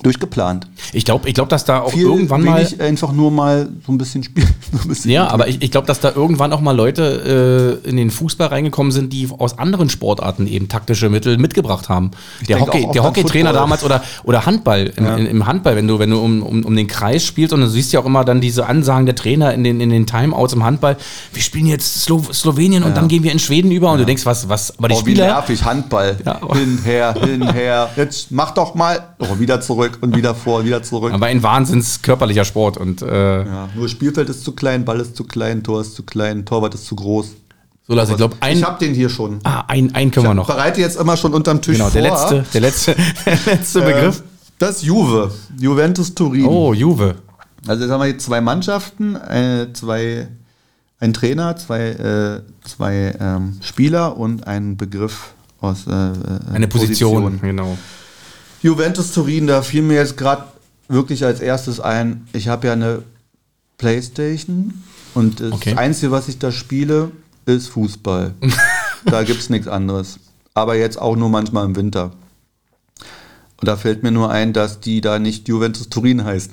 Speaker 2: durchgeplant.
Speaker 1: Ich glaube, ich glaub, dass da auch
Speaker 2: Viel
Speaker 1: irgendwann mal.
Speaker 2: einfach nur mal so ein bisschen spielen. So bisschen
Speaker 1: Ja, aber ich, ich glaube, dass da irgendwann auch mal Leute äh, in den Fußball reingekommen sind, die aus anderen Sportarten eben taktische Mittel mitgebracht haben. der
Speaker 2: denke
Speaker 1: Hockey,
Speaker 2: auch
Speaker 1: der Hockeytrainer damals oder, oder Handball, im,
Speaker 2: Ja.
Speaker 1: im Handball, wenn du, wenn du um, um, um den Kreis spielst und du siehst ja auch immer dann diese Ansagen der Trainer in den, in den Timeouts im Handball, wir spielen jetzt Slo Slowenien und dann gehen wir in Schweden über und du denkst, was, was, aber die
Speaker 2: Oh, wie
Speaker 1: Spieler.
Speaker 2: nervig, Handball.
Speaker 1: Ja.
Speaker 2: Hin, her, hin, her. Jetzt mach doch mal. Oh, wieder zurück und wieder vor, wieder zurück.
Speaker 1: Aber ein wahnsinns körperlicher Sport und äh,
Speaker 2: ja, nur Spielfeld ist zu klein, Ball ist zu klein, Tor ist zu klein, Torwart ist zu groß.
Speaker 1: so lass ich glaube ein,
Speaker 2: ich hab den hier schon.
Speaker 1: ah, ein, ein können wir noch.
Speaker 2: Bereite jetzt immer schon unterm Tisch
Speaker 1: Genau,
Speaker 2: vor.
Speaker 1: der letzte, der letzte, der letzte
Speaker 2: Äh,
Speaker 1: Begriff.
Speaker 2: Das ist Juve. Juventus Turin.
Speaker 1: Oh, Juve.
Speaker 2: Also jetzt haben wir hier zwei Mannschaften, äh, zwei, ein Trainer, zwei, äh, zwei ähm, Spieler und ein Begriff aus äh, äh,
Speaker 1: Eine Position, genau.
Speaker 2: Juventus Turin, da fiel mir jetzt gerade wirklich als erstes ein, ich habe ja eine Playstation und das
Speaker 1: Okay.
Speaker 2: Einzige, was ich da spiele, ist Fußball. da gibt es nichts anderes. Aber jetzt auch nur manchmal im Winter. Und da fällt mir nur ein, dass die da nicht Juventus Turin heißen,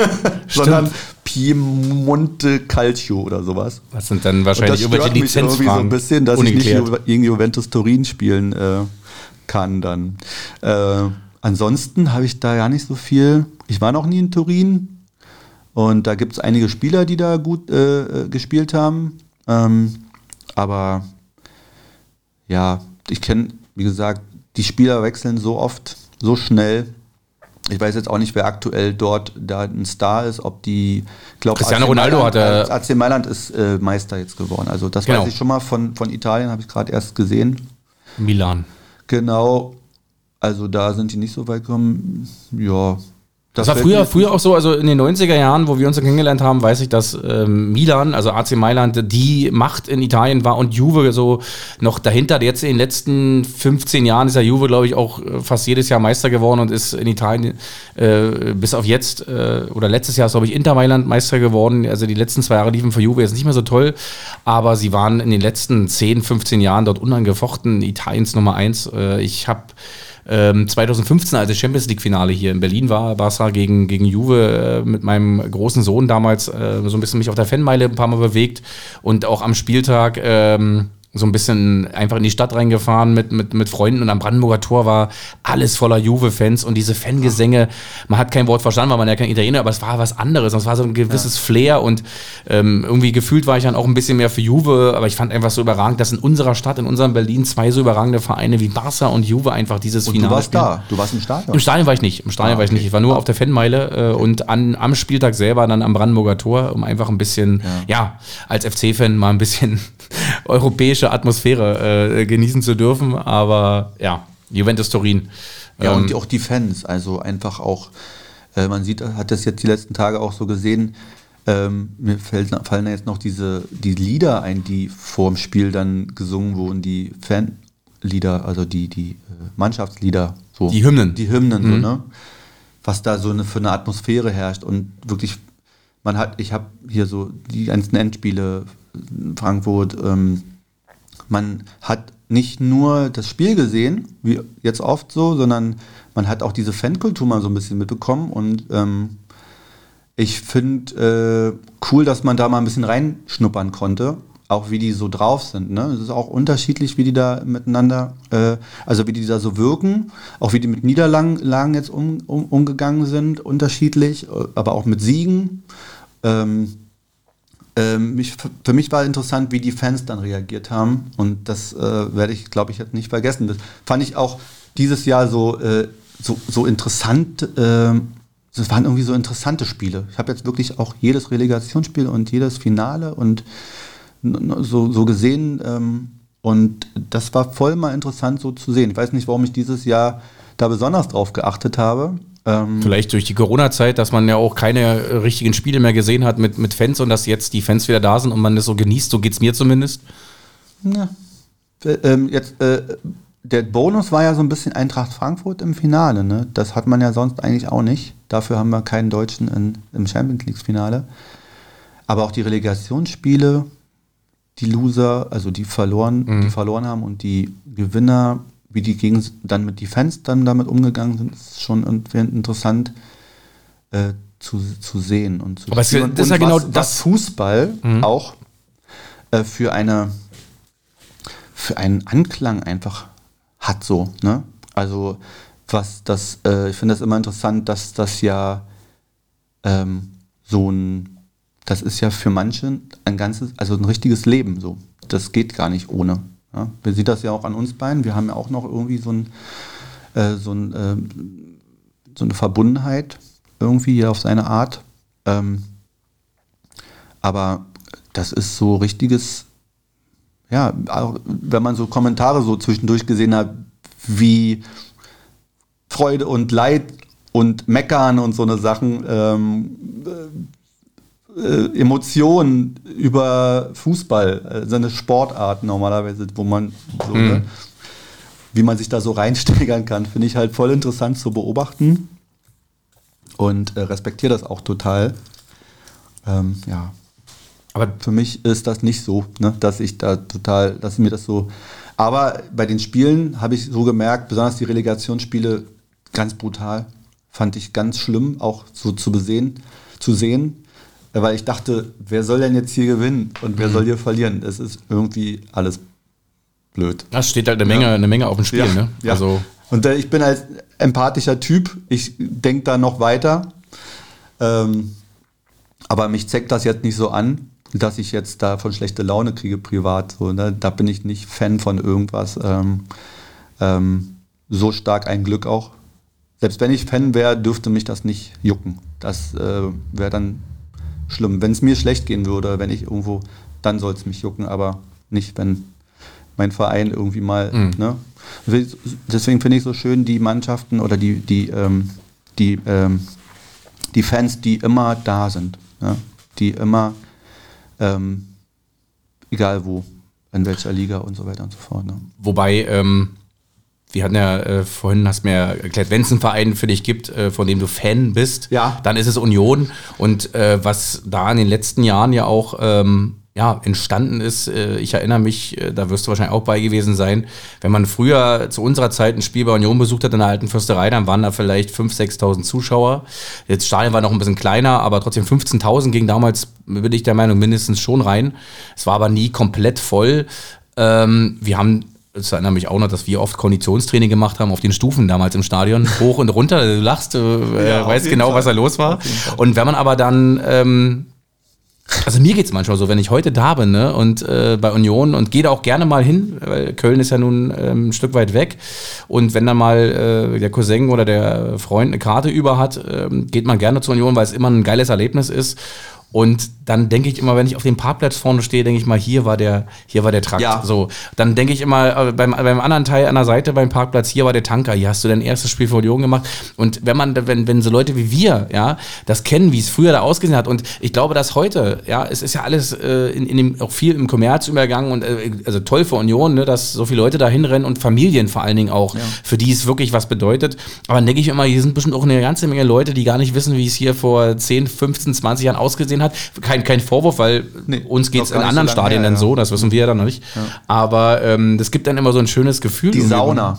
Speaker 2: sondern Piemonte Calcio oder sowas.
Speaker 1: Das sind dann
Speaker 2: Und das
Speaker 1: wahrscheinlich
Speaker 2: stört
Speaker 1: irgendwelche
Speaker 2: mich irgendwie so
Speaker 1: Lizenzfragen.
Speaker 2: ein bisschen, dass ich
Speaker 1: Ungeklärt.
Speaker 2: nicht Ju gegen Juventus Turin spielen äh, kann dann. Äh, ansonsten habe ich da ja nicht so viel. Ich war noch nie in Turin und da gibt es einige Spieler, die da gut äh, äh, gespielt haben. Ähm, aber ja, ich kenne, wie gesagt, die Spieler wechseln so oft, so schnell. Ich weiß jetzt auch nicht, wer aktuell dort da ein Star ist, ob die,
Speaker 1: glaube Cristiano Ronaldo
Speaker 2: hat
Speaker 1: er.
Speaker 2: AC Mailand ist äh, Meister jetzt geworden. Also das genau. weiß ich schon mal von, von Italien, habe ich gerade erst gesehen.
Speaker 1: Milan.
Speaker 2: Genau. Also da sind die nicht so weit gekommen. Ja,
Speaker 1: das, das war früher, früher auch so, also in den 90er Jahren, wo wir uns kennengelernt haben, weiß ich, dass ähm, Milan, also AC Mailand, die Macht in Italien war und Juve so noch dahinter. Jetzt in den letzten 15 Jahren ist ja Juve, glaube ich, auch äh, fast jedes Jahr Meister geworden und ist in Italien äh, bis auf jetzt äh, oder letztes Jahr ist, glaube ich, Inter Mailand Meister geworden. Also die letzten zwei Jahre liefen für Juve jetzt nicht mehr so toll, aber sie waren in den letzten 10, 15 Jahren dort unangefochten Italiens Nummer eins. Äh, ich habe ähm, 2015, als das Champions League-Finale hier in Berlin war, Barca gegen, gegen Juve, äh, mit meinem großen Sohn damals äh, so ein bisschen mich auf der Fanmeile ein paar Mal bewegt und auch am Spieltag. Ähm, so ein bisschen einfach in die Stadt reingefahren mit, mit, mit Freunden und am Brandenburger Tor war alles voller Juve-Fans und diese Fangesänge, man hat kein Wort verstanden, weil man ja kein Italiener, aber es war was anderes. Es war so ein gewisses ja. Flair und ähm, irgendwie gefühlt war ich dann auch ein bisschen mehr für Juve, aber ich fand einfach so überragend, dass in unserer Stadt, in unserem Berlin, zwei so überragende Vereine wie Barca und Juve einfach dieses
Speaker 2: und Finale. Du warst spielen. da, du warst im Stadion.
Speaker 1: Im Stadion war ich nicht, im Stadion ah, war ich nicht. Ich war nur ah. auf der Fanmeile äh, und an, am Spieltag selber dann am Brandenburger Tor, um einfach ein bisschen, ja, ja als FC-Fan mal ein bisschen europäische Atmosphäre äh, genießen zu dürfen. Aber ja, Juventus Turin.
Speaker 2: Ja, ähm, und auch die Fans, also einfach auch, äh, man sieht, hat das jetzt die letzten Tage auch so gesehen. Ähm, mir fällt, fallen jetzt noch diese die Lieder ein, die vor dem Spiel dann gesungen wurden, die Fanlieder, also die, die äh, Mannschaftslieder.
Speaker 1: So. Die Hymnen.
Speaker 2: Die Hymnen, mhm. so, ne? Was da so eine, für eine Atmosphäre herrscht und wirklich, man hat, ich habe hier so die ganzen Endspiele Frankfurt, ähm, man hat nicht nur das Spiel gesehen, wie jetzt oft so, sondern man hat auch diese Fankultur mal so ein bisschen mitbekommen und ähm, ich finde äh, cool, dass man da mal ein bisschen reinschnuppern konnte, auch wie die so drauf sind. Ne? Es ist auch unterschiedlich, wie die da miteinander, äh, also wie die da so wirken, auch wie die mit Niederlagen jetzt um, um, umgegangen sind, unterschiedlich, äh, aber auch mit Siegen. Ähm, ähm, mich, für mich war interessant, wie die Fans dann reagiert haben. Und das äh, werde ich, glaube ich, jetzt nicht vergessen. Das fand ich auch dieses Jahr so, äh, so, so interessant. Äh, waren irgendwie so interessante Spiele. Ich habe jetzt wirklich auch jedes Relegationsspiel und jedes Finale und so, so gesehen. Ähm, und das war voll mal interessant so zu sehen. Ich weiß nicht, warum ich dieses Jahr da besonders drauf geachtet habe.
Speaker 1: Ähm, Vielleicht durch die Corona-Zeit, dass man ja auch keine richtigen Spiele mehr gesehen hat mit, mit Fans und dass jetzt die Fans wieder da sind und man das so genießt, so geht es mir zumindest.
Speaker 2: Ja. Ähm, jetzt, äh, der Bonus war ja so ein bisschen Eintracht Frankfurt im Finale, ne? Das hat man ja sonst eigentlich auch nicht. Dafür haben wir keinen Deutschen in, im Champions League-Finale. Aber auch die Relegationsspiele, die Loser, also die verloren, mhm. die verloren haben und die Gewinner wie die gegen, dann mit die Fans dann damit umgegangen sind, ist schon interessant äh, zu, zu sehen und zu
Speaker 1: Aber
Speaker 2: spielen.
Speaker 1: das ist ja genau was, das
Speaker 2: Fußball mhm. auch äh, für eine für einen Anklang einfach hat so, ne? Also was das, äh, ich finde das immer interessant, dass das ja ähm, so ein, das ist ja für manche ein ganzes, also ein richtiges Leben so. Das geht gar nicht ohne. Ja, wir sehen das ja auch an uns beiden. Wir haben ja auch noch irgendwie so, ein, äh, so, ein, äh, so eine Verbundenheit irgendwie auf seine Art. Ähm, aber das ist so richtiges, ja, auch wenn man so Kommentare so zwischendurch gesehen hat, wie Freude und Leid und Meckern und so eine Sachen, ähm, äh, Emotionen über Fußball, also eine Sportart normalerweise, wo man so, mhm. ne, wie man sich da so reinsteigern kann, finde ich halt voll interessant zu beobachten und äh, respektiere das auch total. Ähm, ja. Aber für mich ist das nicht so, ne, dass ich da total, dass mir das so. Aber bei den Spielen habe ich so gemerkt, besonders die Relegationsspiele, ganz brutal. Fand ich ganz schlimm, auch so zu besehen, zu sehen weil ich dachte, wer soll denn jetzt hier gewinnen und wer mhm. soll hier verlieren? Es ist irgendwie alles blöd.
Speaker 1: Das steht halt eine Menge, ja. eine Menge auf dem Spiel, ja. ne?
Speaker 2: Ja. Also und äh, ich bin als empathischer Typ, ich denke da noch weiter. Ähm, aber mich zeigt das jetzt nicht so an, dass ich jetzt da von schlechte Laune kriege privat. So, ne? Da bin ich nicht Fan von irgendwas. Ähm, ähm, so stark ein Glück auch. Selbst wenn ich Fan wäre, dürfte mich das nicht jucken. Das äh, wäre dann schlimm. Wenn es mir schlecht gehen würde, wenn ich irgendwo, dann soll es mich jucken, aber nicht, wenn mein Verein irgendwie mal. Mhm. Ne? Deswegen finde ich so schön die Mannschaften oder die, die, ähm, die, ähm, die Fans, die immer da sind. Ja? Die immer, ähm, egal wo, in welcher Liga und so weiter und so fort. Ne?
Speaker 1: Wobei, ähm, wir hatten ja äh, vorhin, hast mir erklärt, wenn es einen Verein für dich gibt, äh, von dem du Fan bist,
Speaker 2: ja.
Speaker 1: dann ist es Union. Und äh, was da in den letzten Jahren ja auch ähm, ja, entstanden ist, äh, ich erinnere mich, äh, da wirst du wahrscheinlich auch bei gewesen sein, wenn man früher zu unserer Zeit ein Spiel bei Union besucht hat in der alten Fürsterei, dann waren da vielleicht 5.000, 6.000 Zuschauer. Jetzt Stadion war noch ein bisschen kleiner, aber trotzdem 15.000 ging damals, bin ich der Meinung, mindestens schon rein. Es war aber nie komplett voll. Ähm, wir haben das erinnere mich auch noch, dass wir oft Konditionstraining gemacht haben auf den Stufen damals im Stadion, hoch und runter. Du lachst, du äh, ja, weißt genau, Fall. was da los war. Und wenn man aber dann, ähm, also mir geht es manchmal so, wenn ich heute da bin ne, und äh, bei Union und gehe da auch gerne mal hin, weil Köln ist ja nun ähm, ein Stück weit weg. Und wenn dann mal äh, der Cousin oder der Freund eine Karte über hat, ähm, geht man gerne zur Union, weil es immer ein geiles Erlebnis ist. Und dann denke ich immer, wenn ich auf dem Parkplatz vorne stehe, denke ich mal, hier war der, hier war der Trakt. Ja. So, dann denke ich immer äh, beim, beim anderen Teil an der Seite beim Parkplatz, hier war der Tanker, hier hast du dein erstes Spiel für Union gemacht. Und wenn man, wenn, wenn so Leute wie wir, ja, das kennen, wie es früher da ausgesehen hat. Und ich glaube, dass heute, ja, es ist ja alles äh, in, in dem, auch viel im Kommerz übergangen und äh, also toll für Union, ne, dass so viele Leute da hinrennen und Familien vor allen Dingen auch, ja. für die es wirklich was bedeutet. Aber dann denke ich immer, hier sind bestimmt auch eine ganze Menge Leute, die gar nicht wissen, wie es hier vor 10, 15, 20 Jahren ausgesehen hat. Kein, kein Vorwurf, weil nee, uns geht es in anderen so Stadien her, dann ja. so, das wissen wir ja dann noch nicht. Ja. Aber ähm, das gibt dann immer so ein schönes Gefühl.
Speaker 2: Die Sauna.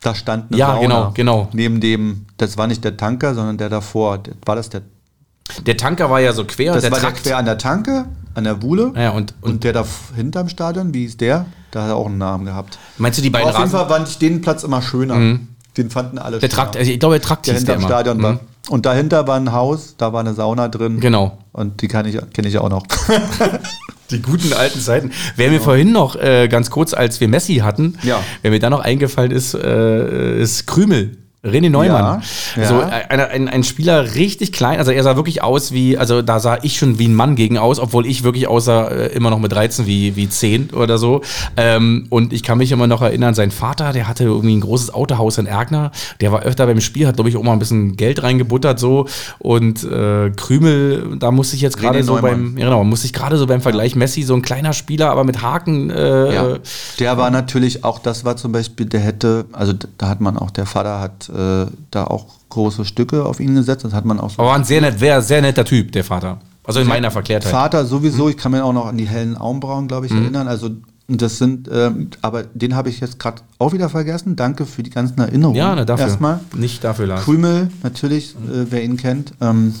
Speaker 2: Da stand
Speaker 1: eine ja, Sauna. genau, genau.
Speaker 2: Neben dem, das war nicht der Tanker, sondern der davor. War das der
Speaker 1: der Tanker war ja so quer.
Speaker 2: Das der war Trakt. der quer an der Tanke, an der Buhle.
Speaker 1: Ja, und,
Speaker 2: und, und der da hinterm Stadion, wie ist der? Da hat er auch einen Namen gehabt.
Speaker 1: Meinst du die beiden
Speaker 2: Aber Auf jeden Fall fand ich den Platz immer schöner. Mhm. Den fanden alle
Speaker 1: der Trakt, also ich glaube, der Trakt
Speaker 2: der hinterm Stadion mhm. war. Und dahinter war ein Haus, da war eine Sauna drin.
Speaker 1: Genau.
Speaker 2: Und die kenne ich, kenn ich auch noch.
Speaker 1: Die guten alten Zeiten. Wer mir vorhin noch äh, ganz kurz, als wir Messi hatten,
Speaker 2: ja.
Speaker 1: wer mir da noch eingefallen ist, äh, ist Krümel. René Neumann. Ja, ja. So ein, ein, ein, Spieler richtig klein, also er sah wirklich aus wie, also da sah ich schon wie ein Mann gegen aus, obwohl ich wirklich aussah äh, immer noch mit 13 wie, wie 10 oder so. Ähm, und ich kann mich immer noch erinnern, sein Vater, der hatte irgendwie ein großes Autohaus in Erkner, der war öfter beim Spiel, hat glaube ich auch mal ein bisschen Geld reingebuttert so und äh, Krümel, da musste ich jetzt gerade so beim, ja, genau, musste ich gerade so beim Vergleich Messi, so ein kleiner Spieler, aber mit Haken. Äh, ja.
Speaker 2: Der war natürlich auch, das war zum Beispiel, der hätte, also da hat man auch, der Vater hat äh, da auch große Stücke auf ihn gesetzt. Das hat man auch so.
Speaker 1: Aber ein sehr, nett, sehr netter Typ, der Vater. Also in meiner Verkehrtheit.
Speaker 2: Vater sowieso, ich kann mir auch noch an die hellen Augenbrauen, glaube ich, mhm. erinnern. Also das sind, äh, aber den habe ich jetzt gerade auch wieder vergessen. Danke für die ganzen Erinnerungen.
Speaker 1: Ja, ne, dafür.
Speaker 2: Erstmal.
Speaker 1: Nicht dafür,
Speaker 2: Lars. Krümel, natürlich, mhm. äh, wer ihn kennt. Ähm,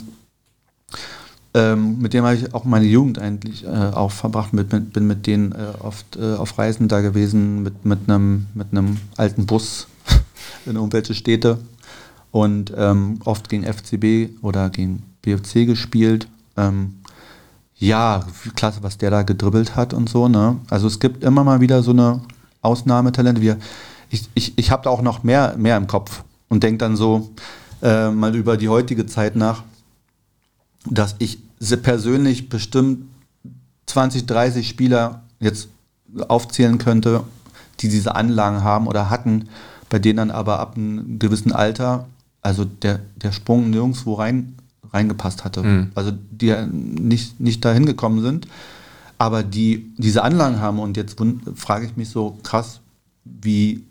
Speaker 2: ähm, mit dem habe ich auch meine Jugend eigentlich äh, auch verbracht. Mit, mit, bin mit denen äh, oft äh, auf Reisen da gewesen, mit, mit einem mit alten Bus in irgendwelche Städte und ähm, oft gegen FCB oder gegen BFC gespielt. Ähm, ja, klasse, was der da gedribbelt hat und so. Ne? Also es gibt immer mal wieder so eine Ausnahmetalente. Wir, ich ich, ich habe da auch noch mehr, mehr im Kopf und denke dann so äh, mal über die heutige Zeit nach, dass ich persönlich bestimmt 20, 30 Spieler jetzt aufzählen könnte, die diese Anlagen haben oder hatten, bei denen dann aber ab einem gewissen Alter also der, der Sprung nirgendwo rein, reingepasst hatte. Mhm. Also die nicht, nicht dahin gekommen sind, aber die diese Anlagen haben und jetzt frage ich mich so krass, wie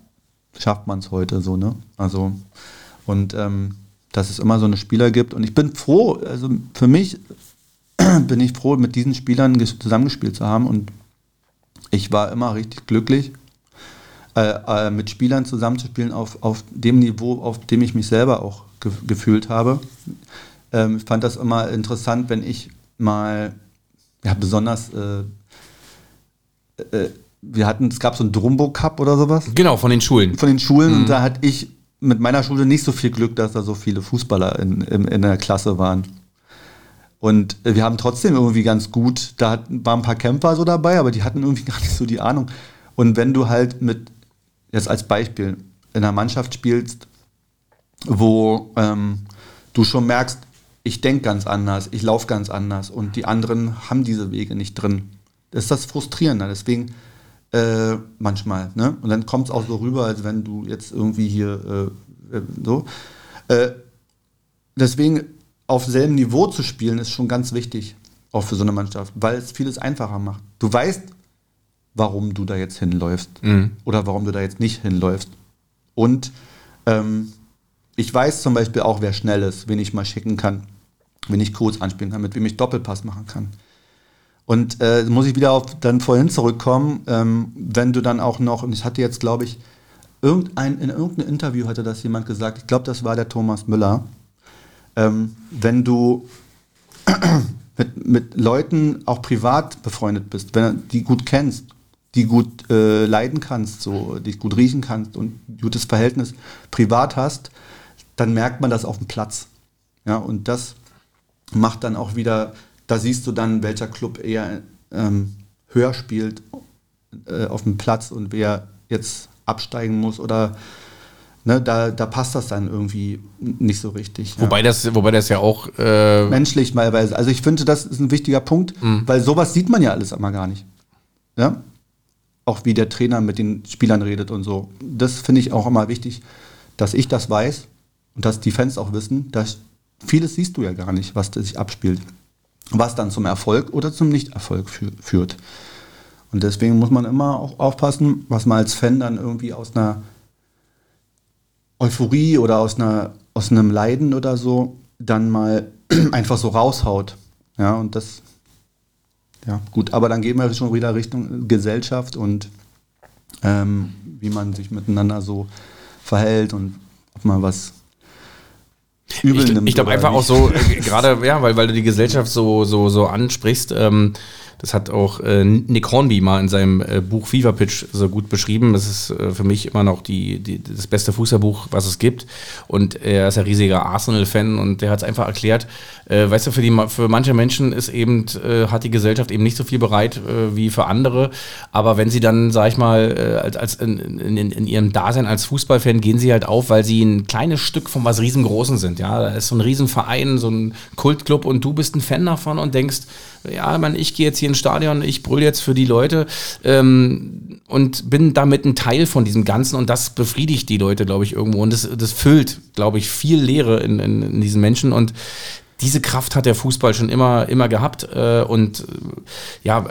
Speaker 2: schafft man es heute so, ne? Also und ähm, dass es immer so eine Spieler gibt und ich bin froh, also für mich bin ich froh, mit diesen Spielern zusammengespielt zu haben und ich war immer richtig glücklich äh, äh, mit Spielern zusammenzuspielen auf, auf dem Niveau, auf dem ich mich selber auch ge gefühlt habe. Ähm, ich fand das immer interessant, wenn ich mal, ja, besonders, äh, äh, wir hatten, es gab so einen Drumbo Cup oder sowas.
Speaker 1: Genau, von den Schulen.
Speaker 2: Von den Schulen mhm. und da hatte ich mit meiner Schule nicht so viel Glück, dass da so viele Fußballer in, in, in der Klasse waren. Und wir haben trotzdem irgendwie ganz gut, da waren ein paar Kämpfer so dabei, aber die hatten irgendwie gar nicht so die Ahnung. Und wenn du halt mit jetzt als Beispiel, in einer Mannschaft spielst, wo ähm, du schon merkst, ich denke ganz anders, ich laufe ganz anders und die anderen haben diese Wege nicht drin. Das ist das Frustrierende. Deswegen äh, manchmal. Ne? Und dann kommt es auch so rüber, als wenn du jetzt irgendwie hier äh, äh, so. Äh, deswegen auf selben Niveau zu spielen, ist schon ganz wichtig, auch für so eine Mannschaft, weil es vieles einfacher macht. Du weißt, warum du da jetzt hinläufst mhm. oder warum du da jetzt nicht hinläufst. Und ähm, ich weiß zum Beispiel auch, wer schnell ist, wen ich mal schicken kann, wen ich kurz anspielen kann, mit wem ich Doppelpass machen kann. Und äh, muss ich wieder auf dann vorhin zurückkommen, ähm, wenn du dann auch noch, und ich hatte jetzt, glaube ich, irgendein, in irgendeinem Interview hatte das jemand gesagt, ich glaube, das war der Thomas Müller, ähm, wenn du mit, mit Leuten auch privat befreundet bist, wenn du die gut kennst, die gut äh, leiden kannst, so, die gut riechen kannst und ein gutes Verhältnis privat hast, dann merkt man das auf dem Platz. Ja, und das macht dann auch wieder da siehst du dann, welcher Club eher ähm, höher spielt äh, auf dem Platz und wer jetzt absteigen muss oder ne, da, da passt das dann irgendwie nicht so richtig.
Speaker 1: Wobei, ja. das, wobei das ja auch
Speaker 2: äh menschlich malweise. Also ich finde, das ist ein wichtiger Punkt, mhm. weil sowas sieht man ja alles immer gar nicht. Ja? Auch wie der Trainer mit den Spielern redet und so. Das finde ich auch immer wichtig, dass ich das weiß und dass die Fans auch wissen, dass vieles siehst du ja gar nicht, was sich abspielt was dann zum Erfolg oder zum Nichterfolg fü führt. Und deswegen muss man immer auch aufpassen, was man als Fan dann irgendwie aus einer Euphorie oder aus, einer, aus einem Leiden oder so dann mal einfach so raushaut. Ja, und das, ja, gut, aber dann gehen wir schon wieder Richtung Gesellschaft und ähm, wie man sich miteinander so verhält und ob man was
Speaker 1: übel ich, nimmt. Ich glaube einfach nicht. auch so, äh, gerade, ja, weil, weil du die Gesellschaft so, so, so ansprichst, ähm, das hat auch äh, Nick Hornby mal in seinem äh, Buch Fever Pitch so gut beschrieben. Das ist äh, für mich immer noch die, die, das beste Fußballbuch, was es gibt. Und er ist ein riesiger Arsenal-Fan und der hat es einfach erklärt. Äh, weißt du, für, die, für manche Menschen ist eben, äh, hat die Gesellschaft eben nicht so viel bereit äh, wie für andere. Aber wenn sie dann, sag ich mal, als, als in, in, in, ihrem Dasein als Fußballfan gehen sie halt auf, weil sie ein kleines Stück von was Riesengroßen sind. Ja, da ist so ein Riesenverein, so ein Kultclub und du bist ein Fan davon und denkst, ja, man, ich gehe jetzt hier ins Stadion, ich brülle jetzt für die Leute ähm, und bin damit ein Teil von diesem Ganzen und das befriedigt die Leute, glaube ich, irgendwo. Und das, das füllt, glaube ich, viel Leere in, in, in diesen Menschen und diese Kraft hat der Fußball schon immer, immer gehabt. Äh, und äh, ja,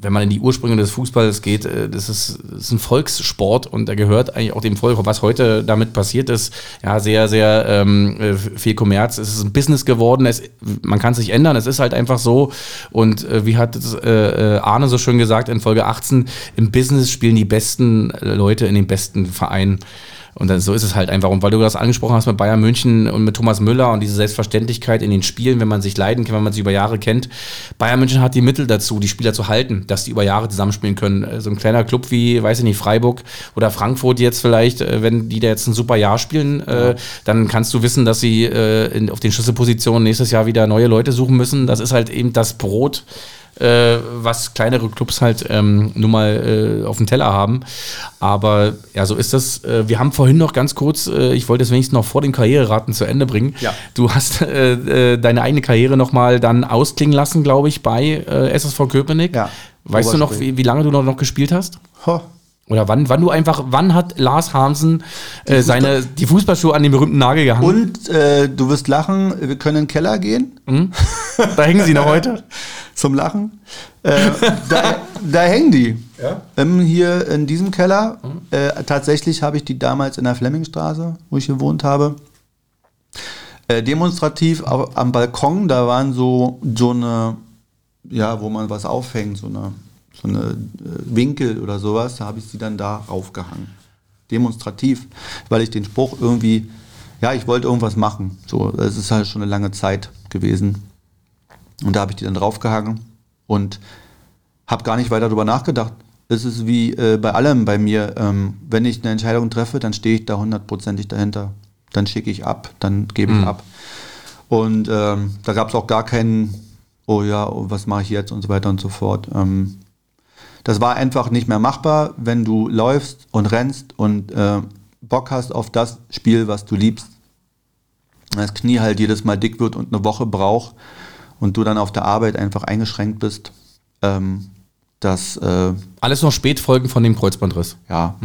Speaker 1: wenn man in die Ursprünge des Fußballs geht, äh, das, ist, das ist ein Volkssport und er gehört eigentlich auch dem Volk. Was heute damit passiert ist, ja, sehr, sehr ähm, äh, viel Kommerz. Es ist ein Business geworden. Es, man kann sich ändern. Es ist halt einfach so. Und äh, wie hat äh, Arne so schön gesagt in Folge 18, im Business spielen die besten Leute in den besten Vereinen. Und dann, so ist es halt einfach. Und weil du das angesprochen hast mit Bayern München und mit Thomas Müller und diese Selbstverständlichkeit in den Spielen, wenn man sich leiden kann, wenn man sie über Jahre kennt. Bayern München hat die Mittel dazu, die Spieler zu halten, dass die über Jahre zusammenspielen können. So ein kleiner Club wie, weiß ich nicht, Freiburg oder Frankfurt jetzt vielleicht, äh, wenn die da jetzt ein super Jahr spielen, äh, ja. dann kannst du wissen, dass sie äh, auf den Schlüsselpositionen nächstes Jahr wieder neue Leute suchen müssen. Das ist halt eben das Brot äh, was kleinere Clubs halt ähm, nur mal äh, auf dem Teller haben. Aber ja, so ist das. Äh, wir haben vorhin noch ganz kurz, äh, ich wollte es wenigstens noch vor den Karriereraten zu Ende bringen. Ja. Du hast äh, deine eigene Karriere nochmal dann ausklingen lassen, glaube ich, bei SSV Köpenick. Ja. Weißt du noch, wie, wie, lange du noch, noch gespielt hast? Ho. Oder wann, wann du einfach, wann hat Lars Hansen äh, seine, die Fußballschuhe an den berühmten Nagel gehangen?
Speaker 2: Und äh, du wirst lachen, wir können in den Keller gehen. Mhm.
Speaker 1: Da hängen sie noch heute.
Speaker 2: Zum Lachen. Äh, da, da, hängen die. Ja? Ähm, hier in diesem Keller. Mhm. Äh, tatsächlich habe ich die damals in der Flemmingstraße, wo ich gewohnt habe, äh, demonstrativ auf, am Balkon, da waren so, so eine, ja, wo man was aufhängt, so eine so eine äh, Winkel oder sowas, da habe ich sie dann da raufgehangen. Demonstrativ, weil ich den Spruch irgendwie, ja, ich wollte irgendwas machen. So, das ist halt schon eine lange Zeit gewesen. Und da habe ich die dann draufgehangen und habe gar nicht weiter darüber nachgedacht. Es ist wie äh, bei allem bei mir, ähm, wenn ich eine Entscheidung treffe, dann stehe ich da hundertprozentig dahinter. Dann schicke ich ab, dann gebe ich mhm. ab. Und ähm, da gab es auch gar keinen, oh ja, oh, was mache ich jetzt und so weiter und so fort. Ähm, das war einfach nicht mehr machbar, wenn du läufst und rennst und äh, Bock hast auf das Spiel, was du liebst, das Knie halt jedes Mal dick wird und eine Woche braucht und du dann auf der Arbeit einfach eingeschränkt bist, ähm, das äh,
Speaker 1: Alles noch Spätfolgen von dem Kreuzbandriss.
Speaker 2: ja,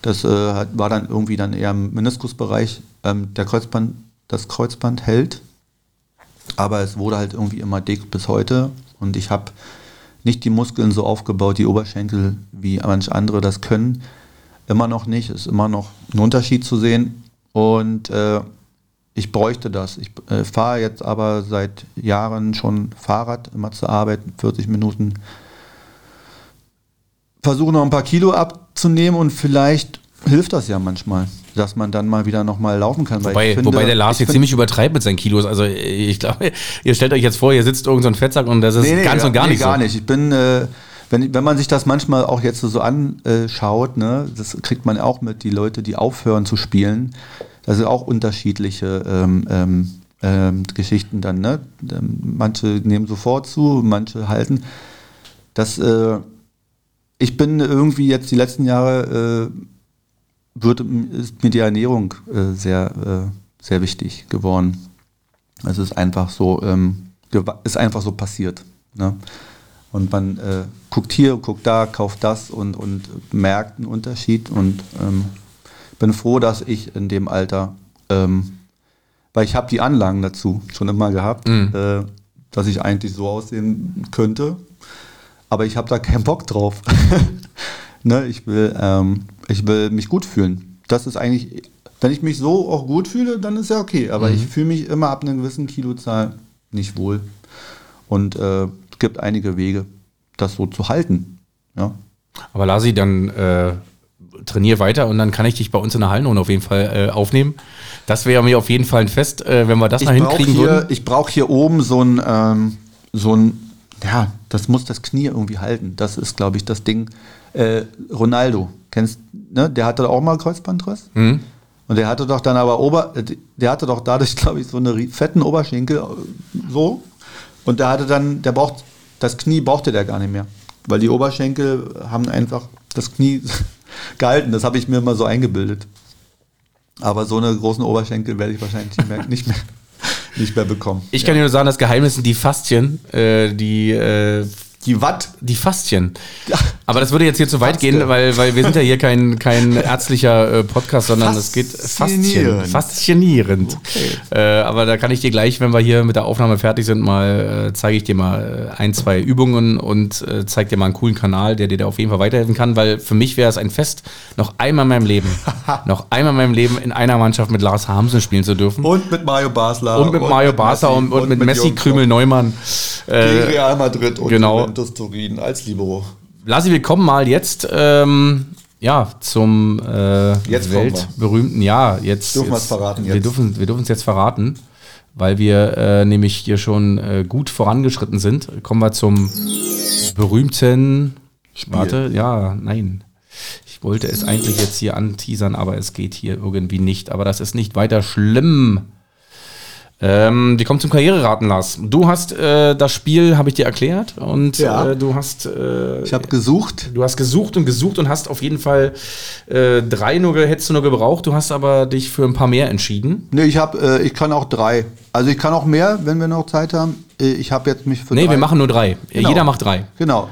Speaker 2: das äh, war dann irgendwie dann eher im Meniskusbereich. Ähm, der Kreuzband, das Kreuzband hält, aber es wurde halt irgendwie immer dick bis heute und ich habe nicht die Muskeln so aufgebaut, die Oberschenkel, wie manche andere das können. Immer noch nicht, ist immer noch ein Unterschied zu sehen und äh, ich bräuchte das. Ich äh, fahre jetzt aber seit Jahren schon Fahrrad, immer zur Arbeit, 40 Minuten versuche noch ein paar Kilo abzunehmen und vielleicht hilft das ja manchmal, dass man dann mal wieder nochmal laufen kann.
Speaker 1: Wobei,
Speaker 2: finde-
Speaker 1: wobei der Lars jetzt
Speaker 2: find-
Speaker 1: ziemlich übertreibt mit seinen Kilos. Also ich glaube, ihr stellt euch jetzt vor, hier sitzt irgend so ein Fettsack und das ist ganz und gar
Speaker 2: nee,
Speaker 1: nicht
Speaker 2: gar
Speaker 1: so.
Speaker 2: nicht. Ich bin, äh, wenn, wenn man sich das manchmal auch jetzt so anschaut, ne, das kriegt man auch mit, die Leute, die aufhören zu spielen, das sind auch unterschiedliche ähm, ähm, ähm, Geschichten dann. Ne? Ähm, Manche nehmen sofort zu, manche halten. Das, äh, ich bin irgendwie jetzt die letzten Jahre äh, wird, ist mir die Ernährung äh, sehr, äh, sehr wichtig geworden. Es ist einfach so, ähm, ist einfach so passiert. Ne? Und man äh, guckt hier, guckt da, kauft das und, und merkt einen Unterschied. Und ähm, bin froh, dass ich in dem Alter, ähm, weil ich habe die Anlagen dazu schon immer gehabt, äh, dass ich eigentlich so aussehen könnte. Aber ich habe da keinen Bock drauf. ne? ich, will, ähm, ich will mich gut fühlen. Das ist eigentlich, wenn ich mich so auch gut fühle, dann ist ja okay. Aber ich fühle mich immer ab einer gewissen Kilozahl nicht wohl. Und äh, es gibt einige Wege, das so zu halten. Ja.
Speaker 1: Aber Lasi, dann äh, trainier weiter und dann kann ich dich bei uns in der Hallenrunde auf jeden Fall äh, aufnehmen. Das wäre mir auf jeden Fall ein Fest, äh, wenn wir das
Speaker 2: Ich brauche
Speaker 1: hinkriegen
Speaker 2: hier,
Speaker 1: würden.
Speaker 2: ich brauch hier oben so ein, ähm, so ein, ja, das muss das Knie irgendwie halten. Das ist, glaube ich, das Ding. Äh, Ronaldo, kennst, ne? Der hatte auch mal Kreuzbandriss.
Speaker 1: Mhm.
Speaker 2: Und der hatte doch dann aber Ober, äh, der hatte doch dadurch, glaube ich, so eine rie- fetten Oberschenkel, äh, so. Und der hatte dann, der braucht, das Knie brauchte der gar nicht mehr. Weil die Oberschenkel haben einfach das Knie gehalten. Das habe ich mir immer so eingebildet. Aber so eine großen Oberschenkel werde ich wahrscheinlich nicht mehr, nicht mehr, nicht mehr bekommen.
Speaker 1: Ich kann dir nur sagen, das Geheimnis sind die Faszien, äh, die, äh,
Speaker 2: Die Watt.
Speaker 1: die Faszien. Aber das würde jetzt hier zu weit
Speaker 2: Faszke.
Speaker 1: gehen, weil, weil wir sind ja hier kein, kein ärztlicher äh, Podcast, sondern es geht.
Speaker 2: Faszinierend.
Speaker 1: Faszinierend. Äh, aber da kann ich dir gleich, wenn wir hier mit der Aufnahme fertig sind, mal äh, zeige ich dir mal äh, ein, zwei Übungen und äh, zeige dir mal einen coolen Kanal, der dir da auf jeden Fall weiterhelfen kann, weil für mich wäre es ein Fest, noch einmal in meinem Leben, noch einmal in meinem Leben in einer Mannschaft mit Lars Hamsen spielen zu dürfen.
Speaker 2: Und mit Mario Basler.
Speaker 1: Und mit Mario Barca und, und, mit Messi,
Speaker 2: Jürgen
Speaker 1: Krümel, Neumann. Äh,
Speaker 2: Real Madrid und
Speaker 1: genau.
Speaker 2: Juventus Turin als Libero.
Speaker 1: Lassi, wir kommen mal jetzt ähm, ja, zum äh,
Speaker 2: Jetzt wir.
Speaker 1: weltberühmten, ja, jetzt.
Speaker 2: Dürfen wir
Speaker 1: jetzt,
Speaker 2: es verraten
Speaker 1: Wir
Speaker 2: jetzt?
Speaker 1: dürfen wir dürfen es jetzt verraten, weil wir äh, nämlich hier schon äh, gut vorangeschritten sind. Kommen wir zum berühmten Warte, ja, nein. Ich wollte es eigentlich jetzt hier anteasern, aber es geht hier irgendwie nicht. Aber das ist nicht weiter schlimm. Ähm, wir kommen zum Karriereraten, Lars. Du hast äh, das Spiel, habe ich dir erklärt, und
Speaker 2: Ja.
Speaker 1: äh, du hast äh,
Speaker 2: Ich habe gesucht.
Speaker 1: Du hast gesucht und gesucht und hast auf jeden Fall äh, drei nur, hättest du nur gebraucht. Du hast aber dich für ein paar mehr entschieden.
Speaker 2: Nee, ich habe, äh, ich kann auch drei. Also ich kann auch mehr, wenn wir noch Zeit haben. Äh, ich habe jetzt mich für
Speaker 1: Nee,
Speaker 2: drei.
Speaker 1: wir machen nur drei.
Speaker 2: Genau.
Speaker 1: Jeder macht drei.
Speaker 2: Genau.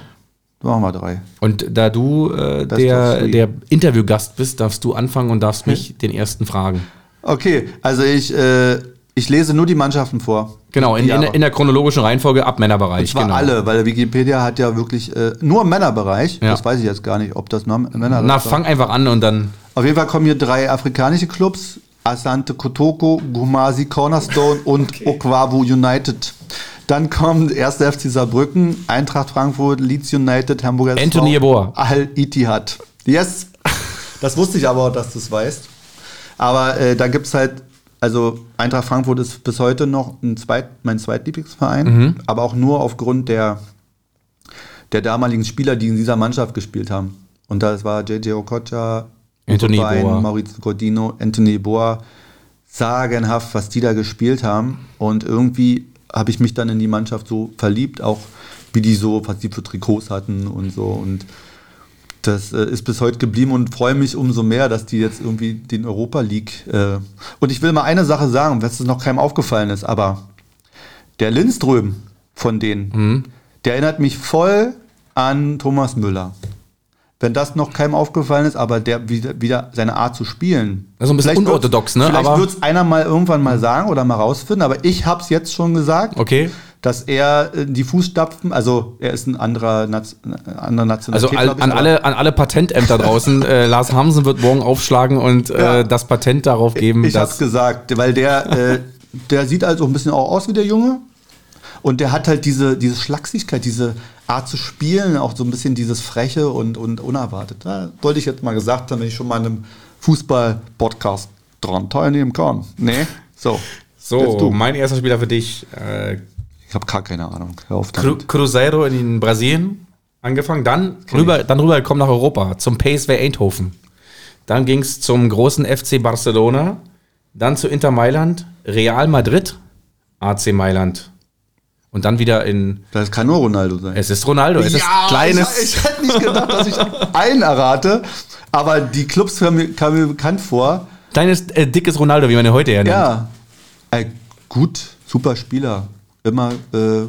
Speaker 2: Machen wir drei.
Speaker 1: Und da du äh, der, der Interviewgast bist, darfst du anfangen und darfst mich den ersten fragen.
Speaker 2: Okay, also ich, äh, ich lese nur die Mannschaften vor.
Speaker 1: Genau, in, in, in der chronologischen Reihenfolge ab Männerbereich.
Speaker 2: Und zwar
Speaker 1: genau.
Speaker 2: alle, weil Wikipedia hat ja wirklich äh, nur im Männerbereich.
Speaker 1: Ja.
Speaker 2: Das weiß ich jetzt gar nicht, ob das Männerbereich
Speaker 1: Na, fang einfach an und dann.
Speaker 2: Auf jeden Fall kommen hier drei afrikanische Clubs. Asante Kotoko, Gumasi Cornerstone und Okwabu United. Dann kommt 1. FC Saarbrücken, Eintracht Frankfurt, Leeds United, Hamburger
Speaker 1: Anthony
Speaker 2: SV,
Speaker 1: Yeboah.
Speaker 2: Al-Ittihad. Yes! Das wusste ich aber auch, dass du es weißt. Aber äh, da gibt es halt, also Eintracht Frankfurt ist bis heute noch ein Zweit, mein Zweitlieblingsverein,
Speaker 1: Mhm.
Speaker 2: aber auch nur aufgrund der, der damaligen Spieler, die in dieser Mannschaft gespielt haben. Und das war JJ Okocha,
Speaker 1: Anthony
Speaker 2: Bein,
Speaker 1: Boa.
Speaker 2: Maurizio Cordino, Anthony Boa. Sagenhaft, was die da gespielt haben. Und irgendwie habe ich mich dann in die Mannschaft so verliebt, auch wie die so, was die für Trikots hatten und so. Und das äh, ist bis heute geblieben und freue mich umso mehr, dass die jetzt irgendwie den Europa League. Äh und ich will mal eine Sache sagen, wenn es noch keinem aufgefallen ist, aber der Lindström von denen,
Speaker 1: Mhm.
Speaker 2: der erinnert mich voll an Thomas Müller. Wenn das noch keinem aufgefallen ist, aber der wieder, wieder seine Art zu spielen.
Speaker 1: Also ein bisschen
Speaker 2: Vielleicht
Speaker 1: unorthodox, ne?
Speaker 2: Vielleicht wird es einer mal irgendwann mal sagen oder mal rausfinden, aber ich habe es jetzt schon gesagt
Speaker 1: Okay.
Speaker 2: Dass er äh, die Fußstapfen, also er ist ein anderer, Naz äh, anderer Nationalität.
Speaker 1: Also
Speaker 2: ich,
Speaker 1: an,
Speaker 2: aber-
Speaker 1: alle, an alle Patentämter draußen, äh, Lars Hamsen wird morgen aufschlagen und
Speaker 2: Ja.
Speaker 1: äh, das Patent darauf geben,
Speaker 2: Ich hab's
Speaker 1: dass.
Speaker 2: gesagt, weil der, äh, der sieht also ein bisschen auch aus wie der Junge. Und der hat halt diese, diese Schlagsigkeit, diese Art zu spielen, auch so ein bisschen dieses Freche und, und unerwartet. Da wollte ich jetzt mal gesagt haben, wenn ich schon mal in einem Fußball-Podcast dran teilnehmen kann. Nee, so.
Speaker 1: So, mein erster Spieler für dich. Äh,
Speaker 2: Ich habe gar keine Ahnung. Hör auf
Speaker 1: Cru. Cruzeiro in Brasilien angefangen, dann rüber, dann rüber gekommen nach Europa, zum PSV Eindhoven. Dann ging es zum großen FC Barcelona, dann zu Inter Mailand, Real Madrid, AC Mailand. Und dann wieder in.
Speaker 2: Das kann nur Ronaldo sein.
Speaker 1: Es ist Ronaldo, es ist kleines.
Speaker 2: Ich, ich hätte nicht gedacht, dass ich einen errate, aber die Clubs kamen mir, mir bekannt vor.
Speaker 1: kleines, äh, dickes Ronaldo, wie man ihn heute ja nennt.
Speaker 2: Ja, äh, gut, super Spieler. Immer, äh,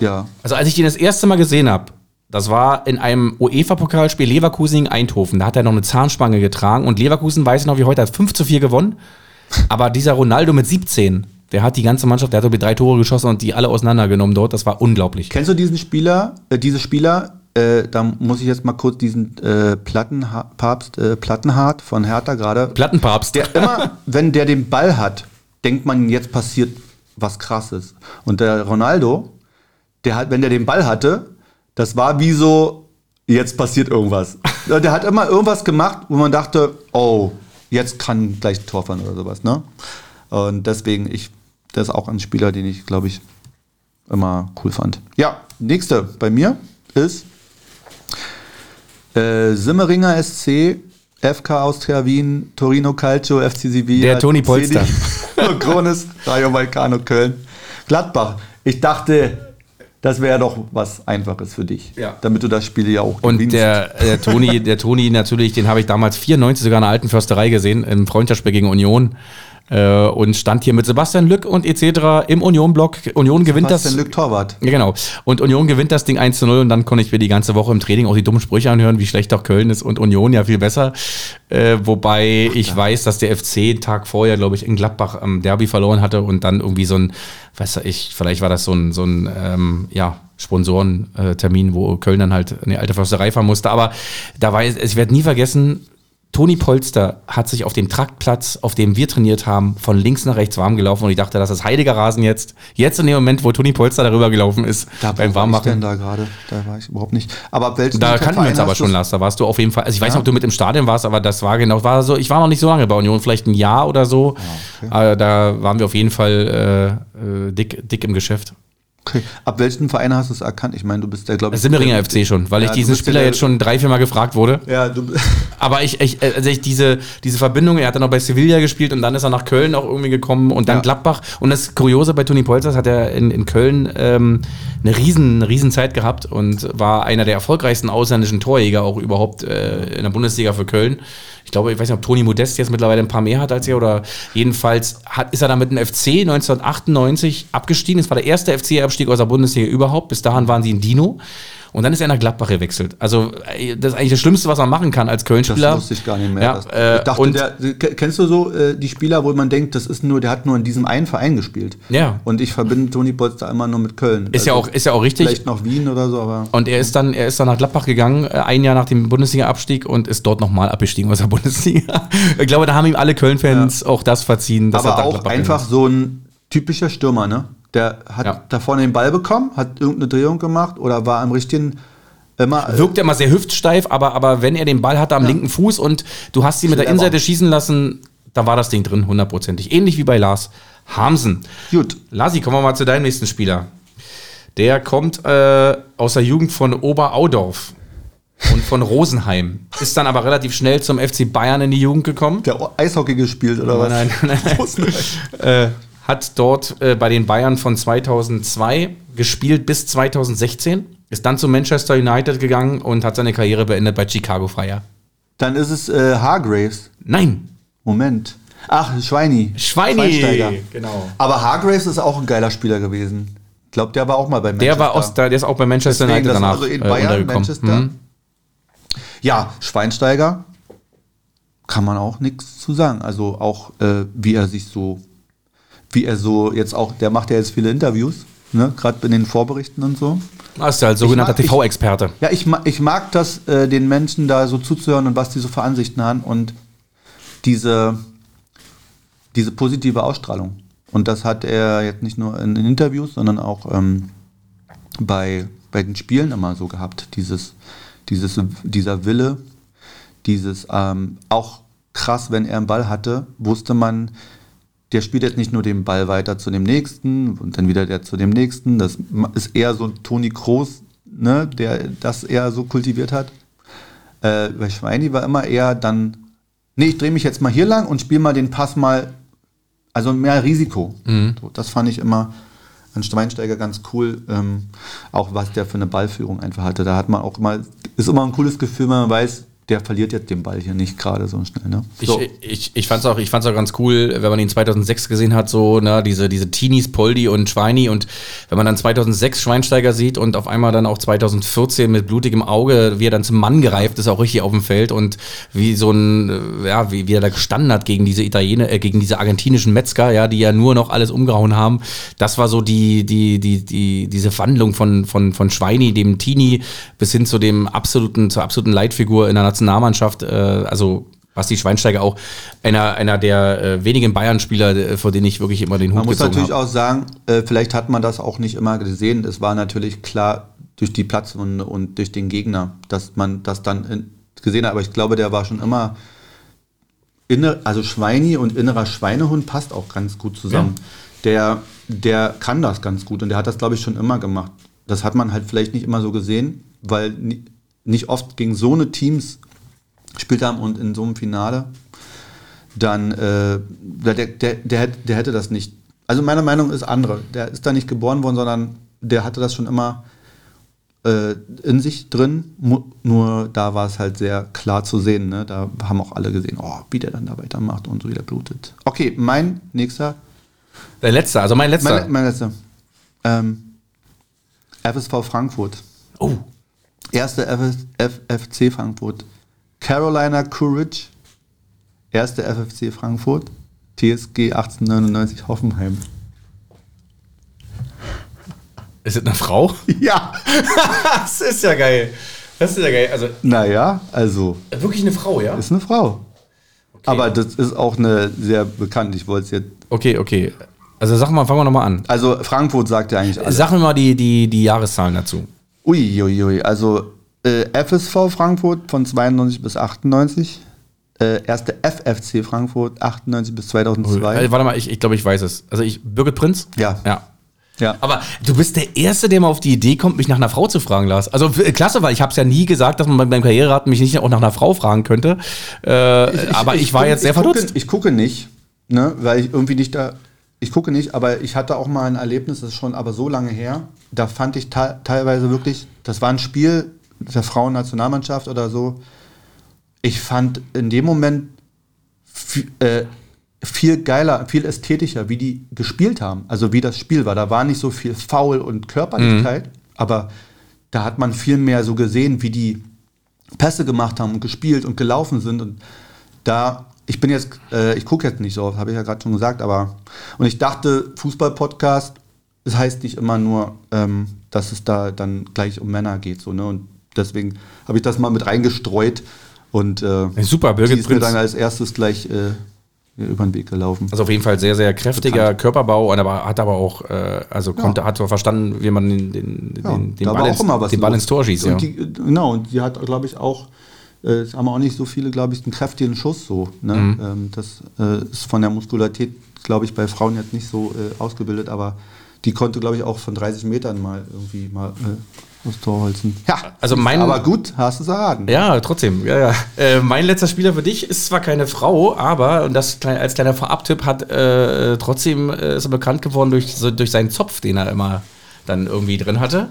Speaker 2: ja.
Speaker 1: Also als ich den das erste Mal gesehen habe, das war in einem UEFA-Pokalspiel Leverkusen gegen Eindhoven. Da hat er noch eine Zahnspange getragen und Leverkusen, weiß ich noch wie heute, hat 5 zu 4 gewonnen. Aber dieser Ronaldo mit 17, der hat die ganze Mannschaft, der hat irgendwie drei Tore geschossen und die alle auseinandergenommen dort. Das war unglaublich.
Speaker 2: Kennst du diesen Spieler, äh, diese Spieler, äh, da muss ich jetzt mal kurz diesen äh, Plattenha Papst, äh, Plattenhardt von Hertha gerade.
Speaker 1: Plattenpapst.
Speaker 2: Der immer, wenn der den Ball hat, denkt man, jetzt passiert was krasses. Und der Ronaldo, der hat, wenn der den Ball hatte, das war wie so, jetzt passiert irgendwas. Der hat immer irgendwas gemacht, wo man dachte, oh, jetzt kann gleich ein Tor fallen oder sowas. Ne? Und deswegen, ich, das ist auch ein Spieler, den ich, glaube ich, immer cool fand. Ja, nächste bei mir ist äh, Simmeringer SC, FK Austria Wien, Torino Calcio, FC Sevilla.
Speaker 1: Der Toni Polster.
Speaker 2: Kronis, Rayo Vallecano Köln. Gladbach. Ich dachte, das wäre doch was Einfaches für dich.
Speaker 1: Ja.
Speaker 2: Damit du das Spiel ja auch
Speaker 1: Und
Speaker 2: gewinnst.
Speaker 1: der, der Toni, der Toni natürlich, den habe ich damals 94 sogar in der alten Försterei gesehen, im Freundschaftsspiel gegen Union. Äh, und stand hier mit Sebastian Lück und etc. im Union-Block. Union gewinnt das.
Speaker 2: Sebastian Lück Torwart.
Speaker 1: Ja, genau. Und Union gewinnt das Ding 1 zu 0 und dann konnte ich mir die ganze Woche im Training auch die dummen Sprüche anhören, wie schlecht doch Köln ist und Union ja viel besser. Äh, wobei ich weiß, dass der FC einen Tag vorher, glaube ich, in Gladbach am Derby verloren hatte und dann irgendwie so ein, weiß ich, vielleicht war das so ein, so ein ähm, ja, Sponsorentermin, wo Köln dann halt in die alte Försterei fahren musste. Aber da war ich, ich werde nie vergessen, Toni Polster hat sich auf dem Traktplatz, auf dem wir trainiert haben, von links nach rechts warm gelaufen und ich dachte, das ist heiliger Rasen jetzt. Jetzt in dem Moment, wo Toni Polster darüber gelaufen ist, beim
Speaker 2: wo war ich
Speaker 1: Warmmachen.
Speaker 2: denn da gerade? Da war ich überhaupt nicht. Aber ab welchen
Speaker 1: Da kannten wir uns aber schon? Lars. Da warst du auf jeden Fall. Also ich weiß
Speaker 2: Ja.
Speaker 1: nicht, ob du mit im Stadion warst, aber das war genau, war so. Ich war noch nicht so lange bei Union, vielleicht ein Jahr oder so. Aber da waren wir auf jeden Fall äh, äh, dick, dick im Geschäft.
Speaker 2: Okay. Ab welchen Verein hast du es erkannt? Ich meine, du bist der, glaube ich.
Speaker 1: Simmeringer FC schon, weil
Speaker 2: Ja,
Speaker 1: ich diesen
Speaker 2: ja
Speaker 1: Spieler jetzt schon drei, vier Mal gefragt wurde.
Speaker 2: Ja, du.
Speaker 1: Aber ich, ich, also ich diese, diese Verbindung, er hat dann auch bei Sevilla gespielt und dann ist er nach Köln auch irgendwie gekommen und dann
Speaker 2: Ja.
Speaker 1: Gladbach. Und das Kuriose bei Toni Polsters hat er in, in Köln ähm, eine riesen, eine riesen Zeit gehabt und war einer der erfolgreichsten ausländischen Torjäger auch überhaupt äh, in der Bundesliga für Köln. Ich glaube, ich weiß nicht, ob Toni Modest jetzt mittlerweile ein paar mehr hat als er oder jedenfalls hat, ist er dann mit dem FC 1998 abgestiegen. Das war der erste FC-Abstieg aus der Bundesliga überhaupt. Bis dahin waren sie in Dino. Und dann ist er nach Gladbach gewechselt. Also, äh, das ist eigentlich das Schlimmste, was man machen kann als
Speaker 2: Das
Speaker 1: Köln-Spieler.
Speaker 2: wusste ich gar nicht mehr.
Speaker 1: Ja,
Speaker 2: Das-
Speaker 1: äh,
Speaker 2: ich dachte,
Speaker 1: und-
Speaker 2: der, ke- kennst du so äh, die Spieler, wo man denkt, das ist nur, der hat nur in diesem einen Verein gespielt.
Speaker 1: Ja.
Speaker 2: Und ich verbinde Toni Polster immer nur mit Köln.
Speaker 1: Ist ja auch, ist ja auch richtig.
Speaker 2: Vielleicht noch Wien oder so, aber.
Speaker 1: Und er ist dann, er ist dann nach Gladbach gegangen, äh, ein Jahr nach dem Bundesliga-Abstieg und ist dort nochmal abgestiegen aus der Bundesliga. Ich glaube, da haben ihm alle Köln-Fans auch das verziehen, dass er
Speaker 2: aber
Speaker 1: nach
Speaker 2: auch
Speaker 1: Gladbach
Speaker 2: einfach
Speaker 1: gegangen
Speaker 2: so ein typischer Stürmer, ne? Der hat
Speaker 1: Ja.
Speaker 2: da vorne den Ball bekommen, hat irgendeine Drehung gemacht oder war am richtigen immer.
Speaker 1: ist. Wirkt immer sehr hüftsteif, aber, aber wenn er den Ball hatte am linken Fuß und du hast ihn mit der. Innenseite schießen lassen, da war das Ding drin, hundertprozentig. Ähnlich wie bei Lars Hamsen.
Speaker 2: Gut.
Speaker 1: Lasi, kommen wir mal zu deinem nächsten Spieler. Der kommt äh, aus der Jugend von Oberaudorf und von Rosenheim. Ist dann aber relativ schnell zum FC Bayern in die Jugend gekommen.
Speaker 2: Der Eishockey gespielt oder was?
Speaker 1: Nein, nein, nein. Äh, hat dort äh, bei den Bayern von 2002 gespielt bis 2016, ist dann zu Manchester United gegangen und hat seine Karriere beendet bei Chicago Fire.
Speaker 2: Dann ist es äh, Hargraves.
Speaker 1: Nein.
Speaker 2: Moment. Ach, Schweini.
Speaker 1: Schweini, genau.
Speaker 2: Aber Hargraves ist auch ein geiler Spieler gewesen. Ich glaube, der war auch mal bei Manchester.
Speaker 1: Der war aus, der, der ist auch bei Manchester
Speaker 2: Deswegen,
Speaker 1: United danach
Speaker 2: also in
Speaker 1: äh,
Speaker 2: Bayern,
Speaker 1: untergekommen.
Speaker 2: Manchester.
Speaker 1: Mhm.
Speaker 2: Ja, Schweinsteiger kann man auch nichts zu sagen. Also auch äh, wie er sich so, wie er so jetzt auch, der macht ja jetzt viele Interviews, ne? gerade in den Vorberichten und so.
Speaker 1: Das ist ja als sogenannter TV-Experte.
Speaker 2: Ja, ich, ich mag das, äh, den Menschen da so zuzuhören und was die so für Ansichten haben und diese, diese positive Ausstrahlung. Und das hat er jetzt nicht nur in, in Interviews, sondern auch ähm, bei, bei den Spielen immer so gehabt. Dieses, dieses, dieser Wille, dieses ähm, auch krass, wenn er einen Ball hatte, wusste man, der spielt jetzt nicht nur den Ball weiter zu dem nächsten und dann wieder der zu dem nächsten. Das ist eher so Toni Kroos, ne, der das eher so kultiviert hat. Äh, bei Schweini war immer eher dann, nee, ich drehe mich jetzt mal hier lang und spiele mal den Pass mal, also mehr Risiko. So, das fand ich immer an Schweinsteiger ganz cool, ähm, auch was der für eine Ballführung einfach hatte. Da hat man auch immer, ist immer ein cooles Gefühl, wenn man weiß, der verliert jetzt den Ball hier nicht gerade so schnell. Ne? So.
Speaker 1: Ich, ich, ich fand es auch, ich fand's auch ganz cool, wenn man ihn 2006 gesehen hat, so, ne, diese, diese Teenies, Poldi und Schweini und wenn man dann 2006 Schweinsteiger sieht und auf einmal dann auch 2014 mit blutigem Auge, wie er dann zum Mann gereift ist, auch richtig auf dem Feld und wie so ein, äh, ja, wie, wie er da gestanden hat gegen diese Italiener, äh, gegen diese argentinischen Metzger, ja, die ja nur noch alles umgehauen haben. Das war so die, die, die, die, diese Wandlung von, von, von Schweini, dem Teenie, bis hin zu dem absoluten, zur absoluten Leitfigur in der Nationalmannschaft, äh, also Basti Schweinsteiger auch einer, einer der äh, wenigen Bayern-Spieler, äh, vor denen ich wirklich immer den Hut
Speaker 2: Man muss natürlich
Speaker 1: habe.
Speaker 2: auch sagen, äh, vielleicht hat man das auch nicht immer gesehen. Es war natürlich klar durch die Platzwunde und durch den Gegner, dass man das dann in, gesehen hat. Aber ich glaube, der war schon immer inne, also Schweini und innerer Schweinehund passt auch ganz gut zusammen. Der, der kann das ganz gut und der hat das, glaube ich, schon immer gemacht. Das hat man halt vielleicht nicht immer so gesehen, weil ni- nicht oft gegen so eine Teams gespielt haben und in so einem Finale dann äh, der, der, der, der, hätte- das nicht. Also meine Meinung ist andere. Der ist da nicht geboren worden, sondern der hatte das schon immer äh, in sich drin. Nur da war es halt sehr klar zu sehen. Ne? Da haben auch alle gesehen, oh, wie der dann da weitermacht und so wie der blutet. Okay, mein nächster,
Speaker 1: Der letzte, also mein letzter.
Speaker 2: mein, mein letzter. Ähm, FSV Frankfurt.
Speaker 1: oh,
Speaker 2: Erste FS, FFC Frankfurt. Carolina Courage. Erste FFC Frankfurt. TSG 1899 Hoffenheim.
Speaker 1: ist das eine Frau?
Speaker 2: Ja.
Speaker 1: das ist ja geil. Das ist ja geil. Also
Speaker 2: Naja, also
Speaker 1: wirklich eine Frau, ja?
Speaker 2: ist eine Frau. Aber das ist auch eine sehr bekannt. Ich wollte es jetzt.
Speaker 1: Okay, okay. Also sag mal, fangen wir nochmal an.
Speaker 2: Also Frankfurt sagt ja eigentlich alles.
Speaker 1: Sag mir mal die, die, die Jahreszahlen dazu.
Speaker 2: Ui, ui, ui. Also äh, FSV Frankfurt von 92 bis 98. Äh, erste FFC Frankfurt 98 bis 2002.
Speaker 1: Äh, warte mal, ich, ich glaube, ich weiß es. Also ich, Birgit Prinz?
Speaker 2: Ja.
Speaker 1: Ja.
Speaker 2: Ja.
Speaker 1: Aber du bist der Erste, der mal auf die Idee kommt, mich nach einer Frau zu fragen, Lars. Also klasse, weil ich habe es ja nie gesagt, dass man bei- beim Karriererat mich nicht auch nach einer Frau fragen könnte. Äh, aber ich, war
Speaker 2: guck-
Speaker 1: jetzt sehr
Speaker 2: ich gucke,
Speaker 1: verdutzt.
Speaker 2: Ich gucke nicht, ne, weil ich irgendwie nicht da. Ich gucke nicht, aber ich hatte auch mal ein Erlebnis, das ist schon aber so lange her. Da fand ich te teilweise wirklich, das war ein Spiel der Frauennationalmannschaft oder so. Ich fand in dem Moment vi- äh, viel geiler, viel ästhetischer, wie die gespielt haben. Also wie das Spiel war. Da war nicht so viel Foul und Körperlichkeit, aber da hat man viel mehr so gesehen, wie die Pässe gemacht haben und gespielt und gelaufen sind. Und da, ich bin jetzt, äh, ich gucke jetzt nicht so oft, habe ich ja gerade schon gesagt, aber und ich dachte, Fußball-Podcast, das heißt nicht immer nur, ähm, dass es da dann gleich um Männer geht. So, ne? Und deswegen habe ich das mal mit reingestreut und äh,
Speaker 1: Super,
Speaker 2: die
Speaker 1: Birgit
Speaker 2: ist mir dann als erstes gleich äh, über den Weg gelaufen.
Speaker 1: Also auf jeden Fall sehr, sehr kräftiger Körperbau, und aber hat aber auch, äh, also konnte, hat so verstanden, wie man den, den,
Speaker 2: Ja,
Speaker 1: den, den Ball, ins, den Ball ins Tor schießt. Ja.
Speaker 2: Und die, genau, und die hat, glaube ich, auch, äh, es haben auch nicht so viele, glaube ich, einen kräftigen Schuss so. Ne?
Speaker 1: Mhm.
Speaker 2: Ähm, das äh, ist von der Muskularität, glaube ich, bei Frauen jetzt nicht so äh, ausgebildet, aber die konnte, glaube ich, auch von 30 Metern mal irgendwie mal aus Torholzen. Ja,
Speaker 1: Also mein-
Speaker 2: aber gut, hast du es erraten.
Speaker 1: Ja, trotzdem. Ja, ja. Äh, mein letzter Spieler für dich ist zwar keine Frau, aber, und das klein- als kleiner Vorabtipp, hat äh, trotzdem äh, ist er bekannt geworden durch, so, durch seinen Zopf, den er immer dann irgendwie drin hatte.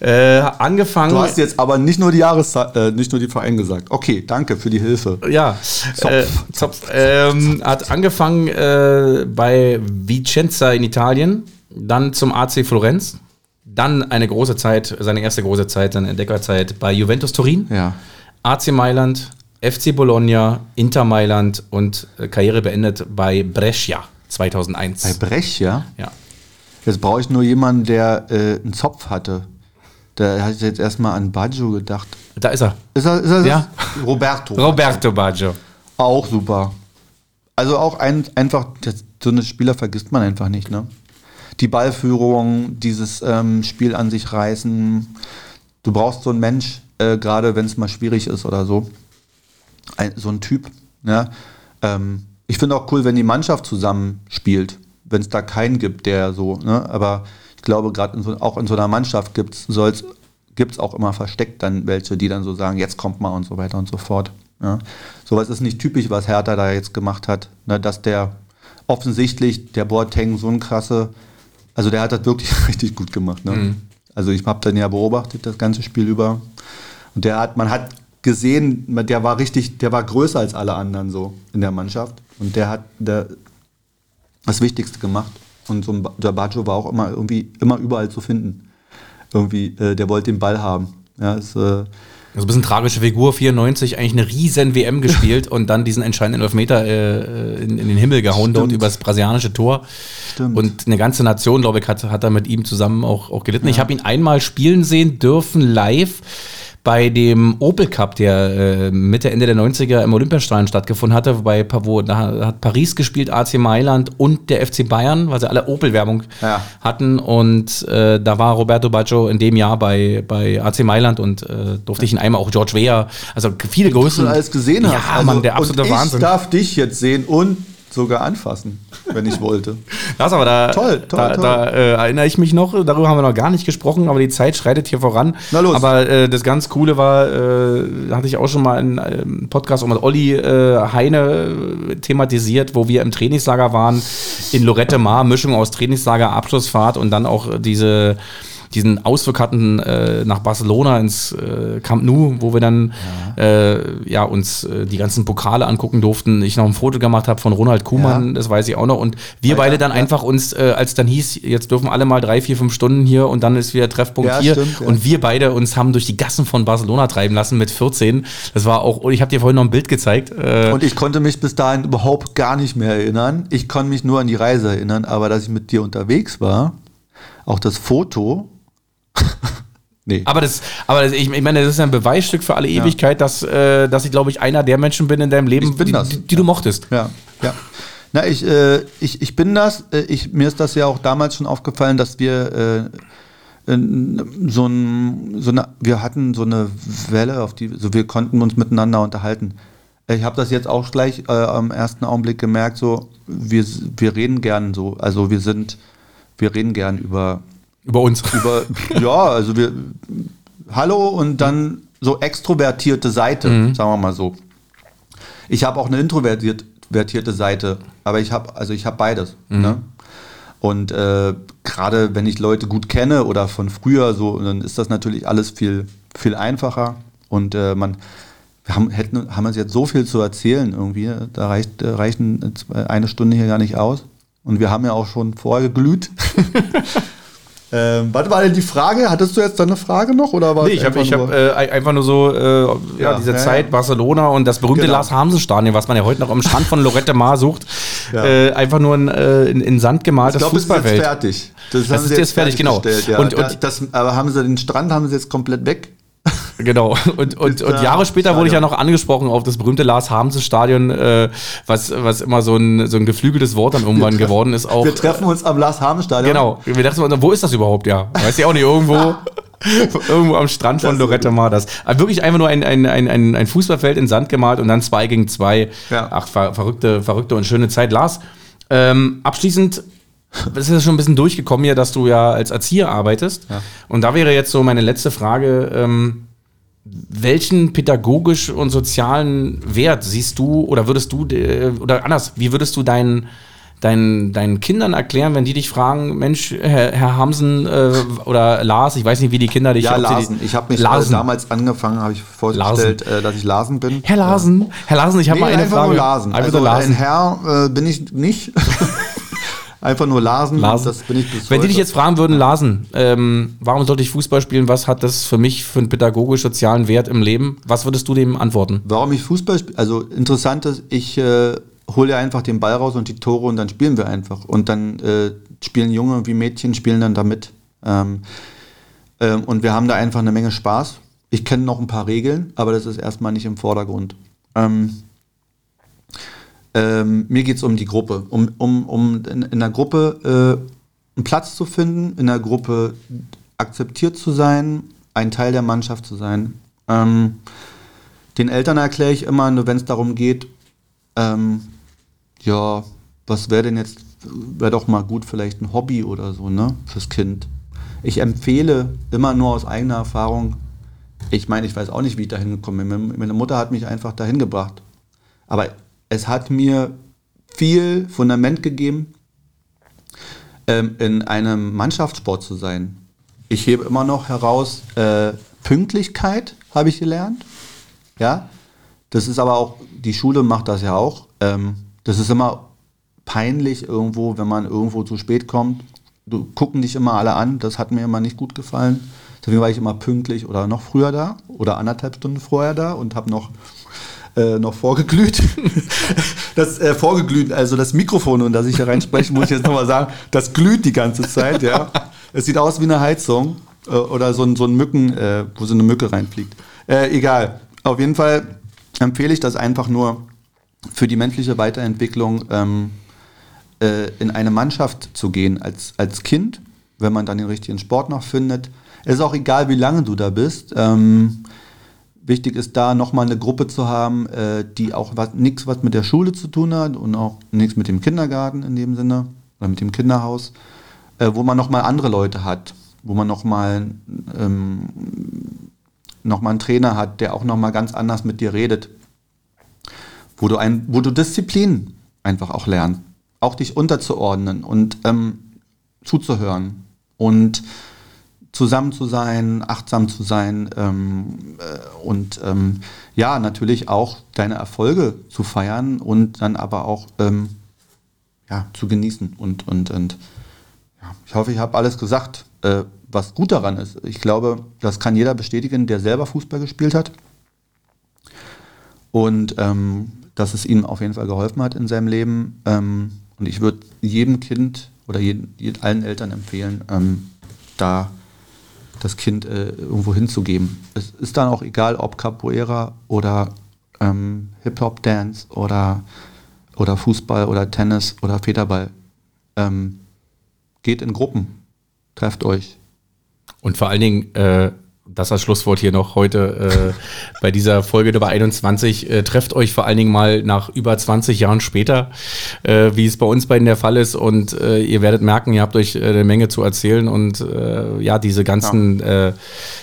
Speaker 1: Äh, angefangen.
Speaker 2: Du hast jetzt aber nicht nur die Jahreszeit, äh, nicht nur die Verein gesagt. Okay, danke für die Hilfe.
Speaker 1: Ja,
Speaker 2: Zopf.
Speaker 1: Äh, Zopf. Ähm, hat angefangen äh, bei Vicenza in Italien, dann zum AC Florenz, dann eine große Zeit, seine erste große Zeit, seine Entdeckerzeit bei Juventus Turin,
Speaker 2: Ja.
Speaker 1: AC Mailand, FC Bologna, Inter Mailand und äh, Karriere beendet bei Brescia 2001.
Speaker 2: Bei Brech, ja. Jetzt brauche ich nur jemanden, der äh, einen Zopf hatte. Da hatte ich jetzt erstmal an Baggio gedacht.
Speaker 1: Da ist er.
Speaker 2: Ist er, ist er
Speaker 1: Ja.
Speaker 2: das? Roberto.
Speaker 1: Roberto Baggio.
Speaker 2: Auch super. Also auch ein, einfach, so eine Spieler vergisst man einfach nicht, ne? Die Ballführung, dieses ähm, Spiel an sich reißen. Du brauchst so einen Mensch, äh, gerade wenn es mal schwierig ist oder so. Ein, so ein Typ. Ne? Ähm, ich finde auch cool, wenn die Mannschaft zusammen spielt, wenn es da keinen gibt, der so, ne? Aber ich glaube, gerade so, auch in so einer Mannschaft gibt es auch immer versteckt dann welche, die dann so sagen, jetzt kommt mal und so weiter und so fort. Ja. Sowas ist nicht typisch, was Hertha da jetzt gemacht hat, ne? dass der offensichtlich, der Boateng so ein krasse, also der hat das wirklich richtig gut gemacht. Ne? Also ich habe dann ja beobachtet das ganze Spiel über und der hat, man hat gesehen, der war richtig, der war größer als alle anderen so in der Mannschaft und der hat der, das Wichtigste gemacht und so ein, der Baggio war auch immer irgendwie immer überall zu finden. Irgendwie, äh, der wollte den Ball haben. Ja, ist, äh,
Speaker 1: Also ein bisschen tragische Figur, 94, eigentlich eine riesen WM gespielt und dann diesen entscheidenden Elfmeter äh, in, in den Himmel gehauen dort
Speaker 2: Stimmt.
Speaker 1: übers brasilianische Tor.
Speaker 2: Stimmt.
Speaker 1: Und eine ganze Nation, glaube ich, hat, hat da mit ihm zusammen auch, auch gelitten. Ich habe ihn einmal spielen sehen dürfen, live bei dem Opel Cup, der äh, Mitte, Ende der 90er im Olympiastadion stattgefunden hatte, wobei wo, da hat Paris gespielt, AC Mailand und der FC Bayern, weil sie alle Opel-Werbung
Speaker 2: Ja.
Speaker 1: hatten. Und äh, da war Roberto Baggio in dem Jahr bei, bei AC Mailand und äh, durfte ich ihn einmal auch George Weah, also viele
Speaker 2: du
Speaker 1: Größen.
Speaker 2: alles gesehen hast.
Speaker 1: Ja,
Speaker 2: Also,
Speaker 1: Mann, der absolute
Speaker 2: und
Speaker 1: Wahnsinn.
Speaker 2: Ich darf dich jetzt sehen und sogar anfassen, wenn ich wollte.
Speaker 1: Das aber da,
Speaker 2: Toll, toll,
Speaker 1: da,
Speaker 2: toll.
Speaker 1: da äh, erinnere ich mich noch, darüber haben wir noch gar nicht gesprochen, aber die Zeit schreitet hier voran.
Speaker 2: Na los.
Speaker 1: Aber äh, das ganz Coole war, äh, hatte ich auch schon mal in einem Podcast auch mit Olli äh, Heine äh, thematisiert, wo wir im Trainingslager waren in Lorette Mar, Mischung aus Trainingslager, Abschlussfahrt und dann auch diese diesen Ausflug hatten äh, nach Barcelona ins äh, Camp Nou, wo wir dann ja, äh, ja uns äh, die ganzen Pokale angucken durften. Ich noch ein Foto gemacht habe von Ronald Kuhmann,
Speaker 2: Ja.
Speaker 1: das weiß ich auch noch. Und wir
Speaker 2: Weiter,
Speaker 1: beide dann einfach uns, äh, als dann hieß, jetzt dürfen alle mal drei, vier, fünf Stunden hier und dann ist wieder Treffpunkt hier.
Speaker 2: stimmt.
Speaker 1: Und wir beide uns haben durch die Gassen von Barcelona treiben lassen mit 14. Das war auch, und ich habe dir vorhin noch ein Bild gezeigt.
Speaker 2: Und ich konnte mich bis dahin überhaupt gar nicht mehr erinnern. Ich konnte mich nur an die Reise erinnern, aber dass ich mit dir unterwegs war, auch das Foto. nee.
Speaker 1: aber das, aber das, ich, ich meine, das ist ein Beweisstück für alle Ewigkeit, dass, äh, dass ich, glaube ich, einer der Menschen bin in deinem Leben, die, die, die du mochtest.
Speaker 2: Ja, ja. Na, ich, äh, ich, ich bin das. Äh, Ich, mir ist das ja auch damals schon aufgefallen, dass wir äh, so, ein, so eine, wir hatten so eine Welle, auf die, so wir konnten uns miteinander unterhalten. Ich habe das jetzt auch gleich äh, am ersten Augenblick gemerkt, so wir, wir reden gern so, also wir sind, wir reden gern über
Speaker 1: Über uns.
Speaker 2: über, ja, also wir, hallo und dann so extrovertierte Seite, sagen wir mal so. Ich habe auch eine introvertiert- introvertierte Seite, aber ich habe, also ich habe beides. Ne? Und äh, gerade wenn ich Leute gut kenne oder von früher so, dann ist das natürlich alles viel, viel einfacher. Und äh, man, wir haben, hätten, haben uns jetzt so viel zu erzählen irgendwie. Da reicht, äh, reichen zwei- eine Stunde hier gar nicht aus. Und wir haben ja auch schon vorher geglüht. ähm, was war denn die Frage? Hattest du jetzt da eine Frage noch? Oder war
Speaker 1: Nee, ich habe
Speaker 2: einfach
Speaker 1: ich hab,
Speaker 2: nur-
Speaker 1: äh, ein- einfach nur so äh, ja, diese
Speaker 2: ja,
Speaker 1: Zeit
Speaker 2: ja.
Speaker 1: Barcelona und das berühmte
Speaker 2: Genau.
Speaker 1: Lars-Hamsen-Stadion, was man ja heute noch am Strand von Lorette Mar sucht, äh, einfach nur ein, äh, in, in Sand
Speaker 2: Ich
Speaker 1: gemaltes
Speaker 2: glaube, es ist jetzt fertig. Das,
Speaker 1: Das ist jetzt fertig, genau. Und-
Speaker 2: Und,
Speaker 1: und-
Speaker 2: das, aber haben sie den Strand haben sie jetzt komplett weg?
Speaker 1: Genau. Und, und, und Jahre später wurde ich ja
Speaker 2: Stadion.
Speaker 1: noch angesprochen auf das berühmte Lars-Hamsen-Stadion, äh, was, was immer so ein, so ein geflügeltes Wort dann irgendwann geworden ist. Auch,
Speaker 2: Wir treffen uns am Lars-Hamen-Stadion.
Speaker 1: Genau. Wir dachten, uns, wo ist das überhaupt? Ja, weiß ich auch nicht. Irgendwo, irgendwo am Strand von
Speaker 2: Das
Speaker 1: Lorette Mar. Das. Aber wirklich einfach nur ein, ein, ein, ein, ein Fußballfeld in Sand gemalt und dann zwei gegen zwei.
Speaker 2: Ja.
Speaker 1: Ach, ver, verrückte, verrückte und schöne Zeit. Lars, ähm, abschließend es ist schon ein bisschen durchgekommen hier, dass du ja als Erzieher arbeitest. Ja. Und da wäre jetzt so meine letzte Frage. Ähm, welchen pädagogisch und sozialen Wert siehst du oder würdest du, äh, oder anders, wie würdest du deinen deinen, deinen Kindern erklären, wenn die dich fragen, Mensch, Herr, Herr Hamsen äh, oder Lars, ich weiß nicht, wie die Kinder dich...
Speaker 2: Ja, Larsen. Die, ich habe mich Larsen. damals angefangen, habe ich vorgestellt, äh, dass ich Larsen bin.
Speaker 1: Herr Larsen, Herr Larsen, ich habe nee, mal eine
Speaker 2: einfach
Speaker 1: Frage.
Speaker 2: Nur Larsen. Einfach also Larsen. ein Herr äh, bin ich nicht. Einfach nur Larsen.
Speaker 1: Larsen. Das bin ich bis Wenn die dich jetzt fragen würden, Larsen, ähm, warum sollte ich Fußball spielen? Was hat das für mich für einen pädagogisch-sozialen Wert im Leben? Was würdest du dem antworten?
Speaker 2: Warum ich Fußball spiele? Also interessant ist, ich äh, hole ja einfach den Ball raus und die Tore und dann spielen wir einfach. Und dann äh, spielen Junge wie Mädchen, spielen dann damit. Ähm, ähm, und wir haben da einfach eine Menge Spaß. Ich kenne noch ein paar Regeln, aber das ist erstmal nicht im Vordergrund. Ähm, ähm mir geht es um die Gruppe, um, um, um in, in der Gruppe äh, einen Platz zu finden, in der Gruppe akzeptiert zu sein, ein Teil der Mannschaft zu sein. Ähm, den Eltern erkläre ich immer, nur wenn es darum geht, ähm, ja, was wäre denn jetzt, wäre doch mal gut vielleicht ein Hobby oder so, ne, fürs Kind. Ich empfehle immer nur aus eigener Erfahrung, ich meine, ich weiß auch nicht, wie ich dahin gekommen bin. Meine Mutter hat mich einfach dahin gebracht. Aber es hat mir viel Fundament gegeben, ähm, in einem Mannschaftssport zu sein. Ich hebe immer noch heraus, äh, Pünktlichkeit habe ich gelernt. Ja, das ist aber auch, die Schule macht das ja auch. Ähm, das ist immer peinlich irgendwo, wenn man irgendwo zu spät kommt. Du gucken dich immer alle an, das hat mir immer nicht gut gefallen. Deswegen war ich immer pünktlich oder noch früher da oder anderthalb Stunden vorher da und habe noch äh, noch vorgeglüht. das äh, vorgeglüht, also das Mikrofon, und das ich hier reinspreche, muss ich jetzt nochmal sagen, das glüht die ganze Zeit, ja. Es sieht aus wie eine Heizung äh, oder so ein, so ein Mücken, äh, wo so eine Mücke reinfliegt. Äh, egal. Auf jeden Fall empfehle ich das einfach nur für die menschliche Weiterentwicklung ähm, äh, in eine Mannschaft zu gehen als, als Kind, wenn man dann den richtigen Sport noch findet. Es ist auch egal, wie lange du da bist. Ähm, wichtig ist da nochmal eine Gruppe zu haben, äh, die auch nichts was mit der Schule zu tun hat und auch nichts mit dem Kindergarten in dem Sinne oder mit dem Kinderhaus, äh, wo man nochmal andere Leute hat, wo man nochmal ähm, noch einen Trainer hat, der auch nochmal ganz anders mit dir redet wo du, ein, wo du Disziplin einfach auch lernst, auch dich unterzuordnen und ähm, zuzuhören und zusammen zu sein, achtsam zu sein ähm, äh, und ähm, ja, natürlich auch deine Erfolge zu feiern und dann aber auch ähm, ja, zu genießen. Und, und, und ja, ich hoffe, ich habe alles gesagt, äh, was gut daran ist. Ich glaube, das kann jeder bestätigen, der selber Fußball gespielt hat. Und ähm, dass es ihm auf jeden Fall geholfen hat in seinem Leben. Ähm, und ich würde jedem Kind oder jeden, allen Eltern empfehlen, ähm, da das Kind äh, irgendwo hinzugeben. Es ist dann auch egal, ob Capoeira oder ähm, Hip-Hop-Dance oder, oder Fußball oder Tennis oder Federball. Ähm, geht in Gruppen, trefft euch.
Speaker 1: Und vor allen Dingen äh, das als Schlusswort hier noch heute äh, bei dieser Folge Nummer 21. Äh, trefft euch vor allen Dingen mal nach über 20 Jahren später, äh, wie es bei uns beiden der Fall ist. Und äh, ihr werdet merken, ihr habt euch äh, eine Menge zu erzählen. Und äh, ja, diese ganzen, ja. Äh,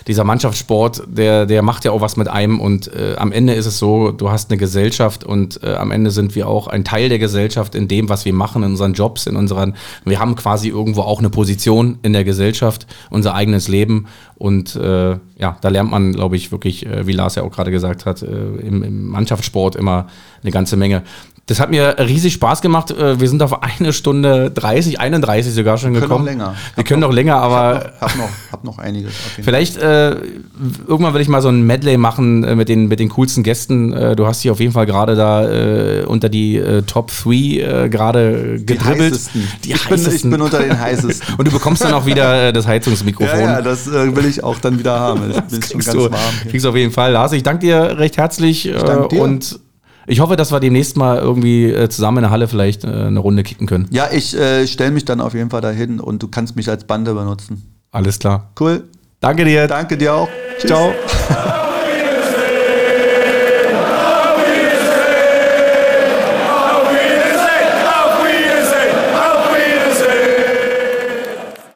Speaker 1: dieser Mannschaftssport, der, der macht ja auch was mit einem. Und äh, am Ende ist es so, du hast eine Gesellschaft und äh, am Ende sind wir auch ein Teil der Gesellschaft in dem, was wir machen, in unseren Jobs, in unseren, wir haben quasi irgendwo auch eine Position in der Gesellschaft, unser eigenes Leben. Und äh, ja, da lernt man, glaube ich, wirklich, äh, wie Lars ja auch gerade gesagt hat, äh, im, im Mannschaftssport immer eine ganze Menge. Das hat mir riesig Spaß gemacht. Äh, wir sind auf eine Stunde 30, 31 sogar schon gekommen. Wir können noch länger. Wir können noch, länger, aber.
Speaker 2: Ich habe noch, hab noch, einiges.
Speaker 1: Vielleicht äh, irgendwann will ich mal so ein Medley machen äh, mit, den, mit den coolsten Gästen. Äh, du hast dich auf jeden Fall gerade da äh, unter die äh, Top 3 gerade gedribbelt. Die
Speaker 2: heißesten. Die ich, heißesten. Bin, ich bin unter den heißesten.
Speaker 1: Und du bekommst dann auch wieder das Heizungsmikrofon. Ja,
Speaker 2: ja das will ich auch dann wieder haben. Ich bin
Speaker 1: schon ganz du, warm. Hier. Kriegst du auf jeden Fall. Lars, ich danke dir recht herzlich. Ich danke dir. Und ich hoffe, dass wir demnächst mal irgendwie äh, zusammen in der Halle vielleicht äh, eine Runde kicken können.
Speaker 2: Ja, ich äh, stelle mich dann auf jeden Fall dahin und du kannst mich als Bande benutzen.
Speaker 1: Alles klar.
Speaker 2: Cool.
Speaker 1: Danke dir.
Speaker 2: Danke dir auch.
Speaker 1: Tschüss. Ciao.